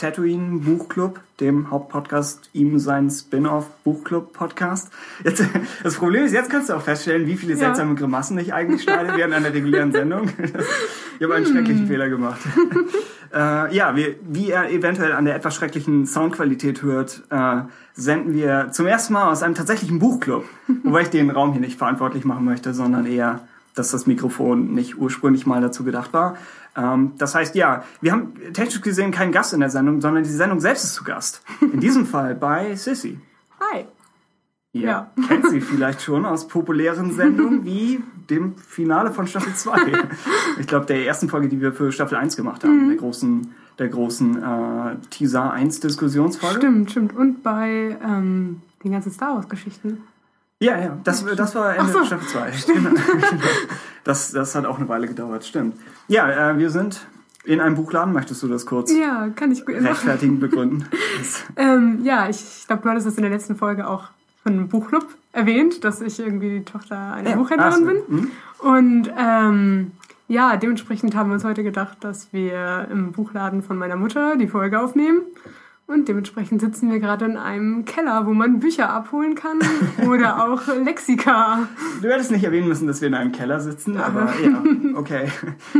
Tatooine Buchclub, dem Hauptpodcast, ihm sein Spin-off Buchclub Podcast. Jetzt, das Problem ist, jetzt kannst du auch feststellen, wie viele seltsame Grimassen ich eigentlich schneide während einer regulären Sendung. Ich habe einen schrecklichen Fehler gemacht. äh, ja, wir, wie ihr eventuell an der etwas schrecklichen Soundqualität hört, äh, senden wir zum ersten Mal aus einem tatsächlichen Buchclub, wobei ich den Raum hier nicht verantwortlich machen möchte, sondern eher dass das Mikrofon nicht ursprünglich mal dazu gedacht war. Ähm, das heißt, ja, wir haben technisch gesehen keinen Gast in der Sendung, sondern die Sendung selbst ist zu Gast. In diesem Fall bei Sissy. Hi. Ihr ja. kennt sie vielleicht schon aus populären Sendungen wie dem Finale von Staffel 2. Ich glaube, der ersten Folge, die wir für Staffel 1 gemacht haben, mhm. der großen, der großen äh, Teaser 1 Diskussionsfolge. Stimmt, stimmt. Und bei ähm, den ganzen Star Wars Geschichten. Ja, ja, das, das war Ende so. Staffel 2. das, das hat auch eine Weile gedauert, stimmt. Ja, äh, wir sind in einem Buchladen. Möchtest du das kurz ja, kann ich rechtfertigen, begründen? ähm, ja, ich, ich glaube, du hattest das in der letzten Folge auch von einem Buchclub erwähnt, dass ich irgendwie die Tochter einer ja. Buchhändlerin bin. Mhm. Und ähm, ja, dementsprechend haben wir uns heute gedacht, dass wir im Buchladen von meiner Mutter die Folge aufnehmen. Und dementsprechend sitzen wir gerade in einem Keller, wo man Bücher abholen kann oder auch Lexika. Du hättest nicht erwähnen müssen, dass wir in einem Keller sitzen, aber ja, okay.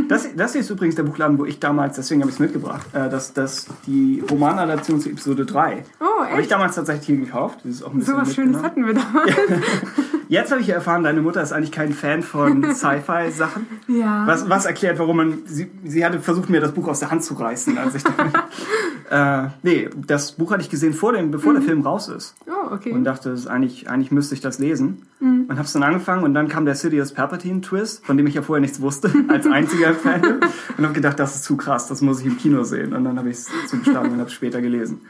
Das, das hier ist übrigens der Buchladen, wo ich damals, deswegen habe ich es mitgebracht, äh, das, das, die Romanadaption zu Episode 3. Oh, echt? Habe ich damals tatsächlich hier gekauft. Das ist auch ein so was Schönes hatten wir damals. Jetzt habe ich erfahren, deine Mutter ist eigentlich kein Fan von Sci-Fi-Sachen. Ja. Was, was erklärt, warum man. Sie, sie hatte versucht, mir das Buch aus der Hand zu reißen, als ich dann, äh, Nee, das Buch hatte ich gesehen, vor dem, bevor mhm. der Film raus ist. Oh, okay. Und dachte, eigentlich, eigentlich müsste ich das lesen. Mhm. Und habe es dann angefangen und dann kam der Sidious Palpatine-Twist, von dem ich ja vorher nichts wusste, als einziger Fan. Und habe gedacht, das ist zu krass, das muss ich im Kino sehen. Und dann habe ich es zugeschlagen und habe es später gelesen.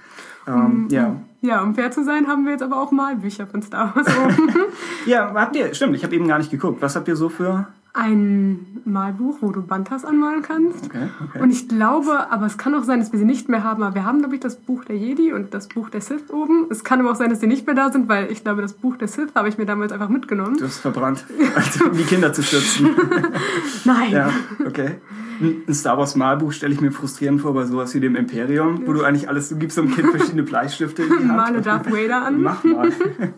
Ähm, ja. Ja, um fair zu sein, haben wir jetzt aber auch Malbücher von Star Wars. ja, habt ihr, stimmt, ich habe eben gar nicht geguckt. Was habt ihr so für ein Malbuch, wo du Bantas anmalen kannst. Okay, okay. Und ich glaube, aber es kann auch sein, dass wir sie nicht mehr haben. Aber wir haben, glaube ich, das Buch der Jedi und das Buch der Sith oben. Es kann aber auch sein, dass die nicht mehr da sind, weil ich glaube, das Buch der Sith habe ich mir damals einfach mitgenommen. Du hast verbrannt, um die Kinder zu schützen. Nein. Ja, okay. Ein Star Wars Malbuch stelle ich mir frustrierend vor bei sowas wie dem Imperium, wo du eigentlich alles, du gibst einem Kind verschiedene Bleistifte. Male Darth Vader an. Mach mal.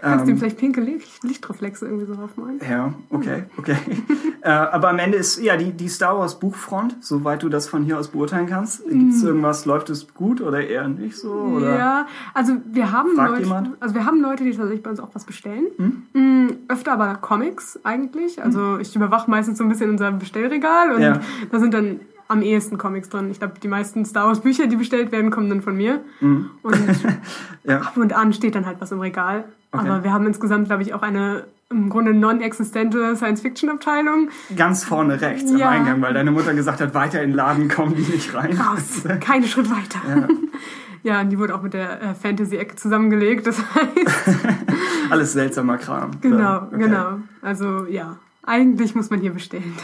Kannst du ihm ähm, vielleicht pinke Licht, Lichtreflexe irgendwie so draufmalen? Ja, okay, okay. äh, aber am Ende ist ja die, die Star Wars Buchfront, soweit du das von hier aus beurteilen kannst. Gibt es mm. irgendwas, läuft es gut oder eher nicht so? Oder? Ja, also wir haben Leute, jemand? also wir haben Leute, die tatsächlich bei uns auch was bestellen. Hm? Mm, öfter aber Comics eigentlich. Also hm. ich überwache meistens so ein bisschen unser Bestellregal und ja. da sind dann am ehesten Comics drin. Ich glaube, die meisten Star Wars Bücher, die bestellt werden, kommen dann von mir. Mhm. Und ja. ab und an steht dann halt was im Regal. Okay. Aber wir haben insgesamt, glaube ich, auch eine im Grunde non-existente Science-Fiction-Abteilung. Ganz vorne rechts ja. am Eingang, weil deine Mutter gesagt hat, weiter in den Laden kommen die nicht rein. Raus, keinen Schritt weiter. Ja. ja, und die wurde auch mit der äh, Fantasy-Ecke zusammengelegt, das heißt... Alles seltsamer Kram. Genau, okay. genau. Also, ja. Eigentlich muss man hier bestellen.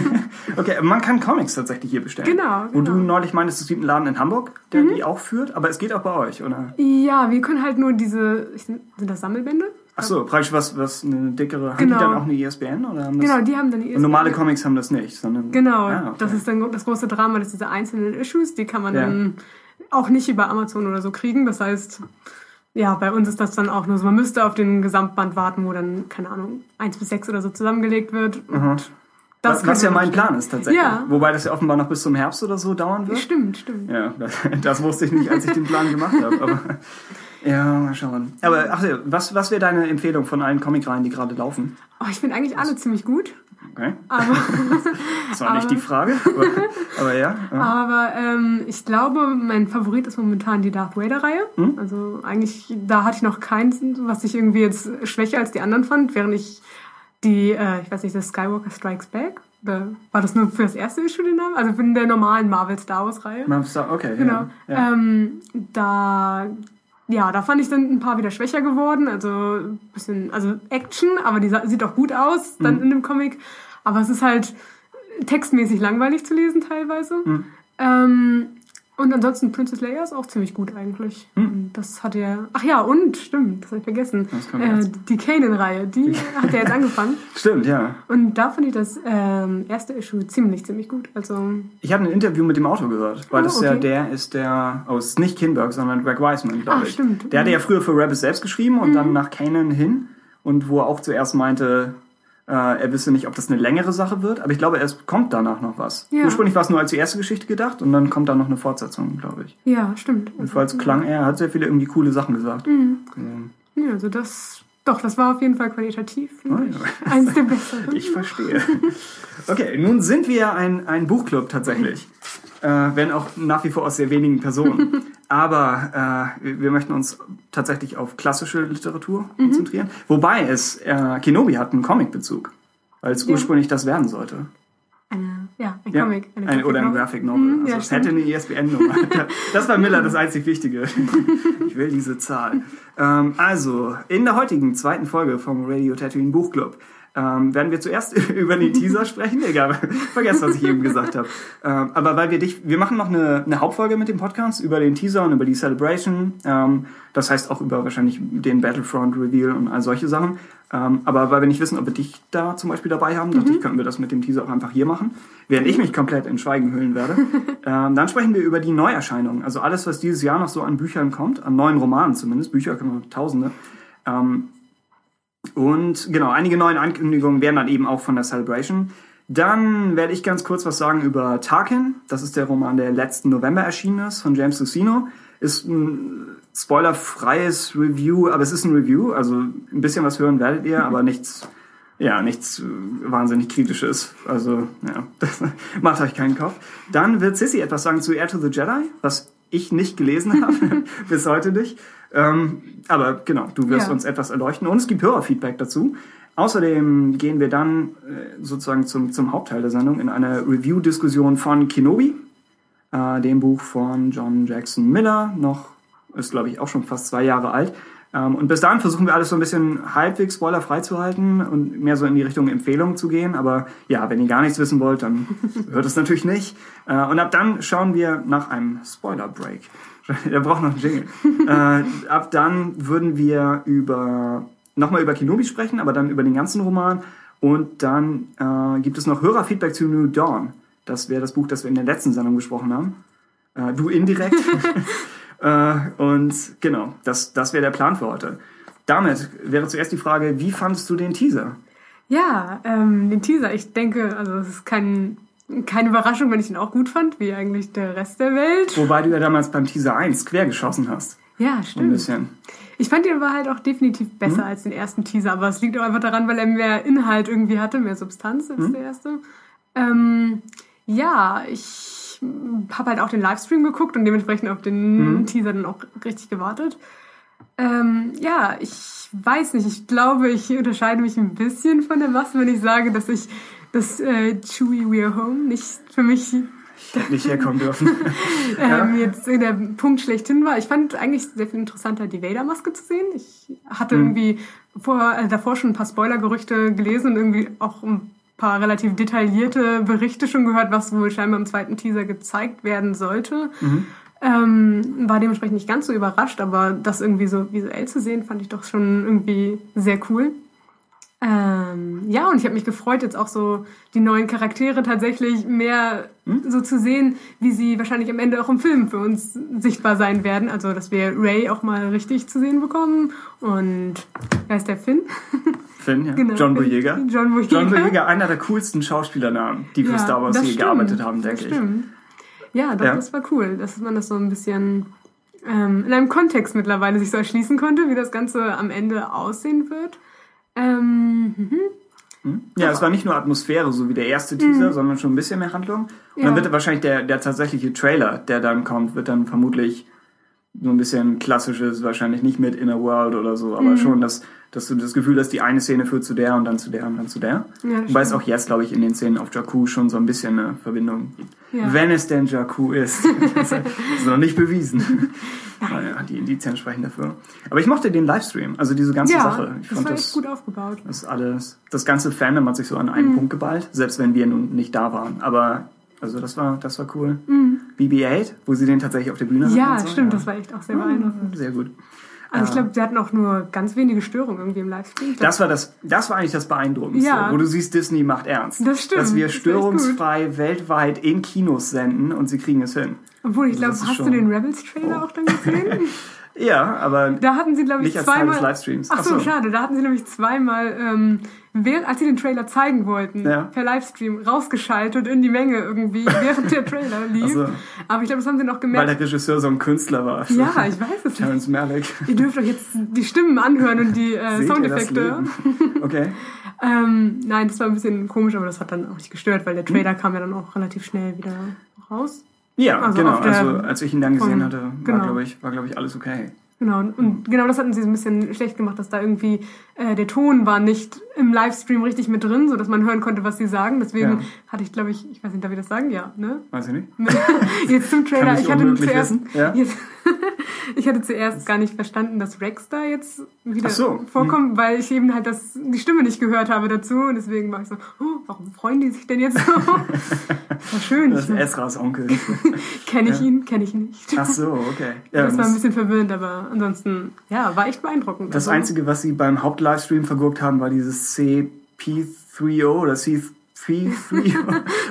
okay, man kann Comics tatsächlich hier bestellen. Genau. Genau. du neulich meintest, es gibt einen Laden in Hamburg, der mhm. die auch führt, aber es geht auch bei euch, oder? Ja, wir können halt nur diese, sind das Sammelbände? Ach so, praktisch was, was eine dickere, genau. haben die dann genau. auch eine ISBN? Oder haben das, genau, die haben dann eine ISBN. Und normale Comics haben das nicht, sondern... Genau, ah, okay. das ist dann das große Drama, dass diese einzelnen Issues, die kann man ja. dann auch nicht über Amazon oder so kriegen, das heißt ja, bei uns ist das dann auch nur so. Man müsste auf den Gesamtband warten, wo dann, keine Ahnung, eins bis sechs oder so zusammengelegt wird. Mhm. Das was ja mein Plan ist tatsächlich. Ja. Wobei das ja offenbar noch bis zum Herbst oder so dauern wird. Stimmt, stimmt. Ja, das, das wusste ich nicht, als ich den Plan gemacht habe. Aber ja, mal schauen. Aber ach, was, was wäre deine Empfehlung von allen Comicreihen, die gerade laufen? Oh, ich finde eigentlich alle ziemlich gut. Okay. Aber, das war nicht die Frage, aber, aber ja. ja. Aber ähm, ich glaube, mein Favorit ist momentan die Darth Vader-Reihe. Hm? Also eigentlich, da hatte ich noch keins, was ich irgendwie jetzt schwächer als die anderen fand, während ich die, äh, ich weiß nicht, das Skywalker Strikes Back war das nur für das erste Issue den Namen? Also für der normalen Marvel Star Wars Reihe. Marvel Star, okay. Genau. Ja, ja. Ähm, da ja, da fand ich dann ein paar wieder schwächer geworden. Also ein bisschen, also Action, aber die sieht auch gut aus dann mhm. in dem Comic. Aber es ist halt textmäßig langweilig zu lesen teilweise. Mhm. Ähm, Und ansonsten Princess Leia ist auch ziemlich gut eigentlich. Hm. Das hat er. Ach ja, und stimmt, das habe ich vergessen. Äh, die Kanan-Reihe, die hat er jetzt angefangen. Stimmt, ja. Und da finde ich das ähm, erste Issue ziemlich, ziemlich gut. Also ich habe ein Interview mit dem Autor gehört, weil oh, das okay. ja der ist, der aus nicht Kinberg, sondern Greg Weisman, glaube ich. Stimmt. Der hatte ja früher für Rebels selbst geschrieben und mhm. dann nach Kanan hin und wo er auch zuerst meinte, er wisse nicht, ob das eine längere Sache wird, aber ich glaube, es kommt danach noch was. Ja. Ursprünglich war es nur als die erste Geschichte gedacht und dann kommt da noch eine Fortsetzung, glaube ich. Ja, stimmt. Jedenfalls klang er, hat sehr viele irgendwie coole Sachen gesagt. Mhm. Ja, also das, doch, das war auf jeden Fall qualitativ. Oh, ja. Eins der besseren. Ich verstehe. Okay, nun sind wir ein, ein Buchclub tatsächlich. Äh, wenn auch nach wie vor aus sehr wenigen Personen. Aber äh, wir möchten uns tatsächlich auf klassische Literatur mhm. konzentrieren. Wobei es, äh, Kenobi hat einen Comic-Bezug, weil es ja. ursprünglich das werden sollte. Eine, ja, ein ja, Comic. Eine ein, oder ein Graphic Novel. Mhm, also ja, es hätte eine ISBN-Nummer. das war Miller das einzig Wichtige. ich will diese Zahl. Ähm, also, in der heutigen zweiten Folge vom Radio Tatooine Buchclub ähm, werden wir zuerst über den Teaser sprechen. Egal, vergesst, was ich eben gesagt habe. Ähm, aber weil wir dich, wir machen noch eine, eine Hauptfolge mit dem Podcast über den Teaser und über die Celebration. Ähm, das heißt auch über wahrscheinlich den Battlefront Reveal und all solche Sachen. Ähm, aber weil wir nicht wissen, ob wir dich da zum Beispiel dabei haben, dachte mhm. ich, könnten wir das mit dem Teaser auch einfach hier machen. Während ich mich komplett in Schweigen hüllen werde. ähm, dann sprechen wir über die Neuerscheinungen. Also alles, was dieses Jahr noch so an Büchern kommt, an neuen Romanen zumindest. Bücher können wir Tausende. Ähm, und genau, einige neue Ankündigungen werden dann eben auch von der Celebration. Dann werde ich ganz kurz was sagen über Tarkin. Das ist der Roman, der letzten November erschienen ist, von James Lucino. Ist ein spoilerfreies Review, aber es ist ein Review, also ein bisschen was hören werdet ihr, aber nichts, ja, nichts wahnsinnig kritisches. Also, ja, macht euch keinen Kopf. Dann wird Sissy etwas sagen zu Air to the Jedi, was ich nicht gelesen habe, bis heute nicht. Ähm, aber genau, du wirst ja. uns etwas erleuchten und es gibt Hörerfeedback dazu. Außerdem gehen wir dann äh, sozusagen zum, zum Hauptteil der Sendung in eine Review-Diskussion von Kenobi, äh, dem Buch von John Jackson Miller, noch, ist glaube ich auch schon fast zwei Jahre alt. Ähm, und bis dahin versuchen wir alles so ein bisschen halbwegs spoilerfrei zu halten und mehr so in die Richtung Empfehlungen zu gehen. Aber ja, wenn ihr gar nichts wissen wollt, dann hört es natürlich nicht. Äh, und ab dann schauen wir nach einem Spoiler-Break. Der braucht noch einen Jingle. äh, ab dann würden wir über nochmal über Kenobi sprechen, aber dann über den ganzen Roman. Und dann äh, gibt es noch Hörerfeedback zu New Dawn. Das wäre das Buch, das wir in der letzten Sendung besprochen haben. Äh, du indirekt. Äh, und genau, das, das wäre der Plan für heute. Damit wäre zuerst die Frage, wie fandest du den Teaser? Ja, ähm, den Teaser, ich denke, also es ist kein keine Überraschung, wenn ich ihn auch gut fand, wie eigentlich der Rest der Welt. Wobei du ja damals beim Teaser 1 quer geschossen hast. Ja, stimmt. Ein bisschen. Ich fand den aber halt auch definitiv besser mhm. als den ersten Teaser, aber es liegt auch einfach daran, weil er mehr Inhalt irgendwie hatte, mehr Substanz als mhm. der erste. Ähm, ja, ich habe halt auch den Livestream geguckt und dementsprechend auf den mhm. Teaser dann auch richtig gewartet. Ähm, ja, ich weiß nicht, ich glaube, ich unterscheide mich ein bisschen von der Masse, wenn ich sage, dass ich dass äh, Chewie We're Home nicht für mich nicht herkommen dürfen. ähm, jetzt der Punkt schlechthin war. Ich fand eigentlich sehr viel interessanter, die Vader-Maske zu sehen. Ich hatte mhm. irgendwie vor, äh, davor schon ein paar Spoiler-Gerüchte gelesen und irgendwie auch ein paar relativ detaillierte Berichte schon gehört, was wohl scheinbar im zweiten Teaser gezeigt werden sollte. Mhm. Ähm, war dementsprechend nicht ganz so überrascht, aber das irgendwie so visuell zu sehen, fand ich doch schon irgendwie sehr cool. Ähm, ja, und ich habe mich gefreut, jetzt auch so die neuen Charaktere tatsächlich mehr hm? so zu sehen, wie sie wahrscheinlich am Ende auch im Film für uns sichtbar sein werden. Also, dass wir Ray auch mal richtig zu sehen bekommen. Und wer ist der Finn? Finn, ja. Genau, John Boyega. John Boyega. John Boyega, einer der coolsten Schauspielernamen, die für ja, Star Wars hier gearbeitet haben, denke ich. Stimmt. Ja, doch, ja. das war cool, dass man das so ein bisschen ähm, in einem Kontext mittlerweile sich so erschließen konnte, wie das Ganze am Ende aussehen wird. Ähm, mhm. Hm? Ja, es war nicht nur Atmosphäre, so wie der erste Teaser, mhm. sondern schon ein bisschen mehr Handlung. Und ja. dann wird wahrscheinlich der, der tatsächliche Trailer, der dann kommt, wird dann vermutlich so ein bisschen klassisches, wahrscheinlich nicht mit Inner World oder so, aber mhm. schon, dass, dass du das Gefühl hast, die eine Szene führt zu der und dann zu der und dann zu der. Ja, Wobei es auch jetzt, glaube ich, in den Szenen auf Jakku schon so ein bisschen eine Verbindung gibt. Ja. Wenn es denn Jakku ist. das ist noch nicht bewiesen. Naja, die Indizien sprechen dafür. Aber ich mochte den Livestream, also diese ganze ja, Sache. Ich das fand war das, gut aufgebaut. Das alles, das ganze Fandom hat sich so an einen mhm. Punkt geballt, selbst wenn wir nun nicht da waren. Aber Also das war, das war cool. Mhm. BB-8, wo sie den tatsächlich auf der Bühne hatten. Ja, so. stimmt, ja. das war echt auch sehr beeindruckend. Sehr gut. Also ich glaube, sie hatten auch nur ganz wenige Störungen irgendwie im Livestream. Das war das, das war eigentlich das Beeindruckendste, ja. wo du siehst, Disney macht ernst. Das stimmt. Dass wir störungsfrei weltweit in Kinos senden und sie kriegen es hin. Obwohl, ich also glaube, hast du den Rebels-Trailer oh. auch dann gesehen? Ja, aber da hatten sie, glaube ich, nicht zweimal. Als Teil des Livestreams. Ach so, schade. Da hatten sie nämlich zweimal, ähm, während, als sie den Trailer zeigen wollten, ja. per Livestream rausgeschaltet in die Menge irgendwie, während der Trailer lief. So. Aber ich glaube, das haben sie noch gemerkt. Weil der Regisseur so ein Künstler war. Ja, ich weiß es Terrence Malick. Ihr dürft euch jetzt die Stimmen anhören und die äh, Soundeffekte. Okay. ähm, nein, das war ein bisschen komisch, aber das hat dann auch nicht gestört, weil der Trailer hm. kam ja dann auch relativ schnell wieder raus. Ja, also genau. Also als ich ihn dann gesehen von, hatte, war, genau. glaube ich, war, glaub ich, alles okay. Genau, und genau das hatten sie so ein bisschen schlecht gemacht, dass da irgendwie äh, der Ton war nicht im Livestream richtig mit drin, sodass man hören konnte, was sie sagen. Deswegen ja. hatte ich, glaube ich, ich weiß nicht, darf ich das sagen? Ja, ne? Weiß ich nicht. jetzt zum Trailer, ich, ich hatte zuerst, ja? jetzt, ich hatte zuerst gar nicht verstanden, dass Rex da jetzt wieder so. vorkommt, hm. weil ich eben halt das, die Stimme nicht gehört habe dazu und deswegen war ich so, oh, warum freuen die sich denn jetzt so? war schön. Das ist Esras Onkel. kenne ich ja. ihn, kenne ich nicht. Ach so, okay. Das war ein bisschen verwirrend, aber ansonsten, ja, war echt beeindruckend. Das also, Einzige, was sie beim Haupt-Livestream vergurkt haben, war dieses CP3O oder C3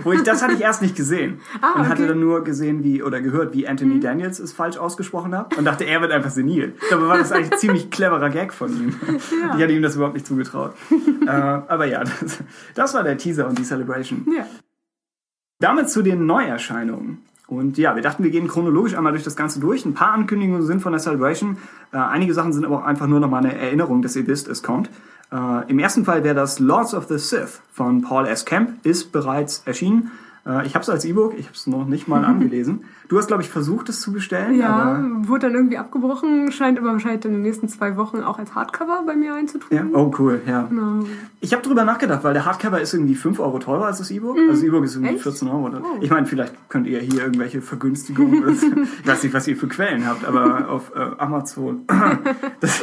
wo ich das hatte ich erst nicht gesehen ah, und hatte dann nur gesehen wie oder gehört wie Anthony mhm. Daniels es falsch ausgesprochen hat und dachte er wird einfach senil. Dabei war das eigentlich ein ziemlich cleverer Gag von ihm. Ja. Ich hatte ihm das überhaupt nicht zugetraut. äh, aber ja, das, das, war der Teaser und die Celebration. Ja. Damit zu den Neuerscheinungen. Und ja, wir dachten, wir gehen chronologisch einmal durch das Ganze durch. Ein paar Ankündigungen sind von der Celebration. Äh, einige Sachen sind aber auch einfach nur nochmal eine Erinnerung, dass ihr wisst, es kommt. Äh, Im ersten Fall wäre das Lords of the Sith von Paul S. Camp, ist bereits erschienen. Äh, ich habe es als E-Book, ich habe es noch nicht mal angelesen. Du hast, glaube ich, versucht, es zu bestellen. Ja, wurde dann irgendwie abgebrochen, scheint aber wahrscheinlich in den nächsten zwei Wochen auch als Hardcover bei mir einzutun. Ja? Oh, cool, ja. Genau. Ich habe drüber nachgedacht, weil der Hardcover ist irgendwie 5 Euro teurer als das E-Book. Mhm. Also das E-Book ist irgendwie Echt? 14 Euro. Oder? Oh. Ich meine, vielleicht könnt ihr hier irgendwelche Vergünstigungen, ich weiß nicht, was ihr für Quellen habt, aber auf äh, Amazon. das,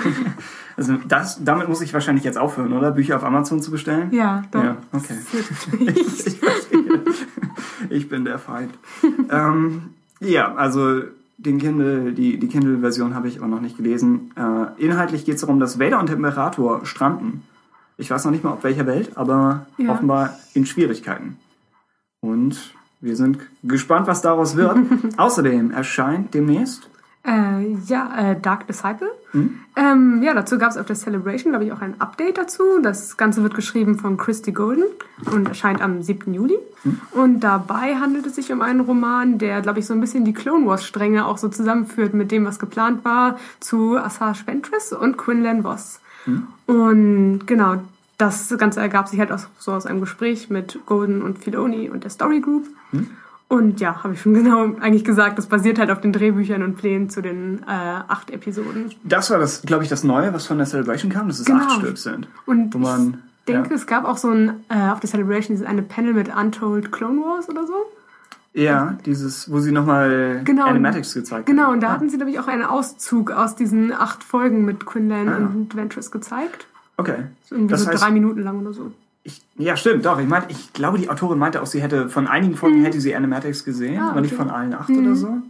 also das, damit muss ich wahrscheinlich jetzt aufhören, oder? Bücher auf Amazon zu bestellen? Ja, doch. Ja, okay. ich, ich, ich bin der Feind. ähm, ja, also den Kindle, die, die Kindle-Version habe ich aber noch nicht gelesen. Äh, inhaltlich geht es darum, dass Vader und Imperator stranden. Ich weiß noch nicht mal, auf welcher Welt, aber ja. offenbar in Schwierigkeiten. Und wir sind gespannt, was daraus wird. Außerdem erscheint demnächst äh, ja, äh, Dark Disciple. Mhm. Ähm, ja, dazu gab es auf der Celebration, glaube ich, auch ein Update dazu. Das Ganze wird geschrieben von Christy Golden und erscheint am 7. Juli. Mhm. Und dabei handelt es sich um einen Roman, der, glaube ich, so ein bisschen die Clone Wars-Stränge auch so zusammenführt mit dem, was geplant war, zu Asajj Ventress und Quinlan Voss. Mhm. Und genau, das Ganze ergab sich halt auch so aus einem Gespräch mit Golden und Filoni und der Story Group. Und ja, habe ich schon genau eigentlich gesagt, das basiert halt auf den Drehbüchern und Plänen zu den äh, acht Episoden. Das war das, glaube ich, das Neue, was von der Celebration kam, dass es genau. acht Stück sind. Und wo man, ich denke, ja. es gab auch so ein, äh, auf der Celebration eine Panel mit Untold Clone Wars oder so. Ja, dieses, wo sie nochmal genau, Animatics gezeigt haben. Genau, und da ah. hatten sie, glaube ich, auch einen Auszug aus diesen acht Folgen mit Quinlan ah. und Ventress gezeigt. Okay. So irgendwie das so heißt, drei Minuten lang oder so. Ich, ja, stimmt, doch. Ich, mein, ich glaube, die Autorin meinte auch, sie hätte von einigen Folgen mhm. hätte sie Animatics gesehen, ah, aber nicht von allen acht mhm. oder so.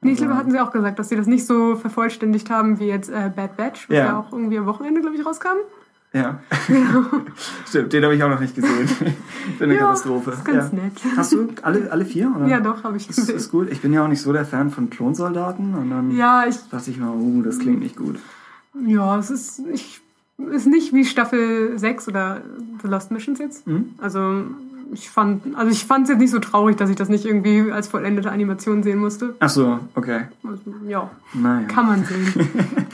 Nee, ich glaube, also hatten sie auch gesagt, dass sie das nicht so vervollständigt haben wie jetzt äh, Bad Batch, was ja. ja auch irgendwie am Wochenende, glaube ich, rauskam. Ja. Genau. Stimmt, den habe ich auch noch nicht gesehen. Bin eine ja, Katastrophe. Ist ganz ja. nett. Hast du alle, alle vier? Oder? Ja, doch, habe ich gesehen. Das ist gut. Ich bin ja auch nicht so der Fan von Klonsoldaten. Und dann ja, ich, dachte ich mal, oh, das klingt nicht gut. Ja, es ist. Ich ist nicht wie Staffel 6 oder The Lost Missions jetzt. Mhm. Also ich fand, also ich fand es jetzt nicht so traurig, dass ich das nicht irgendwie als vollendete Animation sehen musste. Ach so, okay. Also, ja, naja. kann man sehen.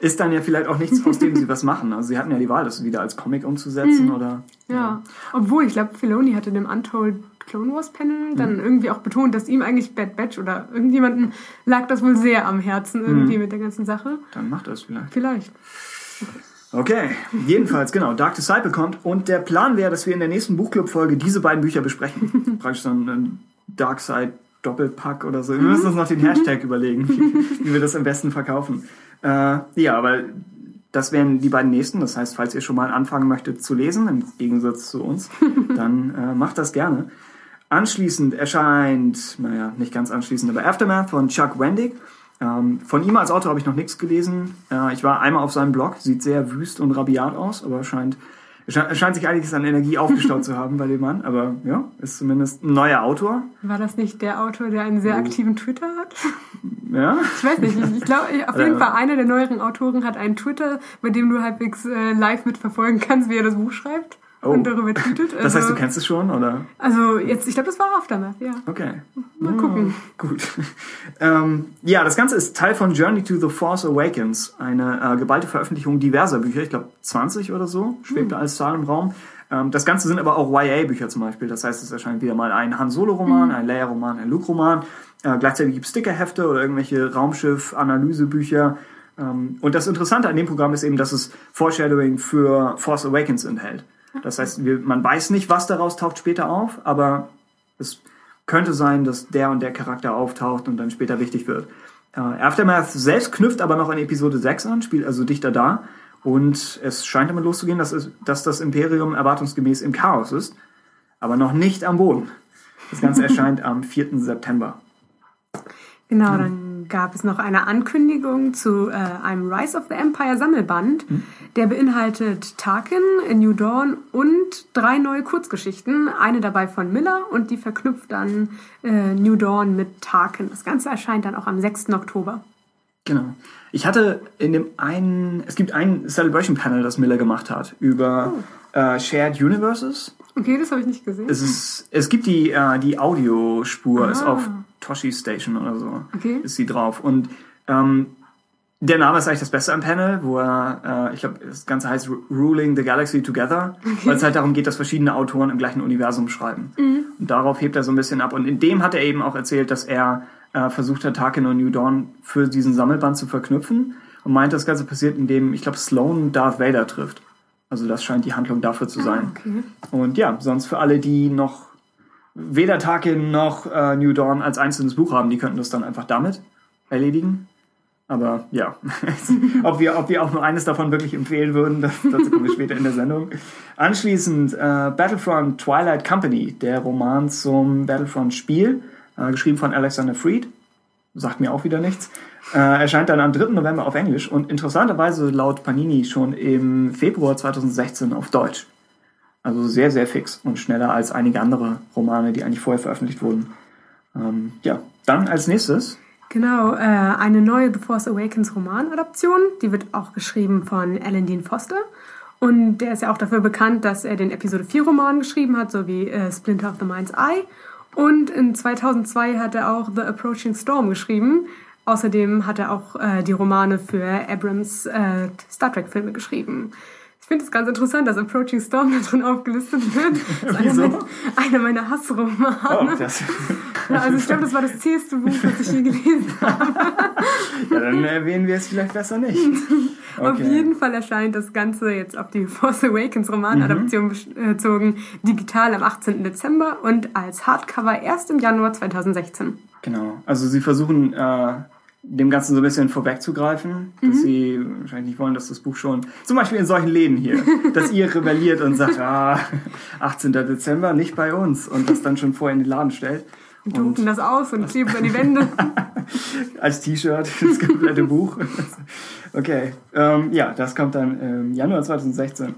ist dann ja vielleicht auch nichts, aus dem sie was machen. Also sie hatten ja die Wahl, das wieder als Comic umzusetzen mhm. oder. Ja. ja. Obwohl, ich glaube, Filoni hatte dem Untold Clone Wars Panel dann mhm. irgendwie auch betont, dass ihm eigentlich Bad Batch oder irgendjemanden lag das wohl sehr am Herzen irgendwie mhm. mit der ganzen Sache. Dann macht er es vielleicht. Vielleicht. Okay, jedenfalls, genau, Dark Disciple kommt und der Plan wäre, dass wir in der nächsten Buchclub-Folge diese beiden Bücher besprechen. Praktisch so ein Dark Side Doppelpack oder so. Wir müssen uns noch den Hashtag überlegen, wie, wie, wir das am besten verkaufen. Äh, ja, aber das wären die beiden nächsten. Das heißt, falls ihr schon mal anfangen möchtet zu lesen, im Gegensatz zu uns, dann äh, macht das gerne. Anschließend erscheint, naja, nicht ganz anschließend, aber Aftermath von Chuck Wendig. Ähm, von ihm als Autor habe ich noch nichts gelesen. Äh, ich war einmal auf seinem Blog, sieht sehr wüst und rabiat aus, aber scheint, scheint sich einiges an Energie aufgestaut zu haben bei dem Mann. Aber ja, ist zumindest ein neuer Autor. War das nicht der Autor, der einen sehr oh. aktiven Twitter hat? Ja? Ich weiß nicht. Ich, ich glaube, auf jeden Fall einer der neueren Autoren hat einen Twitter, bei dem du halbwegs äh, live mitverfolgen kannst, wie er das Buch schreibt. Oh. Und darüber tweetet. Also, das heißt, du also kennst es schon, oder? Also jetzt, ich glaube, das war Aftermath, ja. Okay. Mal gucken. Oh, gut. ähm, ja, das Ganze ist Teil von Journey to the Force Awakens, eine äh, geballte Veröffentlichung diverser Bücher, ich glaube 20 oder so, schwebt hm. als Zahl im Raum. Ähm, das Ganze sind aber auch YA-Bücher zum Beispiel. Das heißt, es erscheint wieder mal ein Han Solo-Roman, hm. ein Leia-Roman, ein Luke-Roman. Äh, gleichzeitig gibt es Stickerhefte oder irgendwelche Raumschiff-Analysebücher. Ähm, und das Interessante an dem Programm ist eben, dass es Foreshadowing für Force Awakens enthält. Das heißt, wir, man weiß nicht, was daraus taucht später auf, aber es könnte sein, dass der und der Charakter auftaucht und dann später wichtig wird. Äh, Aftermath selbst knüpft aber noch an Episode 6 an, spielt also dichter da. Und es scheint damit loszugehen, dass, es, dass das Imperium erwartungsgemäß im Chaos ist, aber noch nicht am Boden. Das Ganze erscheint am 4. September. Genau, hm. dann gab es noch eine Ankündigung zu äh, einem Rise of the Empire Sammelband. Mhm. Der beinhaltet Tarkin, A New Dawn und drei neue Kurzgeschichten. Eine dabei von Miller und die verknüpft dann äh, New Dawn mit Tarkin. Das Ganze erscheint dann auch am 6. Oktober. Genau. Ich hatte in dem einen, es gibt ein Celebration Panel, das Miller gemacht hat, über oh. äh, Shared Universes. Okay, das habe ich nicht gesehen. Es, ist, es gibt die, äh, die Audiospur, ah. ist auf Toshi Station oder so, okay. ist sie drauf. Und ähm, der Name ist eigentlich das Beste am Panel, wo er, äh, ich glaube, das Ganze heißt Ruling the Galaxy Together, okay. weil es halt darum geht, dass verschiedene Autoren im gleichen Universum schreiben. Mhm. Und darauf hebt er so ein bisschen ab. Und in dem hat er eben auch erzählt, dass er äh, versucht hat, Tarkin und New Dawn für diesen Sammelband zu verknüpfen und meint, das Ganze passiert, indem, ich glaube, Sloane Darth Vader trifft. Also das scheint die Handlung dafür zu ah, sein. Ah, okay. Und ja, sonst für alle, die noch weder Tarkin noch äh, New Dawn als einzelnes Buch haben, die könnten das dann einfach damit erledigen. Aber ja, ob, wir, ob wir auch nur eines davon wirklich empfehlen würden, das, dazu kommen wir später in der Sendung. Anschließend äh, Battlefront Twilight Company, der Roman zum Battlefront-Spiel, äh, geschrieben von Alexander Freed. Sagt mir auch wieder nichts. Äh, erscheint dann am 3. November auf Englisch und interessanterweise laut Panini schon im Februar 2016 auf Deutsch. Also sehr, sehr fix und schneller als einige andere Romane, die eigentlich vorher veröffentlicht wurden. Ähm, ja, dann als nächstes. Genau, äh, eine neue The Force Awakens Romanadaption. Die wird auch geschrieben von Alan Dean Foster. Und der ist ja auch dafür bekannt, dass er den Episode 4 Roman geschrieben hat, sowie äh, Splinter of the Mind's Eye. Und in 2002 hat er auch The Approaching Storm geschrieben. Außerdem hat er auch äh, die Romane für Abrams äh, Star Trek Filme geschrieben. Ich finde es ganz interessant, dass Approaching Storm da drin aufgelistet wird. Das ist einer, meiner, einer meiner Hassromane. Oh, das. also ich glaube, das war das zäheste Buch, das ich je gelesen habe. ja, dann erwähnen wir es vielleicht besser nicht. Okay. Auf jeden Fall erscheint das Ganze jetzt auf die Force Awakens Romanadaption mhm. bezogen digital am 18. Dezember und als Hardcover erst im Januar 2016. Genau. Also sie versuchen äh, dem Ganzen so ein bisschen vorwegzugreifen, dass mhm. sie wahrscheinlich nicht wollen, dass das Buch schon, zum Beispiel in solchen Läden hier, dass ihr rebelliert und sagt, ah, 18. Dezember, nicht bei uns und das dann schon vorher in den Laden stellt. Und drucken das aus und kleben an die Wände. Als T-Shirt, das komplette Buch. Okay, ähm, ja, das kommt dann im Januar 2016.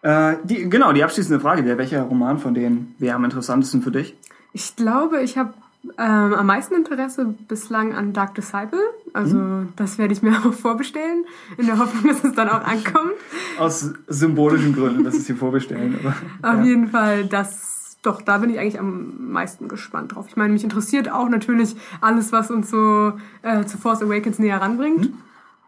Äh, die, genau, die abschließende Frage wäre, welcher Roman von denen wäre am interessantesten für dich? Ich glaube, ich habe ähm, am meisten Interesse bislang an Dark Disciple. Also mhm. das werde ich mir auch vorbestellen, in der Hoffnung, dass es dann auch ankommt. Aus symbolischen Gründen, dass es hier vorbestellen. Aber, Auf ja. jeden Fall, das, doch, da bin ich eigentlich am meisten gespannt drauf. Ich meine, mich interessiert auch natürlich alles, was uns so äh, zu Force Awakens näher ranbringt. Mhm.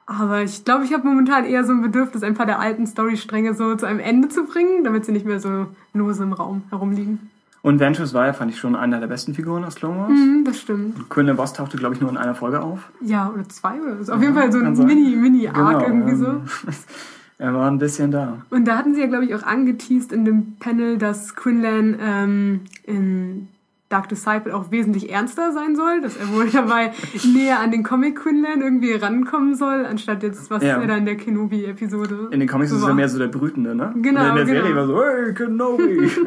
Aber ich glaube, ich habe momentan eher so ein Bedürfnis, ein paar der alten Storystränge so zu einem Ende zu bringen, damit sie nicht mehr so lose im Raum herumliegen. Und Ventress Wire fand ich schon einer der besten Figuren aus Clone Wars. Mhm, das stimmt. Quinn der Boss tauchte, glaube ich, nur in einer Folge auf. Ja, oder zwei oder so. Auf jeden Fall so ein Mini-Mini-Arc genau, irgendwie so. Ähm, er war ein bisschen da. Und da hatten sie ja, glaube ich, auch angeteased in dem Panel, dass Quinlan ähm, in Dark Disciple auch wesentlich ernster sein soll, dass er wohl dabei näher an den Comic Quinlan irgendwie rankommen soll, anstatt jetzt, was ja. er da in der Kenobi-Episode In den Comics so ist er mehr so der Brütende, ne? Genau, Und in der genau. Serie war so, hey, Kenobi!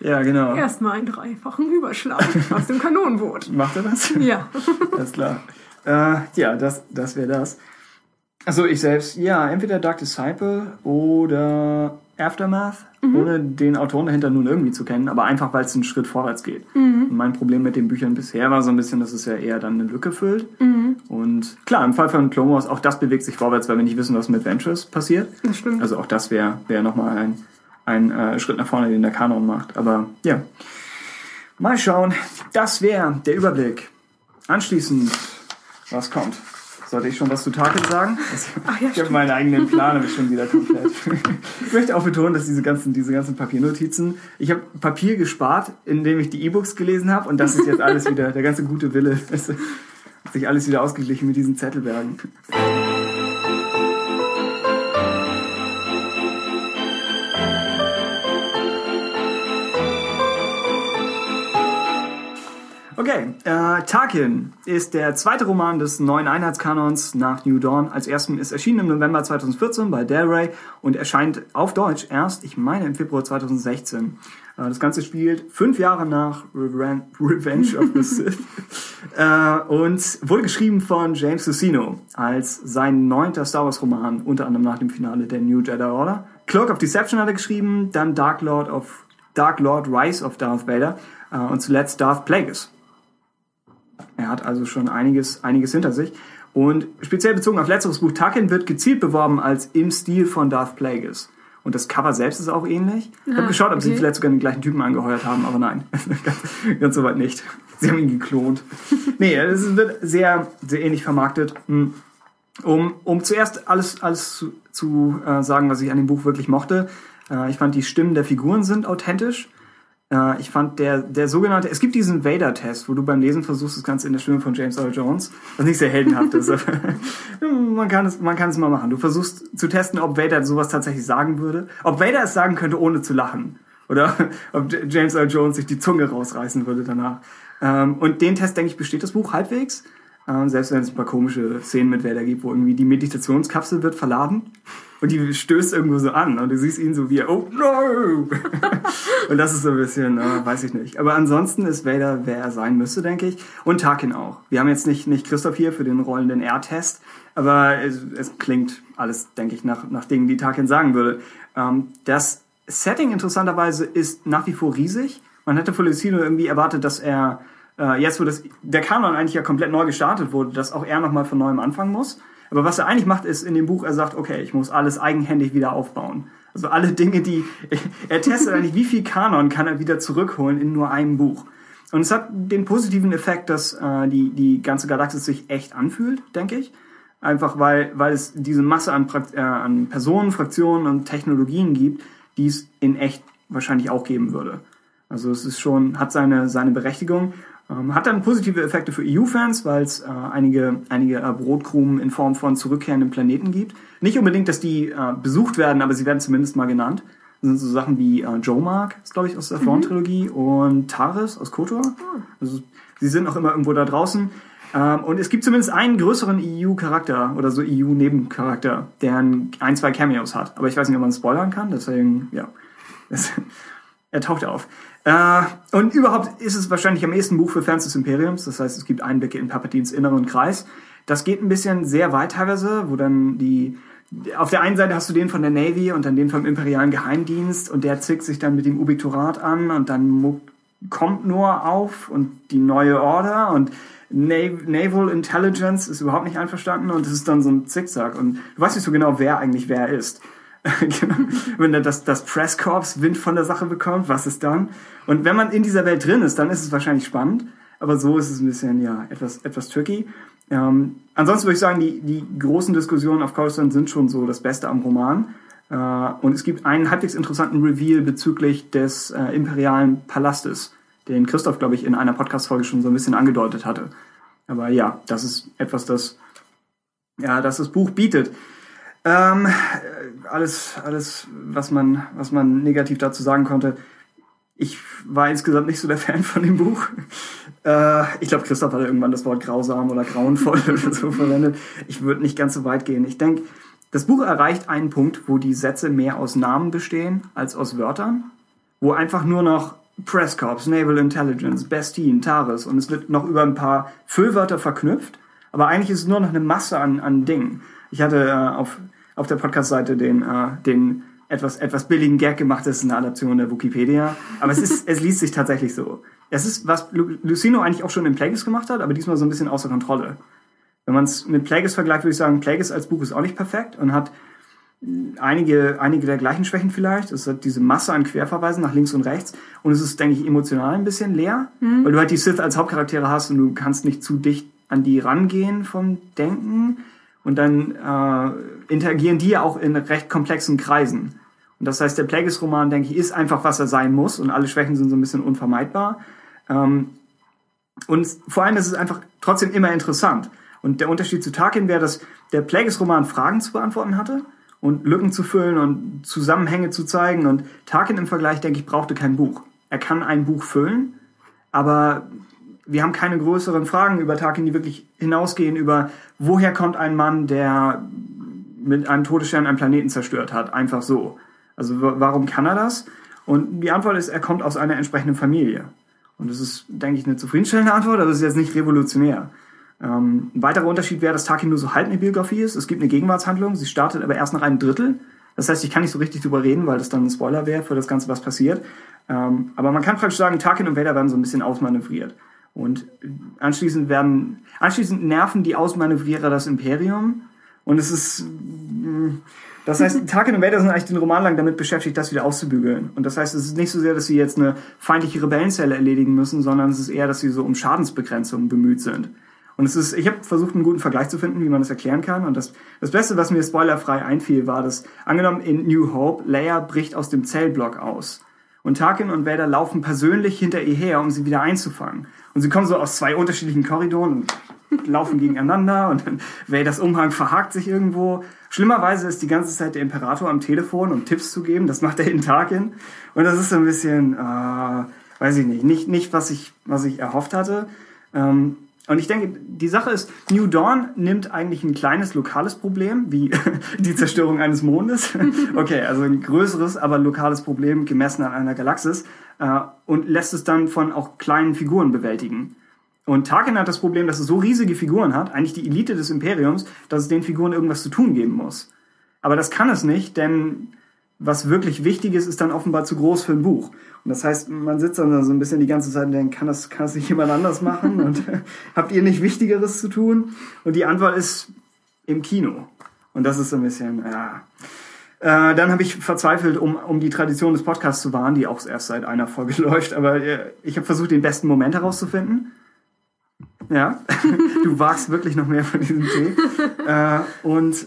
Ja, genau. Erstmal einen dreifachen Überschlag aus dem Kanonenboot. Macht er das? Ja. Alles klar. Äh, ja, das, das wäre das. Also ich selbst, ja, entweder Dark Disciple oder Aftermath, mhm. ohne den Autoren dahinter nun irgendwie zu kennen, aber einfach, weil es einen Schritt vorwärts geht. Mhm. Und mein Problem mit den Büchern bisher war so ein bisschen, dass es ja eher dann eine Lücke füllt. Mhm. Und klar, im Fall von Clone Wars, auch das bewegt sich vorwärts, weil wir nicht wissen, was mit Ventures passiert. Das stimmt. Also auch das wäre wär nochmal ein, ein äh, Schritt nach vorne, den der Kanon macht. Aber ja, mal schauen. Das wäre der Überblick. Anschließend, was kommt? Sollte ich schon was zu Tarkin sagen? Ach, ja, ich habe meinen eigenen Plan, aber schon wieder komplett. ich möchte auch betonen, dass diese ganzen, diese ganzen Papiernotizen, ich habe Papier gespart, indem ich die E-Books gelesen habe und das ist jetzt alles wieder, der ganze gute Wille, hat sich alles wieder ausgeglichen mit diesen Zettelbergen. Okay, äh, Tarkin ist der zweite Roman des neuen Einheitskanons nach New Dawn. Als ersten ist erschienen im November 2014 bei Del Rey und erscheint auf Deutsch erst, ich meine, im Februar 2016. Äh, das Ganze spielt fünf Jahre nach Reven Revenge of the Sith äh, und wurde geschrieben von James Lucino als sein neunter Star Wars Roman, unter anderem nach dem Finale der New Jedi Order. Cloak of Deception hat er geschrieben, dann Dark Lord of Dark Lord Rise of Darth Vader äh, und zuletzt Darth Plagueis. Er hat also schon einiges, einiges hinter sich. Und speziell bezogen auf letzteres Buch, Tarkin wird gezielt beworben als im Stil von Darth Plagueis. Und das Cover selbst ist auch ähnlich. Ich habe ah, geschaut, ob okay. sie vielleicht sogar den gleichen Typen angeheuert haben, aber nein, ganz, ganz so weit nicht. Sie haben ihn geklont. nee, es wird sehr, sehr ähnlich vermarktet. Hm. Um, um zuerst alles, alles zu, zu äh, sagen, was ich an dem Buch wirklich mochte. Äh, ich fand, die Stimmen der Figuren sind authentisch. Äh, ich fand der, der sogenannte, es gibt diesen Vader-Test, wo du beim Lesen versuchst, das Ganze in der Stimme von James Earl Jones, was nicht sehr heldenhaft ist. man, kann es, man kann es mal machen. Du versuchst zu testen, ob Vader sowas tatsächlich sagen würde. Ob Vader es sagen könnte, ohne zu lachen. Oder ob James Earl Jones sich die Zunge rausreißen würde danach. Ähm, und den Test, denke ich, besteht das Buch halbwegs. Ähm, selbst wenn es ein paar komische Szenen mit Vader gibt, wo irgendwie die Meditationskapsel wird verladen und die stößt irgendwo so an und du siehst ihn so wie, oh no! und das ist so ein bisschen, äh, weiß ich nicht. Aber ansonsten ist Vader, wer er sein müsste, denke ich. Und Tarkin auch. Wir haben jetzt nicht, nicht Christoph hier für den rollenden R-Test, aber es, es, klingt alles, denke ich, nach, nach Dingen, die Tarkin sagen würde. Ähm, das Setting interessanterweise ist nach wie vor riesig. Man hätte von Lucino irgendwie erwartet, dass er äh, jetzt, wo das, der Kanon eigentlich ja komplett neu gestartet wurde, dass auch er nochmal von neuem anfangen muss. Aber was er eigentlich macht, ist in dem Buch, er sagt, okay, ich muss alles eigenhändig wieder aufbauen. Also alle Dinge, die, er testet eigentlich, wie viel Kanon kann er wieder zurückholen in nur einem Buch. Und es hat den positiven Effekt, dass äh, die, die ganze Galaxis sich echt anfühlt, denke ich. Einfach weil, weil es diese Masse an, äh, an Personen, Fraktionen und Technologien gibt, die es in echt wahrscheinlich auch geben würde. Also es ist schon, hat seine, seine Berechtigung. Ähm, hat dann positive Effekte für EU-Fans, weil es äh, einige, einige äh, Brotkrumen in Form von zurückkehrenden Planeten gibt. Nicht unbedingt, dass die äh, besucht werden, aber sie werden zumindest mal genannt. Das sind so Sachen wie äh, Joe Mark, ist glaube ich aus der mhm. Thrawn-Trilogie, und Taris aus KOTOR. Ah. Also sie sind auch immer irgendwo da draußen. Ähm, und es gibt zumindest einen größeren EU-Charakter oder so EU-Nebencharakter, der ein, zwei Cameos hat. Aber ich weiß nicht, ob man spoilern kann, deswegen, ja. Das, er taucht auf. Äh, und überhaupt ist es wahrscheinlich am ehesten Buch für Fans des Imperiums. Das heißt, es gibt Einblicke in Palpatines inneren Kreis. Das geht ein bisschen sehr weit teilweise, wo dann die auf der einen Seite hast du den von der Navy und dann den vom imperialen Geheimdienst und der zickt sich dann mit dem Ubiturat an und dann kommt nur auf und die neue Order und Naval Intelligence ist überhaupt nicht einverstanden und es ist dann so ein Zickzack und du weißt nicht so genau, wer eigentlich wer ist. Wenn er das, das Presscorps Wind von der Sache bekommt, was ist dann? Und wenn man in dieser Welt drin ist, dann ist es wahrscheinlich spannend. Aber so ist es ein bisschen, ja, etwas, etwas tricky. Ähm, ansonsten würde ich sagen, die, die großen Diskussionen auf Coruscant sind schon so das Beste am Roman. Äh, und es gibt einen halbwegs interessanten Reveal bezüglich des äh, imperialen Palastes, den Christoph, glaube ich, in einer Podcast-Folge schon so ein bisschen angedeutet hatte. Aber ja, das ist etwas, das, ja, das das Buch bietet. Ähm, alles, alles, was man, was man negativ dazu sagen konnte. Ich war insgesamt nicht so der Fan von dem Buch. Äh, ich glaube, Christoph hat irgendwann das Wort grausam oder grauenvoll oder so verwendet. Ich würde nicht ganz so weit gehen. Ich denke, das Buch erreicht einen Punkt, wo die Sätze mehr aus Namen bestehen als aus Wörtern. Wo einfach nur noch Press Corps, Naval Intelligence, Bastine, Taris und es wird noch über ein paar Füllwörter verknüpft, aber eigentlich ist es nur noch eine Masse an, an Dingen. Ich hatte äh, auf, auf der Podcast-Seite den, äh, den etwas, etwas billigen Gag gemacht, das ist eine Adaption der Wikipedia, aber es, ist, es liest sich tatsächlich so. Es ist, was Lucino eigentlich auch schon in Plagueis gemacht hat, aber diesmal so ein bisschen außer Kontrolle. Wenn man es mit Plagueis vergleicht, würde ich sagen, Plagueis als Buch ist auch nicht perfekt und hat einige, einige der gleichen Schwächen vielleicht. Es hat diese Masse an Querverweisen nach links und rechts und es ist, denke ich, emotional ein bisschen leer, mhm. weil du halt die Sith als Hauptcharaktere hast und du kannst nicht zu dicht an die rangehen vom Denken und dann äh, interagieren die ja auch in recht komplexen Kreisen. Und das heißt, der Plagueis-Roman, denke ich, ist einfach, was er sein muss und alle Schwächen sind so ein bisschen unvermeidbar. Ähm, und vor allem ist es einfach trotzdem immer interessant. Und der Unterschied zu Tarkin wäre, dass der Plagueis-Roman Fragen zu beantworten hatte und Lücken zu füllen und Zusammenhänge zu zeigen. Und Tarkin im Vergleich, denke ich, brauchte kein Buch. Er kann ein Buch füllen, aber wir haben keine größeren Fragen über Tarkin, die wirklich hinausgehen über, woher kommt ein Mann, der mit einem Todesstern einen Planeten zerstört hat, einfach so. Also warum kann er das? Und die Antwort ist, er kommt aus einer entsprechenden Familie. Und das ist, denke ich, eine zufriedenstellende Antwort, aber es ist jetzt nicht revolutionär. Ähm, ein weiterer Unterschied wäre, dass Tarkin nur so halb eine Biografie ist. Es gibt eine Gegenwartshandlung, sie startet aber erst nach einem Drittel. Das heißt, ich kann nicht so richtig drüber reden, weil das dann ein Spoiler wäre für das Ganze, was passiert. Ähm, aber man kann praktisch sagen, Tarkin und Vader werden so ein bisschen ausmanövriert. Und anschließend werden, anschließend nerven die Ausmanövrierer das Imperium. Und es ist, mm, das heißt, Tarkin und Vader sind eigentlich den Roman lang damit beschäftigt, das wieder auszubügeln. Und das heißt, es ist nicht so sehr, dass sie jetzt eine feindliche Rebellenzelle erledigen müssen, sondern es ist eher, dass sie so um Schadensbegrenzung bemüht sind. Und es ist, ich habe versucht, einen guten Vergleich zu finden, wie man das erklären kann. Und das, das Beste, was mir spoilerfrei einfiel, war, dass angenommen in New Hope, Leia bricht aus dem Zellblock aus. Und Tarkin und Vader laufen persönlich hinter ihr her, um sie wieder einzufangen. Und sie kommen so aus zwei unterschiedlichen Korridoren und laufen gegeneinander und dann Vaders Umhang verhakt sich irgendwo. Schlimmerweise ist die ganze Zeit der Imperator am Telefon, um Tipps zu geben. Das macht er in Tarkin. Und das ist so ein bisschen, äh, weiß ich nicht, nicht, nicht was ich, was ich erhofft hatte. Ähm, und ich denke, die Sache ist, New Dawn nimmt eigentlich ein kleines lokales Problem, wie die Zerstörung eines Mondes. Okay, also ein größeres, aber lokales Problem gemessen an einer Galaxis äh, und lässt es dann von auch kleinen Figuren bewältigen. Und Tarkin hat das Problem, dass es so riesige Figuren hat, eigentlich die Elite des Imperiums, dass es den Figuren irgendwas zu tun geben muss. Aber das kann es nicht, denn was wirklich wichtig ist, ist dann offenbar zu groß für ein Buch. Und das heißt, man sitzt dann so ein bisschen die ganze Zeit und denkt, kann das, kann das nicht jemand anders machen? Und habt ihr nicht Wichtigeres zu tun? Und die Antwort ist im Kino. Und das ist so ein bisschen, ja. Äh, dann habe ich verzweifelt, um, um die Tradition des Podcasts zu wahren, die auch erst seit einer Folge läuft, aber äh, ich habe versucht, den besten Moment herauszufinden. Ja, du wagst wirklich noch mehr von diesem Tee. Äh, und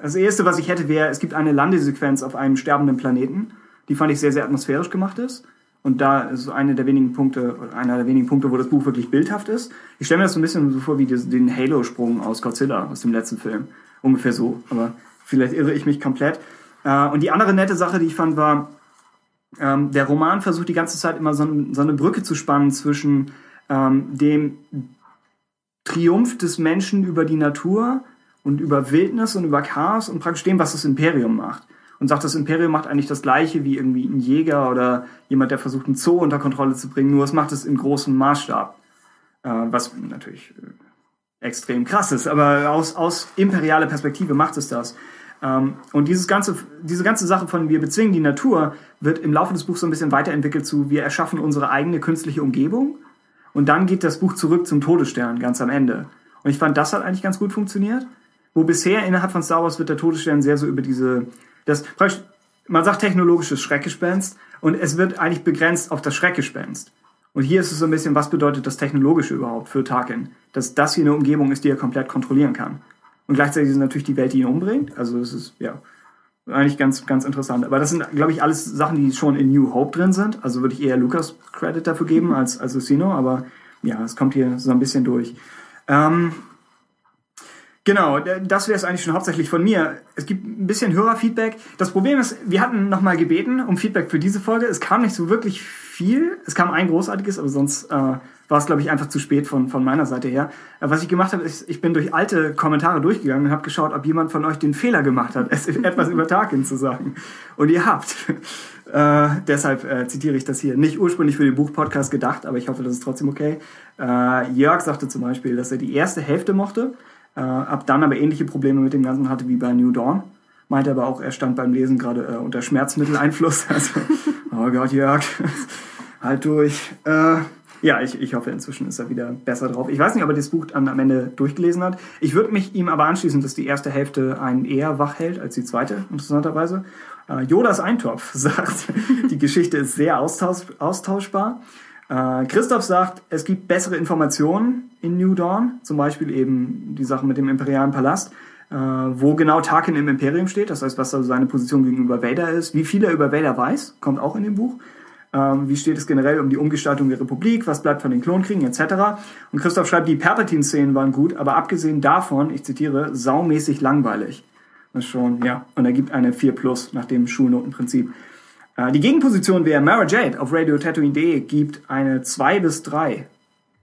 das Erste, was ich hätte, wäre, es gibt eine Landesequenz auf einem sterbenden Planeten, die fand ich sehr, sehr atmosphärisch gemacht ist. Und da ist eine der wenigen Punkte, einer der wenigen Punkte, wo das Buch wirklich bildhaft ist. Ich stelle mir das so ein bisschen so vor wie den Halo-Sprung aus Godzilla, aus dem letzten Film. Ungefähr so, aber vielleicht irre ich mich komplett. Äh, und die andere nette Sache, die ich fand, war, ähm, der Roman versucht die ganze Zeit immer so eine Brücke zu spannen zwischen ähm, dem Triumph des Menschen über die Natur und über Wildnis und über Chaos und praktisch dem, was das Imperium macht. Und sagt, das Imperium macht eigentlich das Gleiche wie irgendwie ein Jäger oder jemand, der versucht, einen Zoo unter Kontrolle zu bringen, nur es macht es in großem Maßstab. Äh, was natürlich äh, extrem krass ist, aber aus, aus imperialer Perspektive macht es das. Ähm, und dieses ganze, diese ganze Sache von wir bezwingen die Natur wird im Laufe des Buchs so ein bisschen weiterentwickelt zu wir erschaffen unsere eigene künstliche Umgebung und dann geht das Buch zurück zum Todesstern ganz am Ende. Und ich fand, das hat eigentlich ganz gut funktioniert. Wo bisher innerhalb von Star Wars wird der Todesstern sehr so über diese, das, man sagt technologisches Schreckgespenst und es wird eigentlich begrenzt auf das Schreckgespenst. Und hier ist es so ein bisschen, was bedeutet das Technologische überhaupt für Tarkin? Dass das hier eine Umgebung ist, die er komplett kontrollieren kann. Und gleichzeitig ist es natürlich die Welt, die ihn umbringt. Also es ist, ja, eigentlich ganz, ganz interessant. Aber das sind, glaube ich, alles Sachen, die schon in New Hope drin sind. Also würde ich eher Lucas Credit dafür geben als, als Lucino. Aber ja, es kommt hier so ein bisschen durch. Ähm, Genau, das wäre es eigentlich schon hauptsächlich von mir. Es gibt ein bisschen Hörerfeedback. Das Problem ist, wir hatten nochmal gebeten um Feedback für diese Folge. Es kam nicht so wirklich viel. Es kam ein großartiges, aber sonst äh, war es, glaube ich, einfach zu spät von, von meiner Seite her. Äh, was ich gemacht habe, ist, ich bin durch alte Kommentare durchgegangen und habe geschaut, ob jemand von euch den Fehler gemacht hat, es etwas über Tarkin zu sagen. Und ihr habt. Äh, deshalb äh, zitiere ich das hier. Nicht ursprünglich für den Buchpodcast gedacht, aber ich hoffe, das ist trotzdem okay. Äh, Jörg sagte zum Beispiel, dass er die erste Hälfte mochte äh, ab dann aber ähnliche Probleme mit dem Ganzen hatte wie bei New Dawn. Meinte aber auch, er stand beim Lesen gerade äh, unter Schmerzmitteleinfluss. Also, oh Gott, Jörg, halt durch. Äh, ja, ich, ich hoffe, inzwischen ist er wieder besser drauf. Ich weiß nicht, ob er das Buch dann am Ende durchgelesen hat. Ich würde mich ihm aber anschließen, dass die erste Hälfte einen eher wach hält als die zweite, interessanterweise. Äh, Jodas Eintopf sagt, die Geschichte ist sehr austausch, austauschbar. Äh, Christoph sagt, es gibt bessere Informationen in New Dawn, zum Beispiel eben die Sache mit dem imperialen Palast, äh, wo genau Tarkin im Imperium steht, das heißt, was also seine Position gegenüber Vader ist, wie viel er über Vader weiß, kommt auch in dem Buch. Ähm, wie steht es generell um die Umgestaltung der Republik, was bleibt von den Klonkriegen etc. Und Christoph schreibt, die Palpatine-Szenen waren gut, aber abgesehen davon, ich zitiere, saumäßig langweilig. Das ist schon, ja, und er gibt eine 4 Plus nach dem Schulnotenprinzip. Äh, die Gegenposition wäre Mara Jade auf Radio Tatooine.de gibt eine 2 bis 3,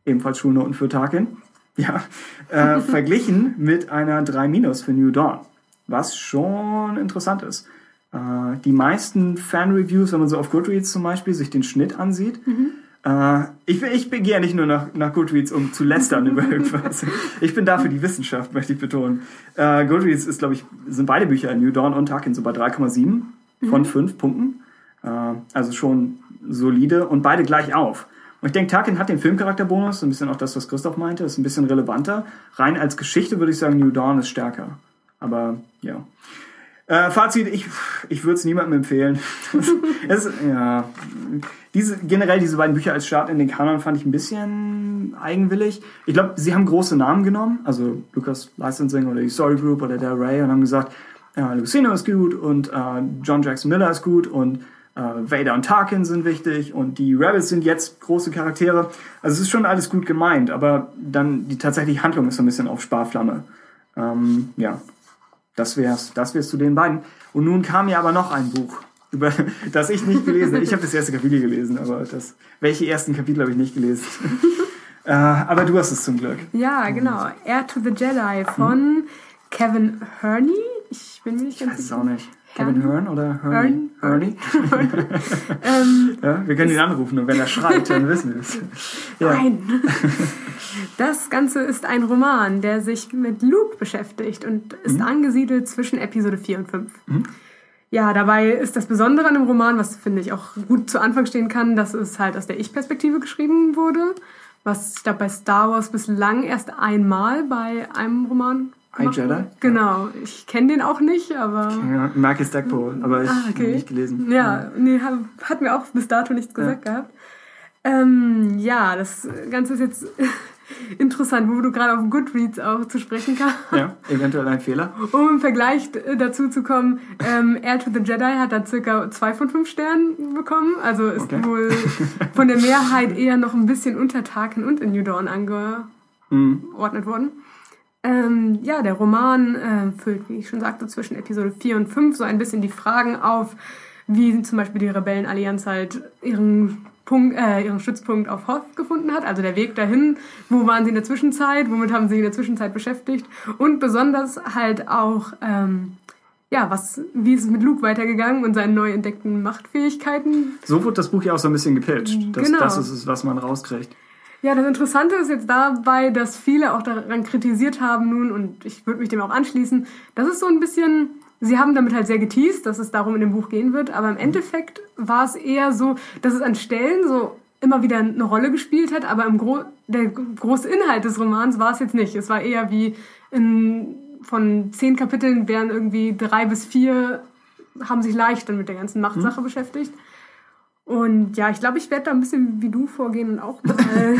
ebenfalls Schulnoten für Tarkin, ja, äh, verglichen mit einer 3 minus für New Dawn, was schon interessant ist. Äh, die meisten Fan-Reviews, wenn man so auf Goodreads zum Beispiel sich den Schnitt ansieht, mhm. äh, ich, ich gehe ja nicht nur nach, nach Goodreads, um zu lästern über irgendwas. Ich bin da für die Wissenschaft, möchte ich betonen. Äh, Goodreads ist, glaube ich, sind beide Bücher, New Dawn und Tarkin, so bei 3,7 von 5 mhm. Punkten. Äh, also schon solide und beide gleich auf. Und ich denke, Tarkin hat den Filmcharakterbonus, ein bisschen auch das, was Christoph meinte, ist ein bisschen relevanter. Rein als Geschichte würde ich sagen, New Dawn ist stärker. Aber ja. Äh, Fazit, ich, ich würde es niemandem empfehlen. es, ja, diese, generell diese beiden Bücher als Start in den Kanon fand ich ein bisschen eigenwillig. Ich glaube, sie haben große Namen genommen, also Lucas Licensing oder die Story Group oder der Ray und haben gesagt, ja, Lucino ist gut und äh, John Jackson Miller ist gut und äh, Vader und Tarkin sind wichtig und die Rebels sind jetzt große Charaktere. Also es ist schon alles gut gemeint, aber dann die tatsächliche Handlung ist so ein bisschen auf Sparflamme. Ähm, ja, das wär's, das wär's zu den beiden. Und nun kam ja aber noch ein Buch, über das ich nicht gelesen habe. Ich habe das erste Kapitel gelesen, aber das, welche ersten Kapitel habe ich nicht gelesen? äh, aber du hast es zum Glück. Ja, genau. Air to the Jedi von mhm. Kevin Herney. Ich bin mir nicht ganz sicher. Ich weiß es auch nicht. Kevin Hearn oder Herney? Herney? ähm, ja, wir können ihn anrufen und wenn er schreit, dann wissen wir es. Ja. Nein. Das Ganze ist ein Roman, der sich mit Luke beschäftigt und ist mhm. angesiedelt zwischen Episode 4 und 5. Mhm. Ja, dabei ist das Besondere an dem Roman, was finde ich auch gut zu Anfang stehen kann, dass es halt aus der Ich-Perspektive geschrieben wurde. Was ich glaube bei Star Wars bislang erst einmal bei einem Roman I Jedi? Genau, ich kenne den auch nicht, aber. Ja, Marcus Deckpo, aber ich ah, okay. habe nicht gelesen. Ja, nee, hat mir auch bis dato nichts gesagt ja. gehabt. Ähm, ja, das Ganze ist jetzt interessant, wo du gerade auf Goodreads auch zu sprechen kamst. Ja, eventuell ein Fehler. Um im Vergleich dazu zu kommen, ähm, Air to the Jedi hat da circa zwei von fünf Sternen bekommen. Also ist okay. wohl von der Mehrheit eher noch ein bisschen unter Tarkin und in New Dawn angeordnet mhm. worden. Ähm, ja, der Roman äh, füllt, wie ich schon sagte, zwischen Episode 4 und 5 so ein bisschen die Fragen auf, wie zum Beispiel die Rebellenallianz halt ihren Punkt, äh, ihren Stützpunkt auf Hoth gefunden hat, also der Weg dahin, wo waren sie in der Zwischenzeit, womit haben sie in der Zwischenzeit beschäftigt und besonders halt auch, ähm, ja, was, wie ist es mit Luke weitergegangen und seinen neu entdeckten Machtfähigkeiten. So wird das Buch ja auch so ein bisschen gepitcht. Das, genau. das ist es, was man rauskriegt. Ja, das Interessante ist jetzt dabei, dass viele auch daran kritisiert haben nun, und ich würde mich dem auch anschließen, das ist so ein bisschen, sie haben damit halt sehr geteased, dass es darum in dem Buch gehen wird, aber im Endeffekt war es eher so, dass es an Stellen so immer wieder eine Rolle gespielt hat, aber im Gro der große Inhalt des Romans war es jetzt nicht. Es war eher wie in, von zehn Kapiteln wären irgendwie drei bis vier haben sich leicht dann mit der ganzen Machtsache mhm. beschäftigt. Und ja, ich glaube, ich werde da ein bisschen wie du vorgehen und auch mal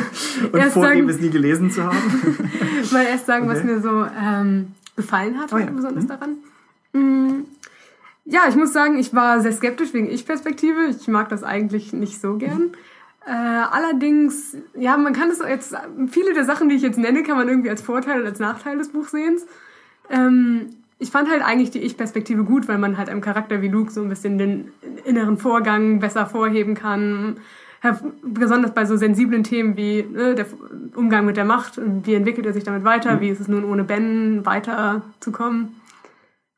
und erst vorgeben, sagen, es nie gelesen zu haben. mal erst sagen, okay. was mir so ähm, gefallen hat, oh, ja. besonders mhm. daran. Mhm. Ja, ich muss sagen, ich war sehr skeptisch wegen Ich-Perspektive. Ich mag das eigentlich nicht so gern. Mhm. Äh, allerdings, ja, man kann es jetzt, viele der Sachen, die ich jetzt nenne, kann man irgendwie als Vorteil und als Nachteil des Buchsehens. Ähm, ich fand halt eigentlich die Ich-Perspektive gut, weil man halt einem Charakter wie Luke so ein bisschen den inneren Vorgang besser vorheben kann. Besonders bei so sensiblen Themen wie ne, der Umgang mit der Macht und wie entwickelt er sich damit weiter, mhm. wie ist es nun ohne Ben weiterzukommen.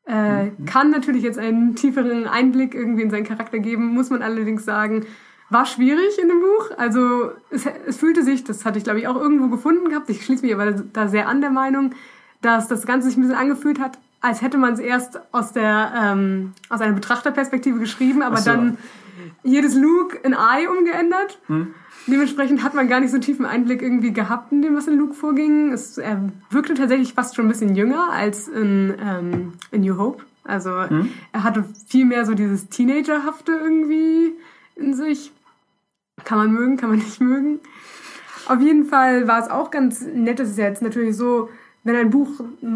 Äh, mhm. Kann natürlich jetzt einen tieferen Einblick irgendwie in seinen Charakter geben, muss man allerdings sagen, war schwierig in dem Buch. Also es, es fühlte sich, das hatte ich glaube ich auch irgendwo gefunden gehabt, ich schließe mich aber da sehr an der Meinung, dass das Ganze sich ein bisschen angefühlt hat, als hätte man es erst aus der ähm, aus einer Betrachterperspektive geschrieben, aber so. dann jedes Luke in I umgeändert. Hm. Dementsprechend hat man gar nicht so einen tiefen Einblick irgendwie gehabt in dem, was in Luke vorging. Es, er wirkte tatsächlich fast schon ein bisschen jünger als in, ähm, in New Hope. Also hm. er hatte viel mehr so dieses Teenagerhafte irgendwie in sich. Kann man mögen, kann man nicht mögen. Auf jeden Fall war es auch ganz nett. Es ist ja jetzt natürlich so, wenn ein Buch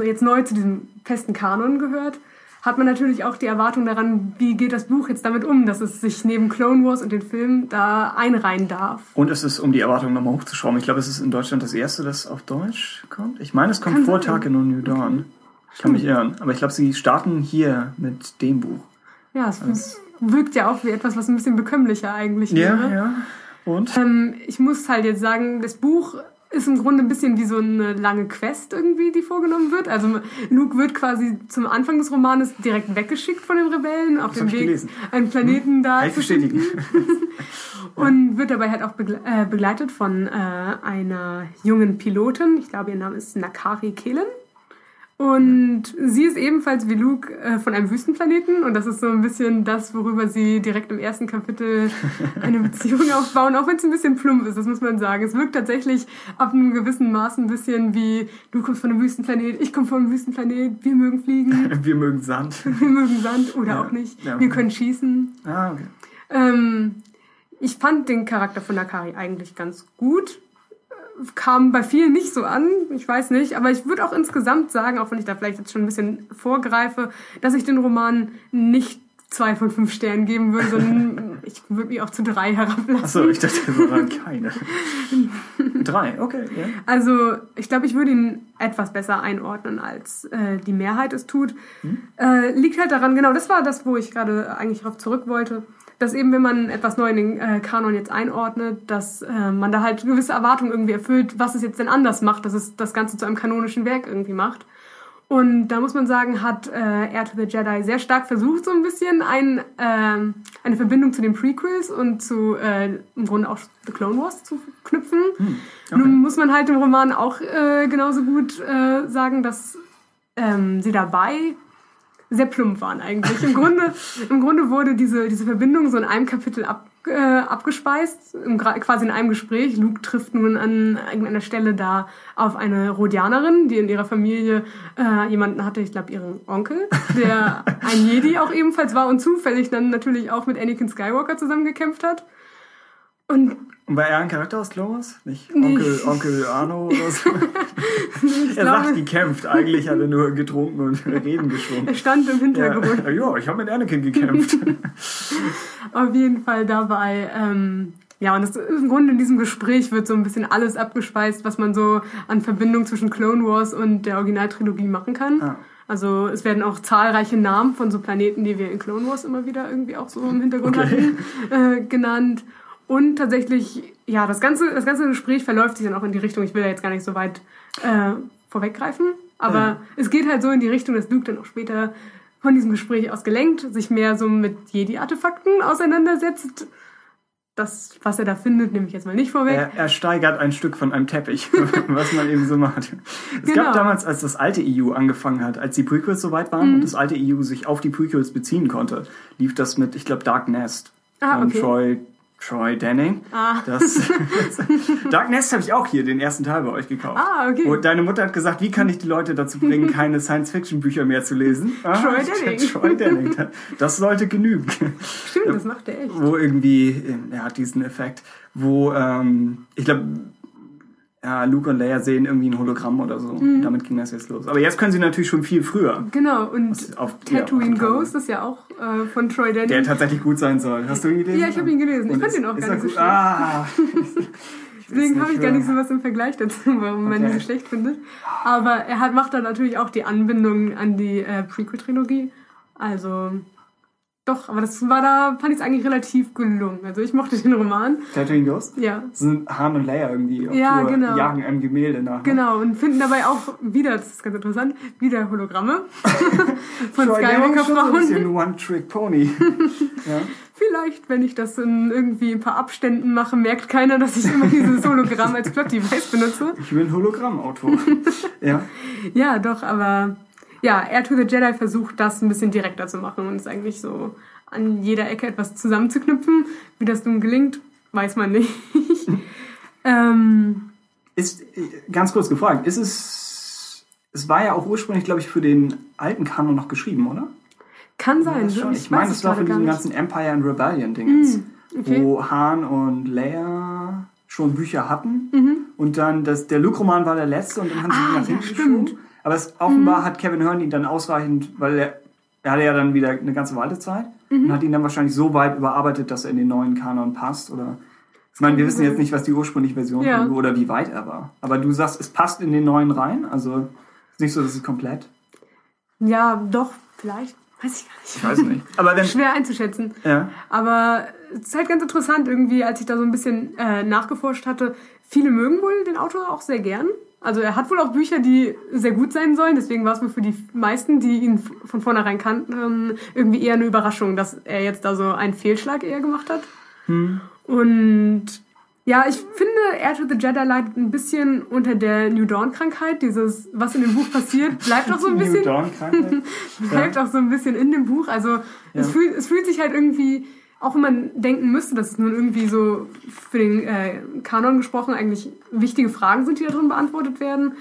jetzt neu zu diesem festen Kanon gehört, hat man natürlich auch die Erwartung daran, wie geht das Buch jetzt damit um, dass es sich neben Clone Wars und den Film da einreihen darf. Und es ist, um die Erwartung nochmal hochzuschrauben, ich glaube, es ist in Deutschland das erste, das auf Deutsch kommt. Ich meine, es kommt Kann vor Tag in New Dawn. Ich kann mich irren. Aber ich glaube, sie starten hier mit dem Buch. Ja, es also. wirkt ja auch wie etwas, was ein bisschen bekömmlicher eigentlich wäre. Ja, ja. Und? Ähm, ich muss halt jetzt sagen, das Buch ist im Grunde ein bisschen wie so eine lange Quest irgendwie, die vorgenommen wird. Also Luke wird quasi zum Anfang des Romanes direkt weggeschickt von den Rebellen auf dem Weg, gelesen. einen Planeten hm. da zu finden. Und wird dabei halt auch äh, begleitet von äh, einer jungen Pilotin. Ich glaube, ihr Name ist Nakari Kehlen. Und sie ist ebenfalls wie Luke äh, von einem Wüstenplaneten und das ist so ein bisschen das, worüber sie direkt im ersten Kapitel eine Beziehung aufbauen, auch wenn es ein bisschen plump ist, das muss man sagen. Es wirkt tatsächlich ab einem gewissen Maß ein bisschen wie, du kommst von einem Wüstenplanet, ich komme von einem Wüstenplanet, wir mögen fliegen. wir mögen Sand. wir mögen Sand oder ja. auch nicht. Ja. Wir können schießen. Ah, okay. Ähm, ich fand den Charakter von Nakari eigentlich ganz gut kam bei vielen nicht so an, ich weiß nicht, aber ich würde auch insgesamt sagen, auch wenn ich da vielleicht jetzt schon ein bisschen vorgreife, dass ich den Roman nicht zwei von fünf Sternen geben würde, sondern ich würde mich auch zu drei herablassen. Achso, ich dachte, es waren keine. drei, okay. Yeah. Also ich glaube, ich würde ihn etwas besser einordnen, als äh, die Mehrheit es tut. Hm? Äh, liegt halt daran, genau, das war das, wo ich gerade eigentlich darauf zurück wollte dass eben, wenn man etwas neu in den äh, Kanon jetzt einordnet, dass äh, man da halt gewisse Erwartungen irgendwie erfüllt, was es jetzt denn anders macht, dass es das Ganze zu einem kanonischen Werk irgendwie macht. Und da muss man sagen, hat äh, Air to the Jedi sehr stark versucht, so ein bisschen ein, äh, eine Verbindung zu den Prequels und zu äh, im Grunde auch The Clone Wars zu knüpfen. Hm, okay. Nun muss man halt im Roman auch äh, genauso gut äh, sagen, dass ähm, sie dabei sehr plump waren eigentlich. Im Grunde, im Grunde wurde diese, diese Verbindung so in einem Kapitel ab, äh, abgespeist, im, quasi in einem Gespräch. Luke trifft nun an irgendeiner Stelle da auf eine Rhodianerin, die in ihrer Familie äh, jemanden hatte, ich glaube ihren Onkel, der ein Jedi auch ebenfalls war und zufällig dann natürlich auch mit Anakin Skywalker zusammengekämpft hat. Und und war er ein Charakter aus Clone Wars? Nicht Onkel, Onkel Arno oder so? er sagt, die kämpft. Eigentlich hat er nur getrunken und Reden geschwungen. Er stand im Hintergrund. Ja, ja ich habe mit Anakin gekämpft. Auf jeden Fall dabei. Ähm, ja, und das, im Grunde in diesem Gespräch wird so ein bisschen alles abgespeist, was man so an Verbindung zwischen Clone Wars und der Originaltrilogie machen kann. Ah. Also es werden auch zahlreiche Namen von so Planeten, die wir in Clone Wars immer wieder irgendwie auch so im Hintergrund okay. hatten, äh, genannt. Und tatsächlich, ja, das ganze, das ganze Gespräch verläuft sich dann auch in die Richtung, ich will da jetzt gar nicht so weit äh, vorweggreifen, aber ja. es geht halt so in die Richtung, dass Luke dann auch später von diesem Gespräch aus gelenkt, sich mehr so mit Jedi-Artefakten auseinandersetzt. Das, was er da findet, nehme ich jetzt mal nicht vorweg. Er, er steigert ein Stück von einem Teppich, was man eben so macht. Es genau. gab damals, als das alte EU angefangen hat, als die Prequels soweit waren mhm. und das alte EU sich auf die Prequels beziehen konnte, lief das mit, ich glaube, Dark Nest ah, von okay. Troy Troy Denning. Ah. Das, Dark Nest habe ich auch hier, den ersten Teil bei euch gekauft. Ah, okay. Und deine Mutter hat gesagt, wie kann ich die Leute dazu bringen, keine Science-Fiction-Bücher mehr zu lesen? Ah, Troy Denning. Troy Denning. Das sollte genügen. Stimmt, das macht er echt. Wo irgendwie, er hat diesen Effekt, wo, ähm, ich glaube, ja, Luke und Leia sehen irgendwie ein Hologramm oder so. Mhm. Damit ging das jetzt los. Aber jetzt können sie natürlich schon viel früher. Genau, und auf, Tatooine ja, Ghost ist ja auch äh, von Troy Denning. Der tatsächlich gut sein soll. Hast du ihn gelesen? Ja, ich habe ihn gelesen. Und ich fand ihn auch gar nicht so schlecht. Ah. Deswegen habe ich gar nicht so was im Vergleich dazu, warum okay. man ihn so schlecht findet. Aber er hat, macht dann natürlich auch die Anbindung an die äh, Prequel-Trilogie. Also doch, aber das war da, fand ich es eigentlich relativ gelungen. Also ich mochte den Roman. Tatooine Ghost? Ja. Das sind Han und Leia irgendwie auf ja, Tour, genau. jagen einem Gemälde nach. Ne? Genau, und finden dabei auch wieder, das ist ganz interessant, wieder Hologramme von Skywalker-Frauen. Das ist ja ein One-Trick-Pony. ja. Vielleicht, wenn ich das in irgendwie ein paar Abständen mache, merkt keiner, dass ich immer dieses Hologramm als Plot-Device benutze. Ich bin Hologrammautor. ja. Ja, doch, aber ja, Air to the Jedi versucht das ein bisschen direkter zu machen und ist eigentlich so an jeder Ecke etwas zusammenzuknüpfen. Wie das nun gelingt, weiß man nicht. ähm, ist, ganz kurz gefragt, ist es, es war ja auch ursprünglich, glaube ich, für den alten Kanon noch geschrieben, oder? Kann sein. Ja, ich, ich meine, es war für diesen ganzen Empire and Rebellion Ding mm, okay. wo Han und Leia schon Bücher hatten mhm. und dann das, der Luke-Roman war der letzte und dann haben sie ah, ihn nach hinten ja, geschoben. Aber es, offenbar mhm. hat Kevin Hearn ihn dann ausreichend, weil er, er hatte ja dann wieder eine ganze Wartezeit mhm. und hat ihn dann wahrscheinlich so weit überarbeitet, dass er in den neuen Kanon passt oder ich meine, wir wissen jetzt nicht, was die ursprüngliche Version ja. war oder wie weit er war. Aber du sagst, es passt in den neuen rein? Also ist nicht so, dass es komplett. Ja, doch, vielleicht. Weiß ich gar nicht. Ich weiß nicht. Aber wenn, Schwer einzuschätzen. Ja. Aber es ist halt ganz interessant irgendwie, als ich da so ein bisschen äh, nachgeforscht hatte. Viele mögen wohl den Autor auch sehr gern. Also er hat wohl auch Bücher, die sehr gut sein sollen. Deswegen war es wohl für die meisten, die ihn von vornherein kannten, irgendwie eher eine Überraschung, dass er jetzt da so einen Fehlschlag eher gemacht hat. Hm. Und ja, ich finde, Air to the Jedi leidet ein bisschen unter der New Dawn-Krankheit. Dieses, was in dem Buch passiert, bleibt auch so ein bisschen. New Dawn-Krankheit? bleibt ja. auch so ein bisschen in dem Buch. Also ja. es, fühlt, es fühlt sich halt irgendwie auch wenn man denken müsste, dass es nun irgendwie so für den äh, Kanon gesprochen eigentlich wichtige Fragen sind, die da drin beantwortet werden,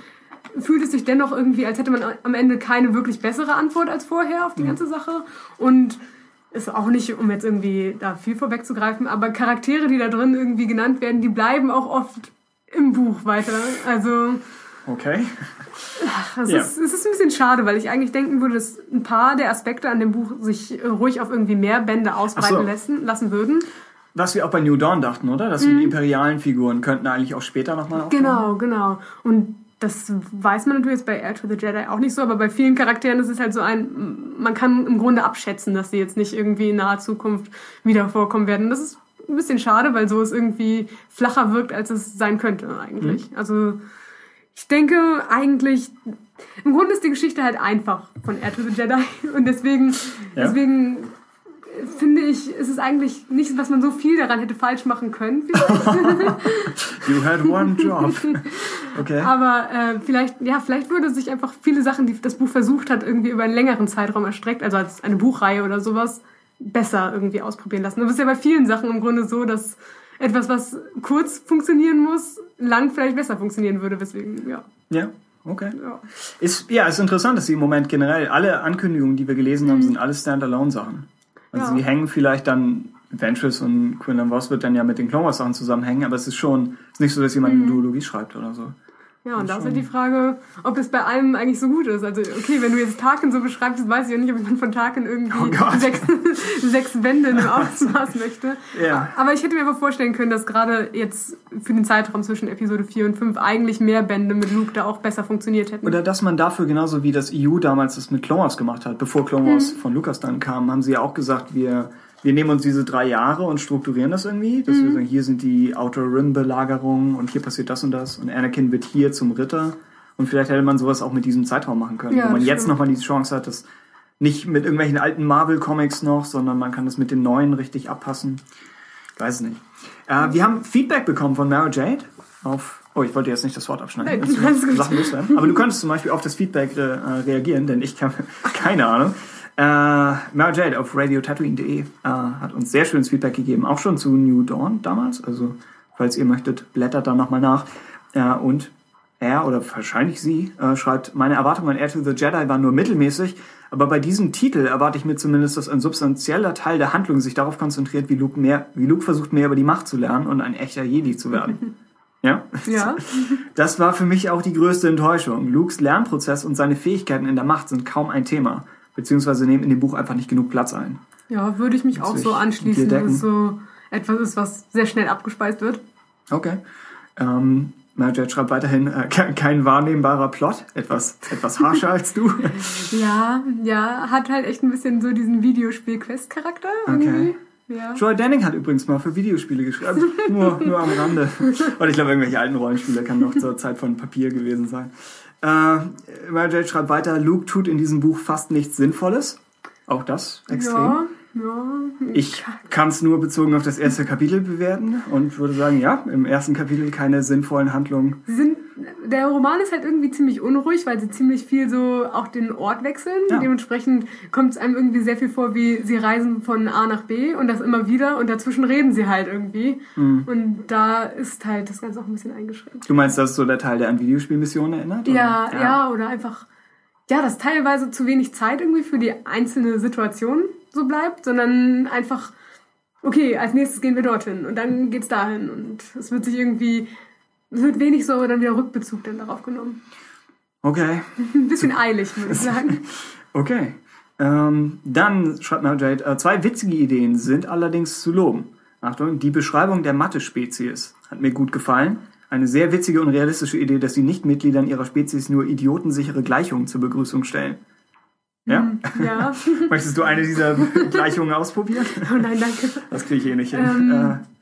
fühlt es sich dennoch irgendwie, als hätte man am Ende keine wirklich bessere Antwort als vorher auf die ganze Sache. Und ist auch nicht, um jetzt irgendwie da viel vorwegzugreifen, aber Charaktere, die da drin irgendwie genannt werden, die bleiben auch oft im Buch weiter. Also Okay. Es, ja. ist, es ist ein bisschen schade, weil ich eigentlich denken würde, dass ein paar der Aspekte an dem Buch sich ruhig auf irgendwie mehr Bände ausbreiten so. lassen, lassen würden. Was wir auch bei New Dawn dachten, oder? Dass mhm. die imperialen Figuren könnten eigentlich auch später nochmal auftauchen. Genau, genau. Und das weiß man natürlich jetzt bei Air to the Jedi auch nicht so, aber bei vielen Charakteren ist es halt so ein, man kann im Grunde abschätzen, dass sie jetzt nicht irgendwie in naher Zukunft wieder vorkommen werden. Das ist ein bisschen schade, weil so es irgendwie flacher wirkt, als es sein könnte eigentlich. Mhm. Also ich denke eigentlich, im Grunde ist die Geschichte halt einfach von Air to the Jedi und deswegen, ja. deswegen finde ich, ist es eigentlich nicht, was man so viel daran hätte falsch machen können. you had one job. Okay. Aber äh, vielleicht, ja, vielleicht würde sich einfach viele Sachen, die das Buch versucht hat, irgendwie über einen längeren Zeitraum erstreckt, also als eine Buchreihe oder sowas, besser irgendwie ausprobieren lassen. Das ist ja bei vielen Sachen im Grunde so, dass etwas, was kurz funktionieren muss, lang vielleicht besser funktionieren würde. Deswegen, ja. Ja, okay. Ja. Ist, ja, ist interessant, dass sie im Moment generell alle Ankündigungen, die wir gelesen haben, mhm. sind alles Standalone-Sachen. Also ja. sie hängen vielleicht dann, Ventress und Quinlan Voss wird dann ja mit den Clone Wars Sachen zusammenhängen, aber es ist schon, ist nicht so, dass jemand mhm. eine Duologie schreibt oder so. Ja, und da ist halt die Frage, ob das bei allem eigentlich so gut ist. Also, okay, wenn du jetzt Tarkin so beschreibst, weiß ich auch nicht, ob man von Tarkin irgendwie oh sechs, sechs Wände in einem Ausmaß möchte. Ja. Aber ich hätte mir aber vorstellen können, dass gerade jetzt für den Zeitraum zwischen Episode 4 und 5 eigentlich mehr Bände mit Luke da auch besser funktioniert hätten. Oder dass man dafür genauso wie das EU damals das mit Clone Wars gemacht hat, bevor Clone Wars mhm. von Lucas dann kam, haben sie ja auch gesagt, wir wir nehmen uns diese drei Jahre und strukturieren das irgendwie. Dass mhm. wir sagen, hier sind die Outer Rim Belagerungen und hier passiert das und das und Anakin wird hier zum Ritter. Und vielleicht hätte man sowas auch mit diesem Zeitraum machen können, ja, wo man jetzt nochmal die Chance hat, das nicht mit irgendwelchen alten Marvel-Comics noch, sondern man kann das mit den neuen richtig abpassen. Ich weiß es nicht. Äh, wir haben Feedback bekommen von Mara Jade auf. Oh, ich wollte jetzt nicht das Wort abschneiden. Nein, Sachen loswerden. Aber du könntest zum Beispiel auf das Feedback äh, reagieren, denn ich habe keine Ahnung. Äh, Mara Jade auf radiotatooine.de äh, hat uns sehr schönes Feedback gegeben, auch schon zu New Dawn damals. Also, falls ihr möchtet, blättert da nochmal nach. Äh, und er oder wahrscheinlich sie äh, schreibt, meine Erwartungen an Air to the Jedi waren nur mittelmäßig, aber bei diesem Titel erwarte ich mir zumindest, dass ein substanzieller Teil der Handlung sich darauf konzentriert, wie Luke, mehr, wie Luke versucht, mehr über die Macht zu lernen und ein echter Jedi zu werden. Ja? Ja. Das war für mich auch die größte Enttäuschung. Lukes Lernprozess und seine Fähigkeiten in der Macht sind kaum ein Thema beziehungsweise nehmen in dem Buch einfach nicht genug Platz ein. Ja, würde ich mich auch so anschließen, dass es so etwas ist, was sehr schnell abgespeist wird. Okay. Ähm, Margaret schreibt weiterhin, äh, kein wahrnehmbarer Plot, etwas, etwas harscher als du. Ja, ja, hat halt echt ein bisschen so diesen Videospiel-Quest-Charakter. Okay. Ja. Joy Denning hat übrigens mal für Videospiele geschrieben. nur, nur am Rande. Und ich glaube, irgendwelche alten Rollenspiele kann noch zur Zeit von Papier gewesen sein. Äh, Margaret schreibt weiter, Luke tut in diesem Buch fast nichts Sinnvolles. Auch das extrem. Ja. Ja, ich kann es nur bezogen auf das erste Kapitel bewerten und würde sagen, ja, im ersten Kapitel keine sinnvollen Handlungen. Sind, der Roman ist halt irgendwie ziemlich unruhig, weil sie ziemlich viel so auch den Ort wechseln. Ja. Dementsprechend kommt es einem irgendwie sehr viel vor, wie sie reisen von A nach B und das immer wieder und dazwischen reden sie halt irgendwie. Mhm. Und da ist halt das Ganze auch ein bisschen eingeschränkt. Du meinst, das ist so der Teil, der an Videospielmissionen erinnert? Ja, ja, ja, oder einfach, ja, das teilweise zu wenig Zeit irgendwie für die einzelne Situation so bleibt, sondern einfach, okay, als nächstes gehen wir dorthin und dann geht's dahin und es wird sich irgendwie, es wird wenig so dann wieder Rückbezug dann darauf genommen. Okay. Ein bisschen eilig, würde ich sagen. okay. Ähm, dann schreibt mal Jade, äh, zwei witzige Ideen sind allerdings zu loben. Achtung, die Beschreibung der Mathe-Spezies hat mir gut gefallen. Eine sehr witzige und realistische Idee, dass die Nichtmitgliedern ihrer Spezies nur idiotensichere Gleichungen zur Begrüßung stellen. Ja? Hm, ja. Möchtest du eine dieser Gleichungen ausprobieren? Oh nein, danke. Das kriege ich eh nicht hin. Ähm, äh,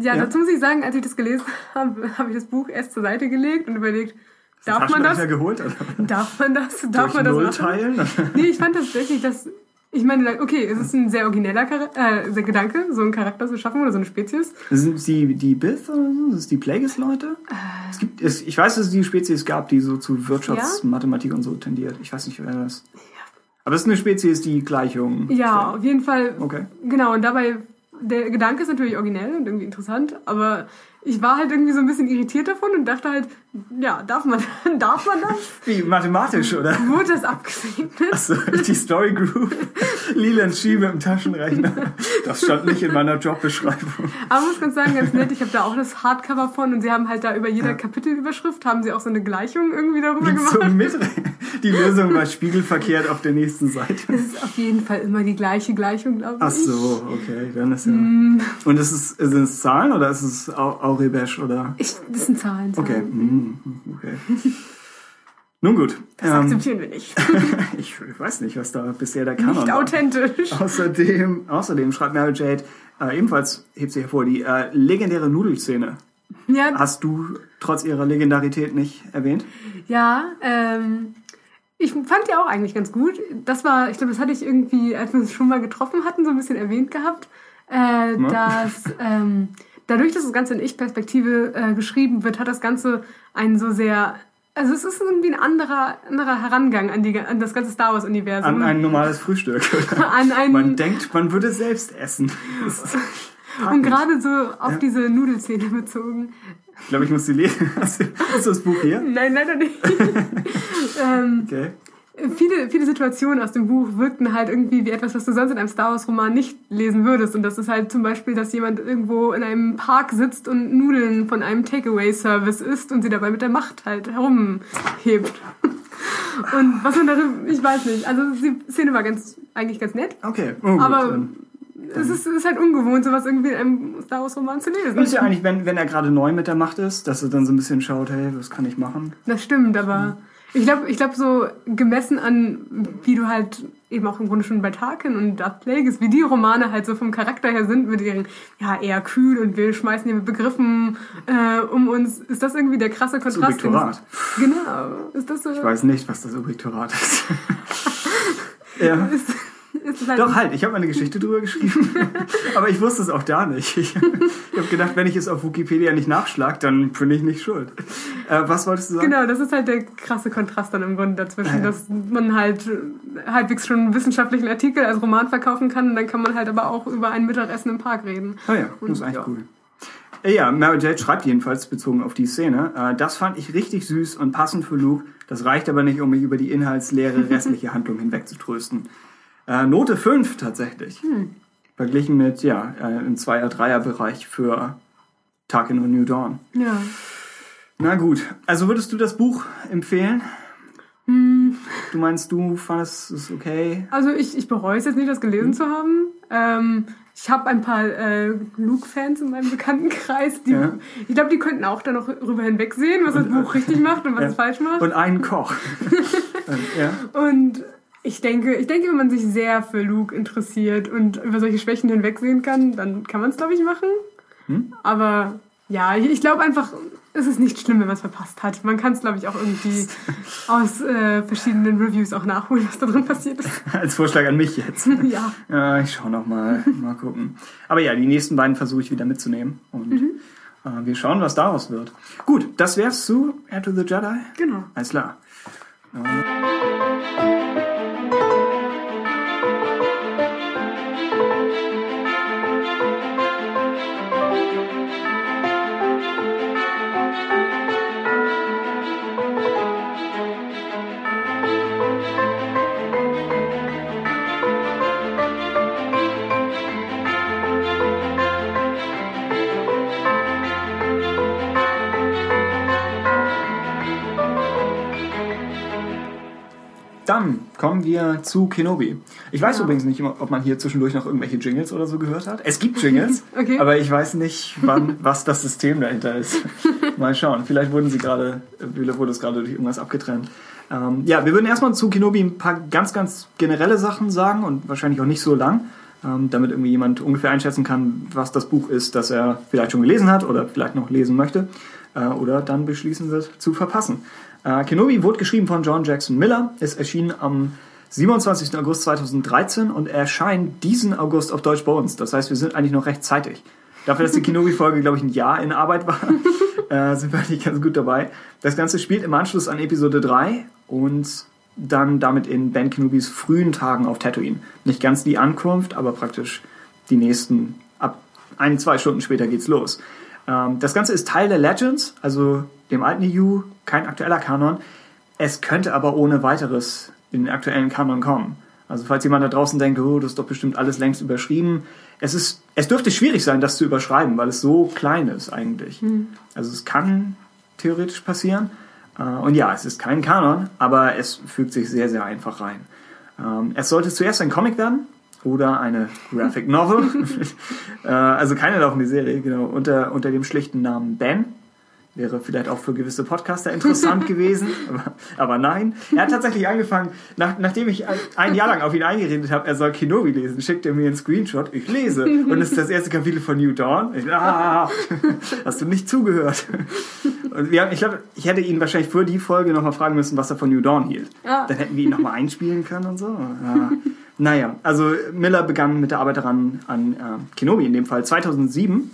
ja, ja, dazu muss ich sagen, als ich das gelesen habe, habe ich das Buch erst zur Seite gelegt und überlegt, Darf man das? Geholt, oder? Darf man das? Darf man das Null teilen? nee, ich fand das wirklich, dass ich meine, okay, es ist ein sehr origineller äh, der Gedanke, so einen Charakter zu schaffen oder so eine Spezies. Sind sie die Bith oder so? Sind es die Plagueis-Leute? Äh. Es gibt, es, ich weiß, dass es die Spezies gab, die so zu Wirtschaftsmathematik ja? und so tendiert. Ich weiß nicht, wer das ist. Aber es ist eine Spezies, die Gleichungen. Ja, auf jeden Fall. Okay. Genau, und dabei, der Gedanke ist natürlich originell und irgendwie interessant, aber ich war halt irgendwie so ein bisschen irritiert davon und dachte halt, ja, darf man, darf man das? Wie, mathematisch, oder? Wurde das abgesegnet? Achso, die Story Group. Leland mit dem Taschenrechner. Das stand nicht in meiner Jobbeschreibung. Aber ich muss ganz sagen, ganz nett, ich habe da auch das Hardcover von und sie haben halt da über jeder Kapitelüberschrift, haben sie auch so eine Gleichung irgendwie darüber Gibt's gemacht. So mit die Lösung war spiegelverkehrt auf der nächsten Seite. Das ist auf jeden Fall immer die gleiche Gleichung, glaube ich. Ach so, okay, dann ist ja... Mm. Und ist es, sind es Zahlen oder ist es Auribesh oder... Ich, das sind Zahlen. Zahlen. Okay, mm. Okay. Nun gut. Das ähm, akzeptieren wir nicht. ich weiß nicht, was da bisher der Kanon Nicht authentisch. War. Außerdem, außerdem schreibt Mary Jade, äh, ebenfalls hebt sie hervor, die äh, legendäre Nudelszene. Ja. Hast du trotz ihrer Legendarität nicht erwähnt? Ja, ähm, ich fand die auch eigentlich ganz gut. Das war, ich glaube, das hatte ich irgendwie, als wir uns schon mal getroffen hatten, so ein bisschen erwähnt gehabt, äh, dass ähm, dadurch, dass das Ganze in Ich-Perspektive äh, geschrieben wird, hat das Ganze einen so sehr also es ist irgendwie ein anderer, anderer Herangang an, die, an das ganze Star Wars-Universum. An ein normales Frühstück. an ein man denkt, man würde selbst essen. Und gerade so auf ja. diese Nudelszene bezogen. Ich glaube, ich muss sie lesen. Hast du das Buch hier? Nein, leider nicht. ähm, okay viele, viele Situationen aus dem Buch wirkten halt irgendwie wie etwas, was du sonst in einem Star Wars Roman nicht lesen würdest. Und das ist halt zum Beispiel, dass jemand irgendwo in einem Park sitzt und Nudeln von einem Takeaway-Service isst und sie dabei mit der Macht halt herumhebt. Und was man darin, ich weiß nicht. Also die Szene war ganz, eigentlich ganz nett. Okay. Oh, aber gut, es ist, ist, halt ungewohnt, sowas irgendwie in einem Star Wars Roman zu lesen. Ist ja eigentlich, wenn, wenn er gerade neu mit der Macht ist, dass er dann so ein bisschen schaut, hey, was kann ich machen? Das stimmt, aber ich glaube, ich glaub, so gemessen an, wie du halt eben auch im Grunde schon bei Tarkin und Darth Plagueis, wie die Romane halt so vom Charakter her sind, mit ihren, ja, eher kühl und wir schmeißen hier mit Begriffen äh, um uns, ist das irgendwie der krasse Kontrast. Das Objektorat. Genau. Ist das so? Ich weiß nicht, was das Objektorat ist. ja. Ist, Halt Doch, halt, ich habe eine Geschichte drüber geschrieben. aber ich wusste es auch da nicht. Ich, ich habe gedacht, wenn ich es auf Wikipedia nicht nachschlage, dann bin ich nicht schuld. Äh, was wolltest du sagen? Genau, das ist halt der krasse Kontrast dann im Grunde dazwischen, ah, ja. dass man halt halbwegs schon einen wissenschaftlichen Artikel als Roman verkaufen kann und dann kann man halt aber auch über ein Mittagessen im Park reden. Oh ja, das ist eigentlich ja. cool. Äh, ja, Mary Jade schreibt jedenfalls bezogen auf die Szene. Äh, das fand ich richtig süß und passend für Luke. Das reicht aber nicht, um mich über die inhaltsleere restliche Handlung hinweg zu trösten. Äh, Note 5 tatsächlich. Hm. Verglichen mit, ja, äh, im 2er-3er-Bereich für Tag in New Dawn. Ja. Na gut, also würdest du das Buch empfehlen? Hm. Du meinst, du fandest es okay? Also ich, ich bereue es jetzt nicht, das gelesen hm. zu haben. Ähm, ich habe ein paar äh, Luke-Fans in meinem Bekanntenkreis, die, ja. ich glaube, die könnten auch da noch rüber hinwegsehen, was das Buch richtig macht und was ja. es falsch macht. Und einen Koch. ja. Und ich denke, ich denke, wenn man sich sehr für Luke interessiert und über solche Schwächen hinwegsehen kann, dann kann man es, glaube ich, machen. Hm? Aber ja, ich, ich glaube einfach, es ist nicht schlimm, wenn man es verpasst hat. Man kann es, glaube ich, auch irgendwie aus äh, verschiedenen Reviews auch nachholen, was da drin passiert ist. Als Vorschlag an mich jetzt. ja. ja. Ich schaue noch mal, mal gucken. Aber ja, die nächsten beiden versuche ich wieder mitzunehmen und mhm. äh, wir schauen, was daraus wird. Gut, das wär's zu Air to the Jedi. Genau. Alles klar. Äh, Dann kommen wir zu Kenobi. Ich weiß ja. übrigens nicht, ob man hier zwischendurch noch irgendwelche Jingles oder so gehört hat. Es gibt Jingles, okay. aber ich weiß nicht, wann, was das System dahinter ist. Mal schauen. Vielleicht wurden sie gerade, vielleicht wurde es gerade durch irgendwas abgetrennt. Ähm, ja, wir würden erstmal zu Kenobi ein paar ganz, ganz generelle Sachen sagen und wahrscheinlich auch nicht so lang, ähm, damit irgendwie jemand ungefähr einschätzen kann, was das Buch ist, das er vielleicht schon gelesen hat oder vielleicht noch lesen möchte äh, oder dann beschließen wird zu verpassen. Äh, Kenobi wurde geschrieben von John Jackson Miller, ist erschienen am 27. August 2013 und erscheint diesen August auf Deutsch bei uns. Das heißt, wir sind eigentlich noch rechtzeitig. Dafür, dass die Kenobi-Folge, glaube ich, ein Jahr in Arbeit war, äh, sind wir eigentlich ganz gut dabei. Das Ganze spielt im Anschluss an Episode 3 und dann damit in Ben Kenobis frühen Tagen auf Tatooine. Nicht ganz die Ankunft, aber praktisch die nächsten, ab ein, zwei Stunden später geht's los. Ähm, das Ganze ist Teil der Legends, also dem alten EU, kein aktueller Kanon. Es könnte aber ohne weiteres in den aktuellen Kanon kommen. Also falls jemand da draußen denkt, oh, das ist doch bestimmt alles längst überschrieben. Es, ist, es dürfte schwierig sein, das zu überschreiben, weil es so klein ist eigentlich. Mhm. Also es kann theoretisch passieren. Äh, und ja, es ist kein Kanon, aber es fügt sich sehr, sehr einfach rein. Ähm, es sollte zuerst ein Comic werden, oder eine Graphic Novel. Äh, also keine laufende Serie, genau, unter, unter dem schlichten Namen Ben. Wäre vielleicht auch für gewisse Podcaster interessant gewesen, aber, aber, nein. Er hat tatsächlich angefangen, nach, nachdem ich ein Jahr lang auf ihn eingeredet habe, er soll Kenobi lesen, schickt er mir einen Screenshot, ich lese und es ist das erste Kapitel von New Dawn. Ich, ah, hast du nicht zugehört? Und wir haben, ich glaube, ich hätte ihn wahrscheinlich für die Folge nochmal fragen müssen, was er von New Dawn hielt. Ah. Dann hätten wir ihn nochmal einspielen können und so. Ja. Naja, also Miller begann mit der Arbeit daran an äh, Kenobi in dem Fall 2007.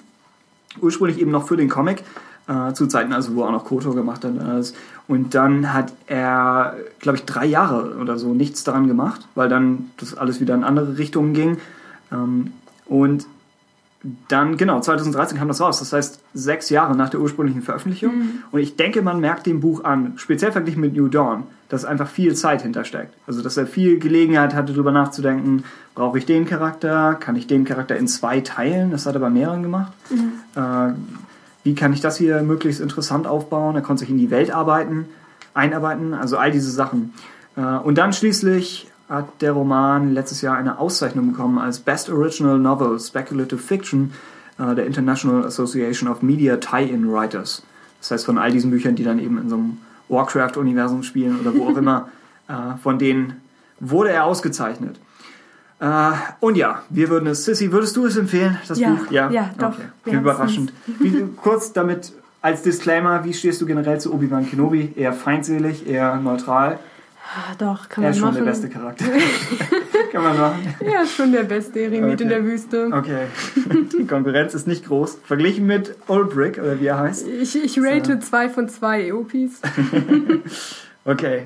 Ursprünglich eben noch für den Comic, äh, zu Zeiten, also wo er auch noch Koto gemacht hat. Alles. Und dann hat er, glaube ich, drei Jahre oder so nichts daran gemacht, weil dann das alles wieder in andere Richtungen ging. Ähm, und dann, genau, 2013 kam das raus. Das heißt, sechs Jahre nach der ursprünglichen Veröffentlichung. Mhm. Und ich denke, man merkt dem Buch an, speziell verglichen mit New Dawn, dass einfach viel Zeit hintersteckt. Also, dass er viel Gelegenheit hatte, darüber nachzudenken, brauche ich den Charakter? Kann ich den Charakter in zwei teilen? Das hat er bei mehreren gemacht. Mhm. Äh, wie kann ich das hier möglichst interessant aufbauen? Er konnte sich in die Welt arbeiten, einarbeiten, also all diese Sachen. Äh, und dann schließlich hat der Roman letztes Jahr eine Auszeichnung bekommen als Best Original Novel Speculative Fiction äh, der International Association of Media Tie-In Writers. Das heißt, von all diesen Büchern, die dann eben in so einem Warcraft-Universum spielen oder wo auch immer, äh, von denen wurde er ausgezeichnet. Äh, und ja, wir würden es, Sissy, würdest du es empfehlen, das ja, Buch? Ja, ja doch. Okay. Überraschend. Wie, kurz damit als Disclaimer, wie stehst du generell zu Obi-Wan Kenobi? Eher feindselig, eher neutral? Ah, doch, kann man machen. Er ist schon der beste Charakter. kann man machen. Ja, schon der beste Eremit okay. in der Wüste. Okay. Die Konkurrenz ist nicht groß. Verglichen mit Ulbrick, oder wie er heißt. Ich, ich rate 2 so. von 2 EOPs. okay.